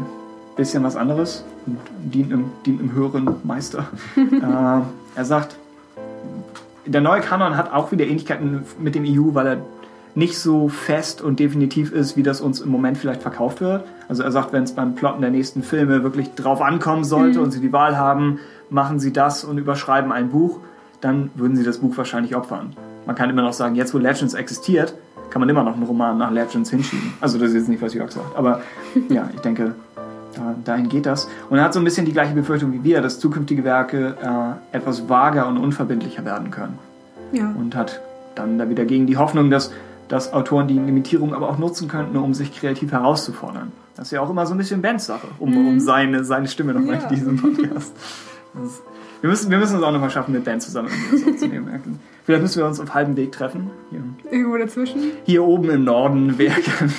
bisschen was anderes und dient einem, dient einem höheren Meister. äh, er sagt, der neue Kanon hat auch wieder Ähnlichkeiten mit dem EU, weil er nicht so fest und definitiv ist, wie das uns im Moment vielleicht verkauft wird. Also er sagt, wenn es beim Plotten der nächsten Filme wirklich drauf ankommen sollte mhm. und sie die Wahl haben, machen sie das und überschreiben ein Buch, dann würden sie das Buch wahrscheinlich opfern. Man kann immer noch sagen, jetzt wo Legends existiert, kann man immer noch einen Roman nach Legends hinschieben. Also das ist jetzt nicht, was Jörg sagt. Aber ja, ich denke, dahin geht das. Und er hat so ein bisschen die gleiche Befürchtung wie wir, dass zukünftige Werke äh, etwas vager und unverbindlicher werden können. Ja. Und hat dann da wieder gegen die Hoffnung, dass, dass Autoren die Limitierung aber auch nutzen könnten, um sich kreativ herauszufordern. Das ist ja auch immer so ein bisschen Bens Sache, um, mhm. um seine, seine Stimme nochmal ja. in diesem Podcast. Das, wir, müssen, wir müssen es auch nochmal schaffen, mit Ben zusammen aufzunehmen. Vielleicht müssen wir uns auf halbem Weg treffen. Hier. Irgendwo dazwischen? Hier oben im Norden, wer kann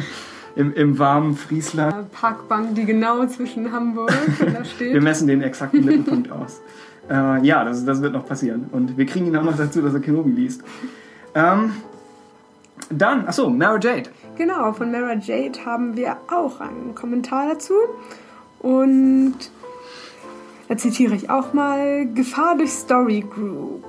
im, im warmen Friesland. Parkbank, die genau zwischen Hamburg da steht. wir messen den exakten Mittelpunkt aus. Äh, ja, das, das wird noch passieren. Und wir kriegen ihn auch noch dazu, dass er Kenobi liest. Ähm, dann, achso, Mara Jade. Genau, von Mara Jade haben wir auch einen Kommentar dazu. Und da zitiere ich auch mal, Gefahr durch Story Group.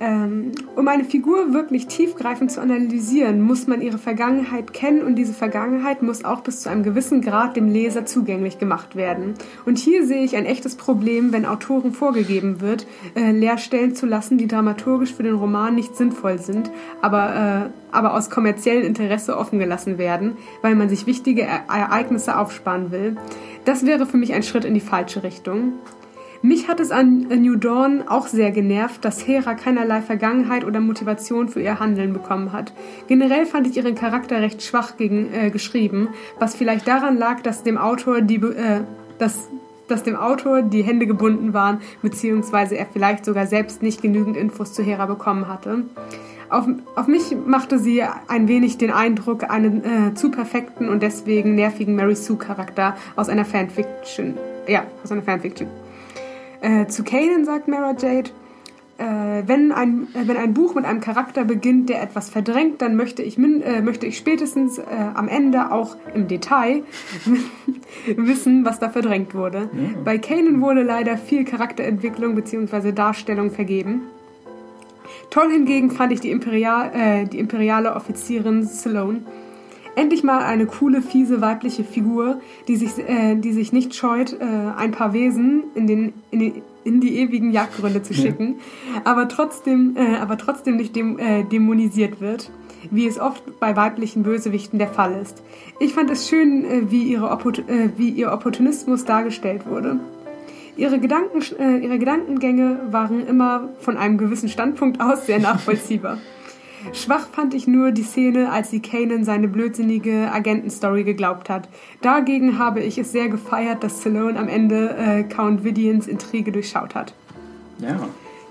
Ähm, um eine Figur wirklich tiefgreifend zu analysieren, muss man ihre Vergangenheit kennen und diese Vergangenheit muss auch bis zu einem gewissen Grad dem Leser zugänglich gemacht werden. Und hier sehe ich ein echtes Problem, wenn Autoren vorgegeben wird, äh, Leerstellen zu lassen, die dramaturgisch für den Roman nicht sinnvoll sind, aber, äh, aber aus kommerziellem Interesse offen gelassen werden, weil man sich wichtige Ereignisse aufsparen will. Das wäre für mich ein Schritt in die falsche Richtung. Mich hat es an New Dawn auch sehr genervt, dass Hera keinerlei Vergangenheit oder Motivation für ihr Handeln bekommen hat. Generell fand ich ihren Charakter recht schwach gegen, äh, geschrieben, was vielleicht daran lag, dass dem Autor die, äh, dass, dass dem Autor die Hände gebunden waren, beziehungsweise er vielleicht sogar selbst nicht genügend Infos zu Hera bekommen hatte. Auf, auf mich machte sie ein wenig den Eindruck, einen äh, zu perfekten und deswegen nervigen Mary Sue Charakter aus einer Fanfiction. Ja, aus einer Fanfiction. Äh, zu Kanan sagt Mara Jade, äh, wenn, ein, äh, wenn ein Buch mit einem Charakter beginnt, der etwas verdrängt, dann möchte ich, min, äh, möchte ich spätestens äh, am Ende auch im Detail wissen, was da verdrängt wurde. Ja. Bei Kanan wurde leider viel Charakterentwicklung bzw. Darstellung vergeben. Toll hingegen fand ich die, Imperial, äh, die imperiale Offizierin Sloane Endlich mal eine coole, fiese weibliche Figur, die sich, äh, die sich nicht scheut, äh, ein paar Wesen in, den, in, die, in die ewigen Jagdgründe zu schicken, ja. aber, trotzdem, äh, aber trotzdem nicht dem, äh, dämonisiert wird, wie es oft bei weiblichen Bösewichten der Fall ist. Ich fand es schön, äh, wie, ihre äh, wie ihr Opportunismus dargestellt wurde. Ihre, Gedanken, ihre Gedankengänge waren immer von einem gewissen Standpunkt aus sehr nachvollziehbar. Schwach fand ich nur die Szene, als sie Kanan seine blödsinnige Agentenstory geglaubt hat. Dagegen habe ich es sehr gefeiert, dass Stallone am Ende äh, Count Vidians Intrige durchschaut hat. Ja.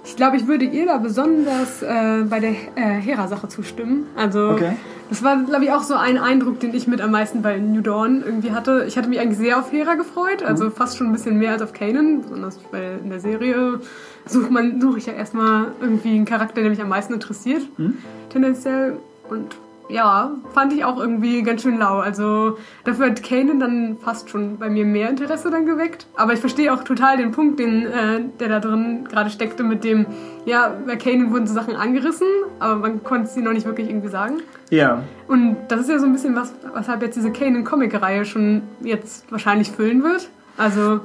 Ich glaube, ich würde ihr da besonders äh, bei der äh, Hera-Sache zustimmen. Also, okay. das war, glaube ich, auch so ein Eindruck, den ich mit am meisten bei New Dawn irgendwie hatte. Ich hatte mich eigentlich sehr auf Hera gefreut, also mhm. fast schon ein bisschen mehr als auf Kanan, besonders weil in der Serie suche such ich ja erstmal irgendwie einen Charakter, der mich am meisten interessiert, mhm. tendenziell. Und ja, fand ich auch irgendwie ganz schön lau. Also dafür hat Kanan dann fast schon bei mir mehr Interesse dann geweckt. Aber ich verstehe auch total den Punkt, den, äh, der da drin gerade steckte mit dem, ja, bei Kanan wurden so Sachen angerissen, aber man konnte sie noch nicht wirklich irgendwie sagen. Ja. Und das ist ja so ein bisschen was, weshalb jetzt diese Kanan-Comic-Reihe schon jetzt wahrscheinlich füllen wird. Also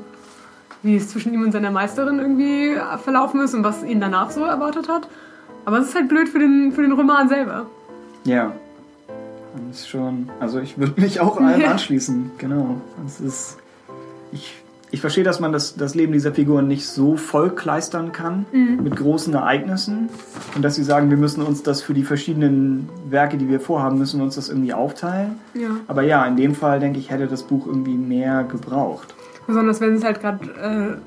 wie es zwischen ihm und seiner Meisterin irgendwie verlaufen ist und was ihn danach so erwartet hat. Aber es ist halt blöd für den, für den Roman selber. Ja. Das ist schon. Also ich würde mich auch allem anschließen, genau. Das ist. Ich, ich verstehe, dass man das, das Leben dieser Figuren nicht so vollkleistern kann mhm. mit großen Ereignissen und dass sie sagen, wir müssen uns das für die verschiedenen Werke, die wir vorhaben, müssen wir uns das irgendwie aufteilen. Ja. Aber ja, in dem Fall denke ich, hätte das Buch irgendwie mehr gebraucht. Besonders wenn es halt gerade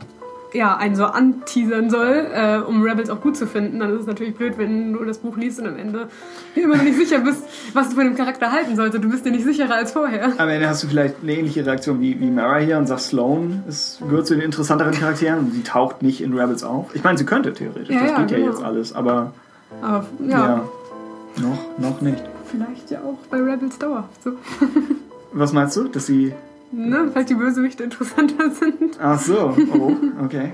äh, ja, einen so anteasern soll, äh, um Rebels auch gut zu finden, dann ist es natürlich blöd, wenn du das Buch liest und am Ende immer noch nicht sicher bist, was du von dem Charakter halten sollst. Du bist dir nicht sicherer als vorher. Am Ende hast du vielleicht eine ähnliche Reaktion wie, wie Mara hier und sagst, Sloane ist, gehört zu den interessanteren Charakteren und sie taucht nicht in Rebels auf. Ich meine, sie könnte theoretisch, ja, das ja, geht genau. ja jetzt alles, aber, aber ja. ja. noch, noch nicht. Vielleicht ja auch bei Rebels dauerhaft so. was meinst du, dass sie Ne, falls die Bösewichte interessanter sind. Ach so, oh, okay.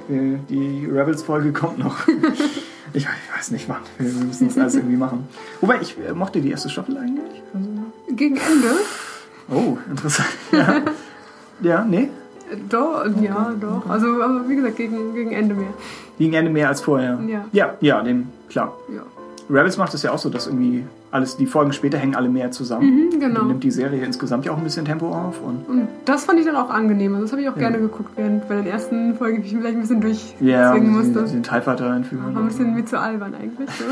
Die Rebels-Folge kommt noch. Ich, weiß nicht wann. Wir müssen das alles irgendwie machen. Wobei, ich äh, mochte die erste Staffel eigentlich. Also, Gegen Ende? Oh, interessant. Ja, ja nee? Doch, ja, doch. Also, aber wie gesagt, gegen, gegen Ende mehr. Gegen Ende mehr als vorher? Ja. Ja, ja, dem, klar. Ja. Rebels macht es ja auch so, dass irgendwie alles, die Folgen später hängen alle mehr zusammen. Mhm, genau. Dann nimmt die Serie insgesamt ja auch ein bisschen Tempo auf. Und, und das fand ich dann auch angenehm. Also das habe ich auch ja. gerne geguckt, während bei den ersten Folgen ich vielleicht ein bisschen durchzwingen ja, musste. Ja, den TIE Fighter einführen. War ein bisschen wie zu albern eigentlich. So.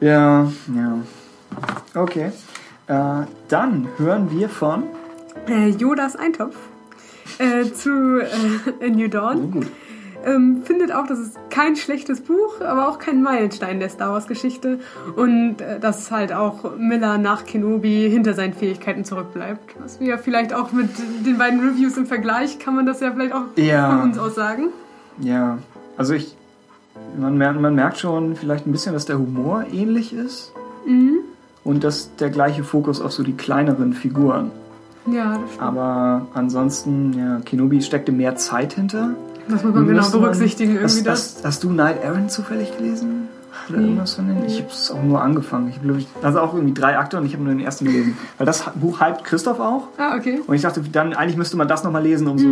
ja, ja. Okay. Äh, dann hören wir von äh, Yodas Eintopf äh, zu äh, New Dawn. Oh, gut. Ähm, findet auch, das ist kein schlechtes Buch, aber auch kein Meilenstein der Star Wars-Geschichte. Und äh, dass halt auch Miller nach Kenobi hinter seinen Fähigkeiten zurückbleibt. Was wir ja vielleicht auch mit den beiden Reviews im Vergleich, kann man das ja vielleicht auch ja. von uns aus sagen. Ja, also ich. Man merkt, man merkt schon vielleicht ein bisschen, dass der Humor ähnlich ist. Mhm. Und dass der gleiche Fokus auf so die kleineren Figuren. Ja, das stimmt. Aber ansonsten, ja, Kenobi steckte mehr Zeit hinter. Das muss man genau berücksichtigen. Man, irgendwie hast, hast, hast, du Night Aaron zufällig gelesen? Oder nee. irgendwas von denen? Ich habe es auch nur angefangen. Ich glaube, also auch irgendwie drei Akte und ich habe nur den ersten gelesen. Weil das Buch hypt Christoph auch. Ah, okay. Und ich dachte, dann eigentlich müsste man das nochmal lesen, um mhm. so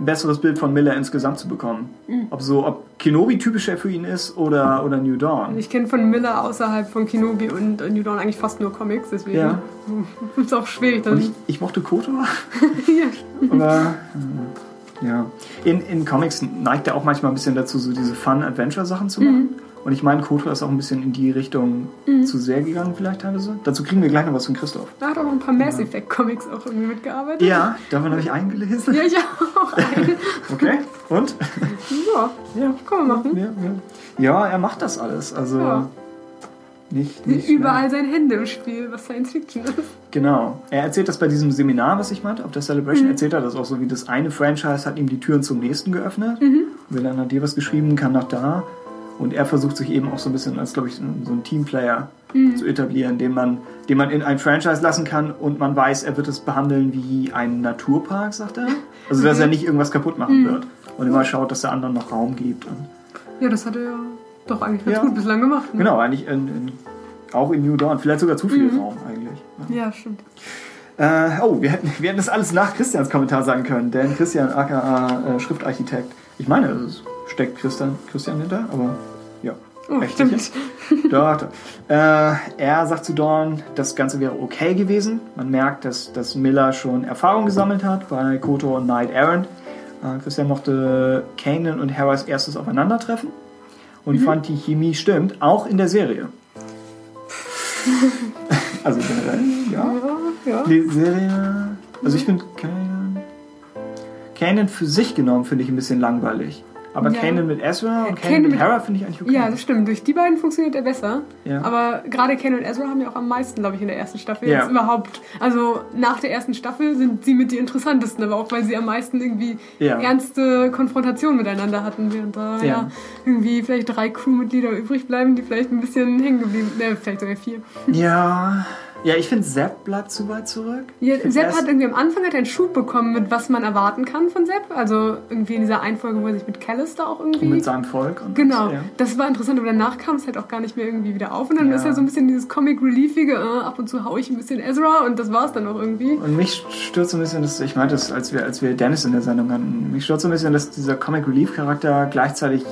ein besseres Bild von Miller insgesamt zu bekommen. Mhm. Ob so, ob Kenobi typischer für ihn ist oder, oder New Dawn. Ich kenne von Miller außerhalb von Kenobi und New Dawn eigentlich fast nur Comics, deswegen ja. ist es auch schwierig. Dann. ich, ich mochte Kotor. ja. Aber. Ja. In, in Comics neigt er auch manchmal ein bisschen dazu, so diese Fun-Adventure-Sachen zu machen. Mhm. Und ich meine, Kotor ist auch ein bisschen in die Richtung mhm. zu sehr gegangen, vielleicht teilweise. Dazu kriegen wir gleich noch was von Christoph. Er hat auch ein paar Mass Effect Comics auch irgendwie mitgearbeitet. Ja, davon habe ich einen gelesen. Ja, ich auch. Einen. okay, und? Ja, ja. kann man machen. Ja, ja. ja, er macht das alles. Also. Ja. Nicht, nicht Überall seine Hände im Spiel, was Science Fiction ist. Genau. Er erzählt das bei diesem Seminar, was ich meinte, auf der Celebration, mhm. erzählt er das auch so, wie das eine Franchise hat ihm die Türen zum nächsten geöffnet. Mhm. Will dann hat dir was geschrieben, kann nach da. Und er versucht sich eben auch so ein bisschen als, glaube ich, so ein Teamplayer mhm. zu etablieren, den man, den man in ein Franchise lassen kann und man weiß, er wird es behandeln wie ein Naturpark, sagt er. Also, dass er nicht irgendwas kaputt machen mhm. wird. Und immer schaut, dass der anderen noch Raum gibt. ja, das hat er ja doch eigentlich ganz ja. gut bislang gemacht. Ne? Genau, eigentlich in, in, auch in New Dawn. Vielleicht sogar zu viel mhm. Raum eigentlich. Ja, ja stimmt. Äh, oh, wir hätten, wir hätten das alles nach Christians Kommentar sagen können, denn Christian, aka äh, Schriftarchitekt, ich meine, es steckt Christian, Christian hinter, aber ja. Oh, stimmt. Doch, doch. Äh, er sagt zu Dawn, das Ganze wäre okay gewesen. Man merkt, dass, dass Miller schon Erfahrung gesammelt hat bei Koto und Knight Errant. Äh, Christian mochte Kanan und Heras erstes Aufeinandertreffen und mhm. fand die Chemie stimmt, auch in der Serie. also generell, ja. ja, ja. Die Serie, also ich finde Kanan, Kanan für sich genommen finde ich ein bisschen langweilig. Aber ja. Kanan mit Ezra und Kanan, mit Hera finde ich eigentlich okay. Ja, das stimmt. Durch die beiden funktioniert er besser. Ja. Aber gerade Kanan und Ezra haben ja auch am meisten, glaube ich, in der ersten Staffel ja. jetzt überhaupt. Also nach der ersten Staffel sind sie mit die interessantesten, aber auch weil sie am meisten irgendwie ja. ernste Konfrontationen miteinander hatten, während da ja. irgendwie vielleicht drei Crewmitglieder übrig bleiben, die vielleicht ein bisschen hängen geblieben, sind. äh, vielleicht sogar vier. Ja, Ja, ich finde, Sepp bleibt zu weit zurück. Ja, Sepp hat irgendwie am Anfang hat einen Schub bekommen, mit was man erwarten kann von Sepp. Also irgendwie in dieser Einfolge, wo er sich mit Callister auch irgendwie... Und mit seinem Volk. genau, das, ja. das war interessant, aber danach kam es halt auch gar nicht mehr irgendwie wieder auf. Und dann ja. ist ja so ein bisschen dieses Comic-Reliefige, äh, ab und zu haue ich ein bisschen Ezra und das war es dann auch irgendwie. Und mich stört so ein bisschen, dass, ich meinte das, als wir, als wir Dennis in der Sendung hatten, mich stört so ein bisschen, dass dieser Comic-Relief-Charakter gleichzeitig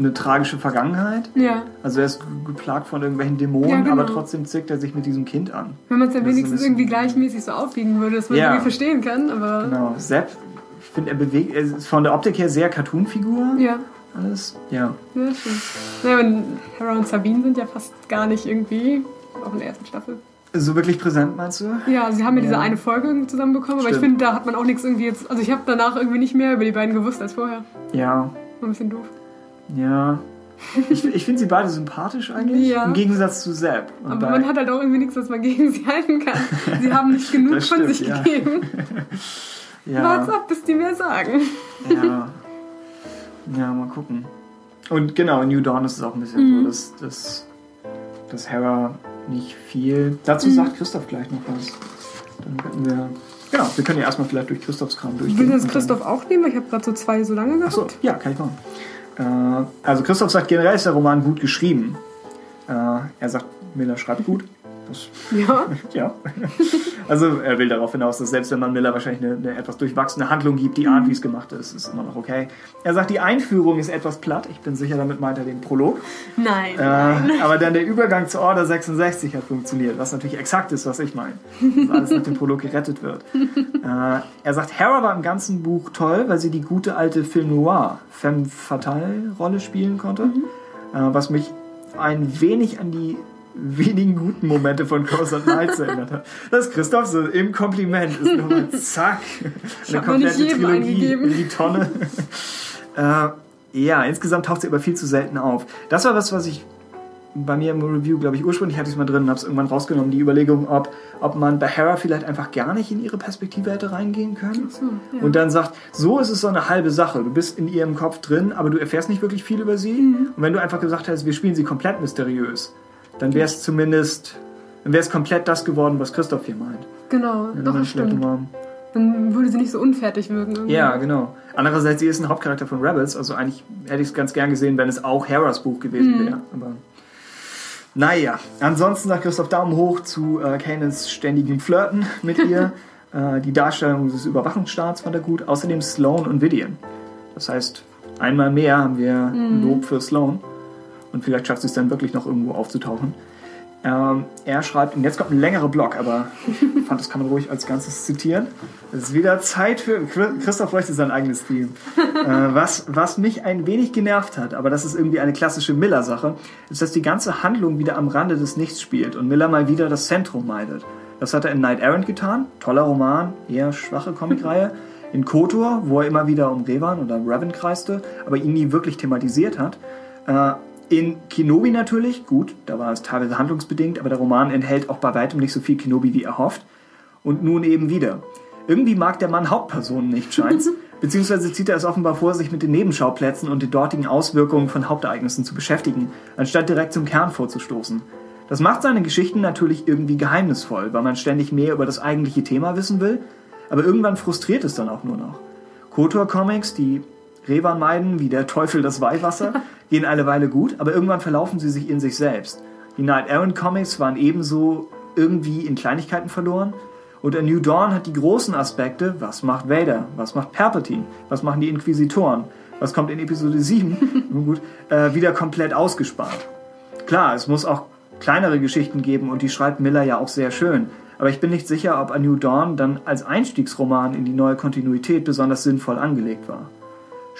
eine tragische Vergangenheit. Ja. Also er ist geplagt von irgendwelchen Dämonen, ja, genau. aber trotzdem zickt er sich mit diesem Kind an. Wenn man es ja wenigstens irgendwie gleichmäßig so aufwiegen würde, dass man ja. irgendwie verstehen kann, aber... Genau. Sepp, ich finde, er bewegt, er ist von der Optik her sehr Cartoon-Figur. Ja. Alles, ja. Ja, stimmt. Ja, und Hera und Sabine sind ja fast gar nicht irgendwie, auch in der ersten Staffel. So wirklich präsent, meinst du? Ja, sie haben ja, ja. diese eine Folge zusammenbekommen, aber Stimmt. ich finde, da hat man auch nichts irgendwie jetzt. Also ich habe danach irgendwie nicht mehr über die beiden gewusst als vorher. Ja. War ein bisschen doof. Ja. Ich, ich finde sie beide sympathisch eigentlich. Ja. Im Gegensatz zu. Und Aber man hat halt auch irgendwie nichts, was man gegen sie halten kann. Sie haben nicht genug stimmt, von sich ja. gegeben. ja. Warte ab, bis die mehr sagen. ja. Ja, mal gucken. Und genau, in New Dawn ist es auch ein bisschen mhm. so, dass, dass, dass Hera nicht viel. Dazu mhm. sagt Christoph gleich noch was. Dann werden wir. Genau, wir können ja erstmal vielleicht durch Christophs Kram durchgehen. Will das Christoph auch nehmen? Ich habe gerade so zwei so lange gehabt. Achso, ja, kann ich machen. Äh, also Christoph sagt, generell ist der Roman gut geschrieben. Äh, er sagt, Miller schreibt gut. Ja. ja. Also er will darauf hinaus, dass selbst wenn man Miller wahrscheinlich eine, eine etwas durchwachsene Handlung gibt, die ahnt, wie es gemacht ist, ist immer noch okay. Er sagt, die Einführung ist etwas platt. Ich bin sicher, damit meint er den Prolog. Nein. Äh, nein. Aber dann der Übergang zur Order 66 hat funktioniert, was natürlich exakt ist, was ich meine. Dass alles nach dem Prolog gerettet wird. Äh, er sagt, Hera war im ganzen Buch toll, weil sie die gute alte Film Noir, Femme Fatale Rolle spielen konnte. Mhm. Äh, was mich ein wenig an die wenigen guten Momente von Cross Knights erinnert hat. Das ist Christoph so im Kompliment ist nochmal zack eine komplette Trilogie in die Tonne. äh, ja, insgesamt taucht sie aber viel zu selten auf. Das war was, was ich bei mir im Review, glaube ich, ursprünglich hatte ich es mal drin und habe es irgendwann rausgenommen, die Überlegung, ob, ob man bei Hera vielleicht einfach gar nicht in ihre Perspektive hätte reingehen können. So, ja. Und dann sagt, so ist es so eine halbe Sache. Du bist in ihrem Kopf drin, aber du erfährst nicht wirklich viel über sie. Mhm. Und wenn du einfach gesagt hättest, wir spielen sie komplett mysteriös, dann wäre es zumindest, dann wäre es komplett das geworden, was Christoph hier meint. Genau, doch, das stimmt. Dann würde sie nicht so unfertig wirken. Irgendwie. Ja, genau. Andererseits, sie ist ein Hauptcharakter von Rebels, also eigentlich hätte ich es ganz gern gesehen, wenn es auch Heras Buch gewesen mhm. wäre. Aber naja, ansonsten sagt Christoph Daumen hoch zu äh, Kanans ständigem Flirten mit ihr. äh, die Darstellung des Überwachungsstaats fand er gut. Außerdem Sloan und Vidian. Das heißt, einmal mehr haben wir mhm. Lob für Sloan. Und vielleicht schafft es dann wirklich noch irgendwo aufzutauchen. Ähm, er schreibt, und jetzt kommt ein längerer Block, aber ich fand, das kann man ruhig als Ganzes zitieren. Es ist wieder Zeit für. Christoph bräuchte sein eigenes Theme. äh, was, was mich ein wenig genervt hat, aber das ist irgendwie eine klassische Miller-Sache, ist, dass die ganze Handlung wieder am Rande des Nichts spielt und Miller mal wieder das Zentrum meidet. Das hat er in Night Errant getan, toller Roman, eher schwache Comicreihe. In Kotor, wo er immer wieder um Revan oder Revan kreiste, aber ihn nie wirklich thematisiert hat. Äh, in Kenobi natürlich, gut, da war es teilweise handlungsbedingt, aber der Roman enthält auch bei weitem nicht so viel Kenobi wie erhofft. Und nun eben wieder. Irgendwie mag der Mann Hauptpersonen nicht, scheint's. Beziehungsweise zieht er es offenbar vor, sich mit den Nebenschauplätzen und den dortigen Auswirkungen von Hauptereignissen zu beschäftigen, anstatt direkt zum Kern vorzustoßen. Das macht seine Geschichten natürlich irgendwie geheimnisvoll, weil man ständig mehr über das eigentliche Thema wissen will, aber irgendwann frustriert es dann auch nur noch. Kotor Comics, die Revan meiden wie der Teufel das Weihwasser, gehen eine Weile gut, aber irgendwann verlaufen sie sich in sich selbst. Die Night Errant Comics waren ebenso irgendwie in Kleinigkeiten verloren. Und A New Dawn hat die großen Aspekte, was macht Vader, was macht Palpatine, was machen die Inquisitoren, was kommt in Episode 7, nun gut, äh, wieder komplett ausgespart. Klar, es muss auch kleinere Geschichten geben und die schreibt Miller ja auch sehr schön. Aber ich bin nicht sicher, ob A New Dawn dann als Einstiegsroman in die neue Kontinuität besonders sinnvoll angelegt war.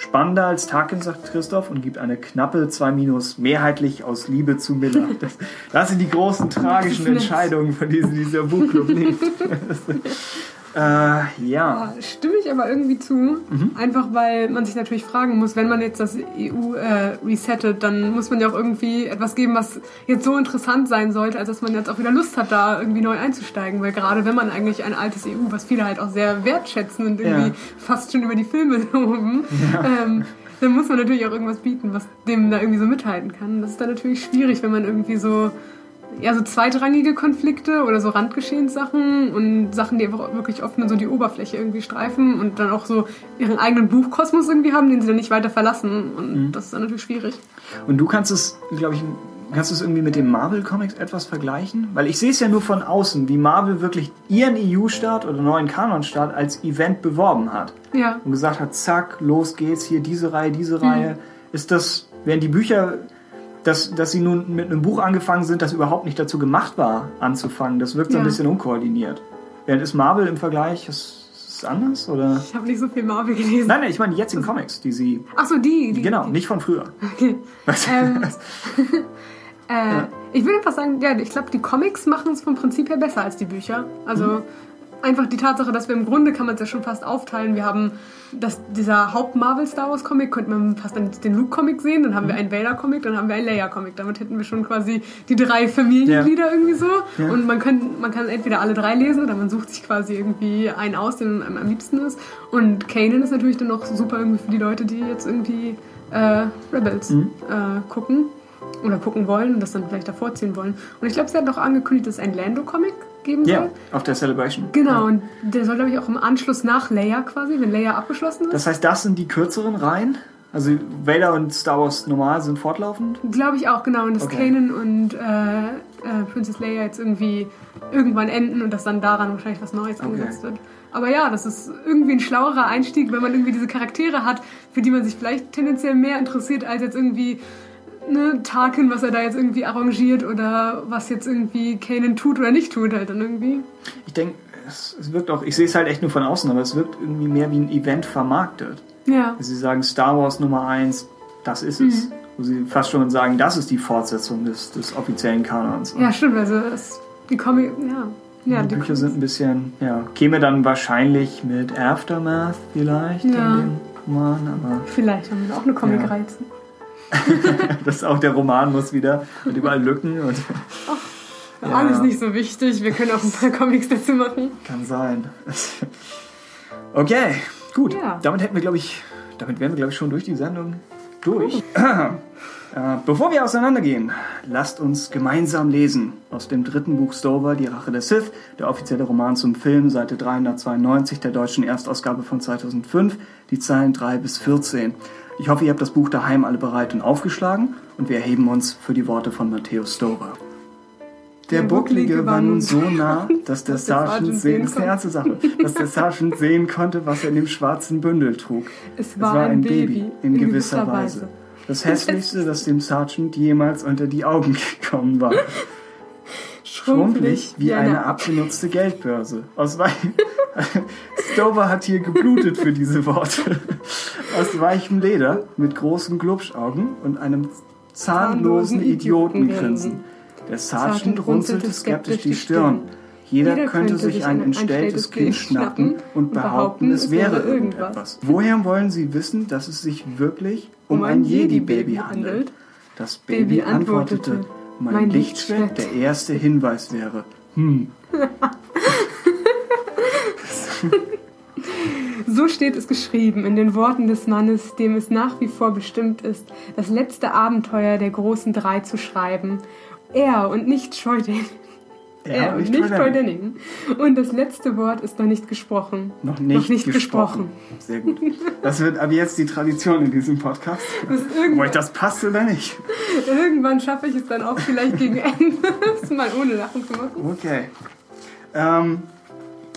Spannender als Tarkin, sagt Christoph und gibt eine knappe 2 Minus mehrheitlich aus Liebe zu Miller. Das, das sind die großen tragischen Entscheidungen, von denen dieser Buchclub lebt. Äh, ja. ja. Stimme ich aber irgendwie zu. Mhm. Einfach weil man sich natürlich fragen muss, wenn man jetzt das EU äh, resettet, dann muss man ja auch irgendwie etwas geben, was jetzt so interessant sein sollte, als dass man jetzt auch wieder Lust hat, da irgendwie neu einzusteigen. Weil gerade wenn man eigentlich ein altes EU, was viele halt auch sehr wertschätzen und irgendwie ja. fast schon über die Filme loben, ja. ähm, dann muss man natürlich auch irgendwas bieten, was dem da irgendwie so mithalten kann. Das ist dann natürlich schwierig, wenn man irgendwie so ja, so zweitrangige Konflikte oder so Randgeschehenssachen und Sachen, die einfach wirklich oft nur so die Oberfläche irgendwie streifen und dann auch so ihren eigenen Buchkosmos irgendwie haben, den sie dann nicht weiter verlassen. Und mhm. das ist dann natürlich schwierig. Und du kannst es, glaube ich, kannst du es irgendwie mit den Marvel-Comics etwas vergleichen? Weil ich sehe es ja nur von außen, wie Marvel wirklich ihren EU-Start oder neuen Kanon-Start als Event beworben hat. Ja. Und gesagt hat, zack, los geht's, hier diese Reihe, diese mhm. Reihe. Ist das, werden die Bücher dass, dass sie nun mit einem Buch angefangen sind, das überhaupt nicht dazu gemacht war, anzufangen. Das wirkt so ein bisschen unkoordiniert. Während ist Marvel im Vergleich, ist, ist anders? Oder? Ich habe nicht so viel Marvel gelesen. Nein, nein, ich meine die jetzigen Comics, die sie. Ach so, die. die genau, die. nicht von früher. Okay. Ähm, äh, ja. Ich würde einfach sagen, ja, ich glaube, die Comics machen es vom Prinzip her besser als die Bücher. Also. Mhm einfach die Tatsache, dass wir im Grunde kann man es ja schon fast aufteilen. Wir haben das, dieser Haupt-Marvel Star Wars Comic, könnte man fast den Luke Comic sehen, dann haben wir mhm. einen Vader Comic, dann haben wir einen Leia Comic. Damit hätten wir schon quasi die drei Familienglieder ja. irgendwie so. Ja. Und man kann, man kann entweder alle drei lesen oder man sucht sich quasi irgendwie einen aus, den einem am liebsten ist. Und Kanan ist natürlich dann noch super irgendwie für die Leute, die jetzt irgendwie äh, Rebels mhm. äh, gucken oder gucken wollen und das dann vielleicht davor ziehen wollen. Und ich glaube, sie hat doch angekündigt, dass es ein Lando-Comic geben soll. Ja, auf der Celebration. Genau, ja. und der soll, glaube ich, auch im Anschluss nach Leia quasi, wenn Leia abgeschlossen ist. Das heißt, das sind die kürzeren Reihen? Also Vader und Star Wars normal sind fortlaufend? Glaube ich auch, genau. Und dass okay. Kanan und äh, äh, Princess Leia jetzt irgendwie irgendwann enden und dass dann daran wahrscheinlich was Neues angesetzt okay. wird. Aber ja, das ist irgendwie ein schlauerer Einstieg, wenn man irgendwie diese Charaktere hat, für die man sich vielleicht tendenziell mehr interessiert, als jetzt irgendwie ne, Tarkin, was er da jetzt irgendwie arrangiert oder was jetzt irgendwie Kanan tut oder nicht tut, halt dann irgendwie. Ich denke, es, es, wirkt auch, ich sehe es halt echt nur von außen, aber es wirkt irgendwie mehr wie ein Event vermarktet. Ja. Sie sagen Star Wars Nummer 1, das ist mhm. es. Wo sie fast schon sagen, das ist die Fortsetzung des, des offiziellen Kanons. Ja, stimmt, also es, die Comic, ja. Ja, die, die Bücher sind ein bisschen, ja, käme dann wahrscheinlich mit Aftermath vielleicht ja. in den Roman, aber. Vielleicht haben wir auch eine Comic-Reihe. Ja. das ist auch der Roman muss wieder und überall Lücken und. Ach, ja. Alles nicht so wichtig. Wir können auch ein paar Comics dazu machen. Kann sein. Okay, gut. Ja. Damit hätten wir, glaube ich, damit wären wir, glaube ich, schon durch die Sendung durch. Äh, bevor wir auseinandergehen, lasst uns gemeinsam lesen aus dem dritten Buch Stover, Die Rache der Sith, der offizielle Roman zum Film, Seite 392 der deutschen Erstausgabe von 2005, die Zeilen 3 bis 14. Ich hoffe, ihr habt das Buch daheim alle bereit und aufgeschlagen und wir erheben uns für die Worte von Matthäus Stover. Der Bucklige war nun so nah, dass der Sergeant sehen, das ist eine ernste Sache, dass der Sergeant sehen konnte, was er in dem schwarzen Bündel trug. Es war, es war ein, Baby, Baby, in, gewisser, gewisser Weise. Das hässlichste, das dem Sergeant jemals unter die Augen gekommen war. Schrumpelig wie eine abgenutzte Geldbörse. Aus Stover hat hier geblutet für diese Worte. Aus weichem Leder, mit großen Glubschaugen und einem zahnlosen Idiotengrinsen. Der Sergeant runzelte skeptisch die Stirn. Jeder könnte sich ein entstelltes Kind schnappen und behaupten, es wäre irgendetwas. Woher wollen Sie wissen, dass es sich wirklich um ein Jedi-Baby handelt? Das Baby antwortete, mein Lichtschwert der erste Hinweis wäre. Hm. So steht es geschrieben in den Worten des Mannes, dem es nach wie vor bestimmt ist, das letzte Abenteuer der großen Drei zu schreiben. Er und nicht Troy Denning. Er und nicht Troy Denning. Und das letzte Wort ist noch nicht gesprochen. Noch nicht, noch nicht gesprochen. gesprochen. Sehr gut. Das wird aber jetzt die Tradition in diesem Podcast. Ob euch das passt oder nicht. Irgendwann schaffe ich es dann auch vielleicht gegen Ende, das mal ohne Lachen zu machen. Okay. Ähm,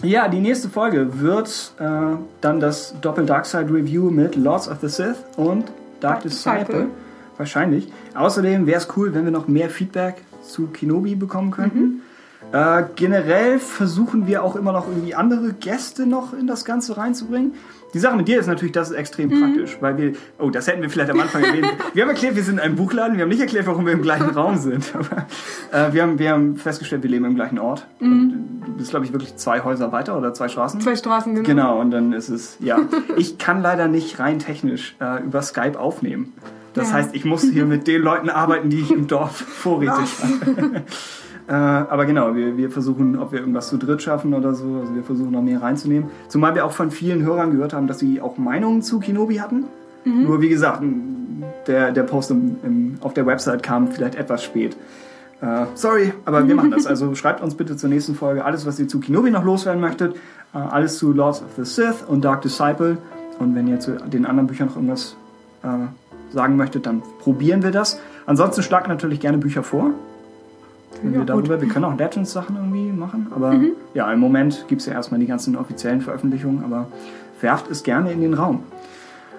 ja, die nächste Folge wird äh, dann das Doppel Darkside Review mit Lords of the Sith und Dark, Dark Disciple. Disciple. Wahrscheinlich. Außerdem wäre es cool, wenn wir noch mehr Feedback zu Kenobi bekommen könnten. Mhm. Äh, generell versuchen wir auch immer noch irgendwie andere Gäste noch in das Ganze reinzubringen. Die Sache mit dir ist natürlich, das ist extrem mhm. praktisch, weil wir, oh, das hätten wir vielleicht am Anfang erwähnt. Wir haben erklärt, wir sind ein Buchladen, wir haben nicht erklärt, warum wir im gleichen Raum sind. Aber äh, wir, haben, wir haben festgestellt, wir leben im gleichen Ort. Mhm. Du bist, glaube ich, wirklich zwei Häuser weiter oder zwei Straßen. Zwei Straßen, genau. Genau, und dann ist es, ja. ich kann leider nicht rein technisch äh, über Skype aufnehmen. Das ja. heißt, ich muss hier mit den Leuten arbeiten, die ich im Dorf vorrätig habe. Äh, aber genau, wir, wir versuchen, ob wir irgendwas zu dritt schaffen oder so. Also wir versuchen noch mehr reinzunehmen. Zumal wir auch von vielen Hörern gehört haben, dass sie auch Meinungen zu Kenobi hatten. Mhm. Nur wie gesagt, der, der Post im, im, auf der Website kam vielleicht etwas spät. Äh, sorry, aber wir machen das. Also schreibt uns bitte zur nächsten Folge alles, was ihr zu Kenobi noch loswerden möchtet. Äh, alles zu Lords of the Sith und Dark Disciple. Und wenn ihr zu den anderen Büchern noch irgendwas äh, sagen möchtet, dann probieren wir das. Ansonsten schlagt natürlich gerne Bücher vor. Wenn ja, wir darüber, wir können auch Legends-Sachen irgendwie machen, aber mhm. ja, im Moment gibt es ja erstmal die ganzen offiziellen Veröffentlichungen, aber werft es gerne in den Raum.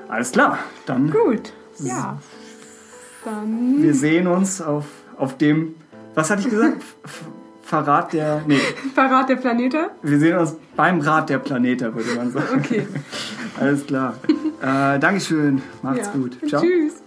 Alles klar, dann. Gut, ja. Dann. Wir sehen uns auf, auf dem, was hatte ich gesagt? Verrat der. Nee. Verrat der Planete? Wir sehen uns beim Rat der Planete, würde man sagen. Okay. Alles klar. Äh, Dankeschön. Macht's ja. gut. Ciao. Tschüss.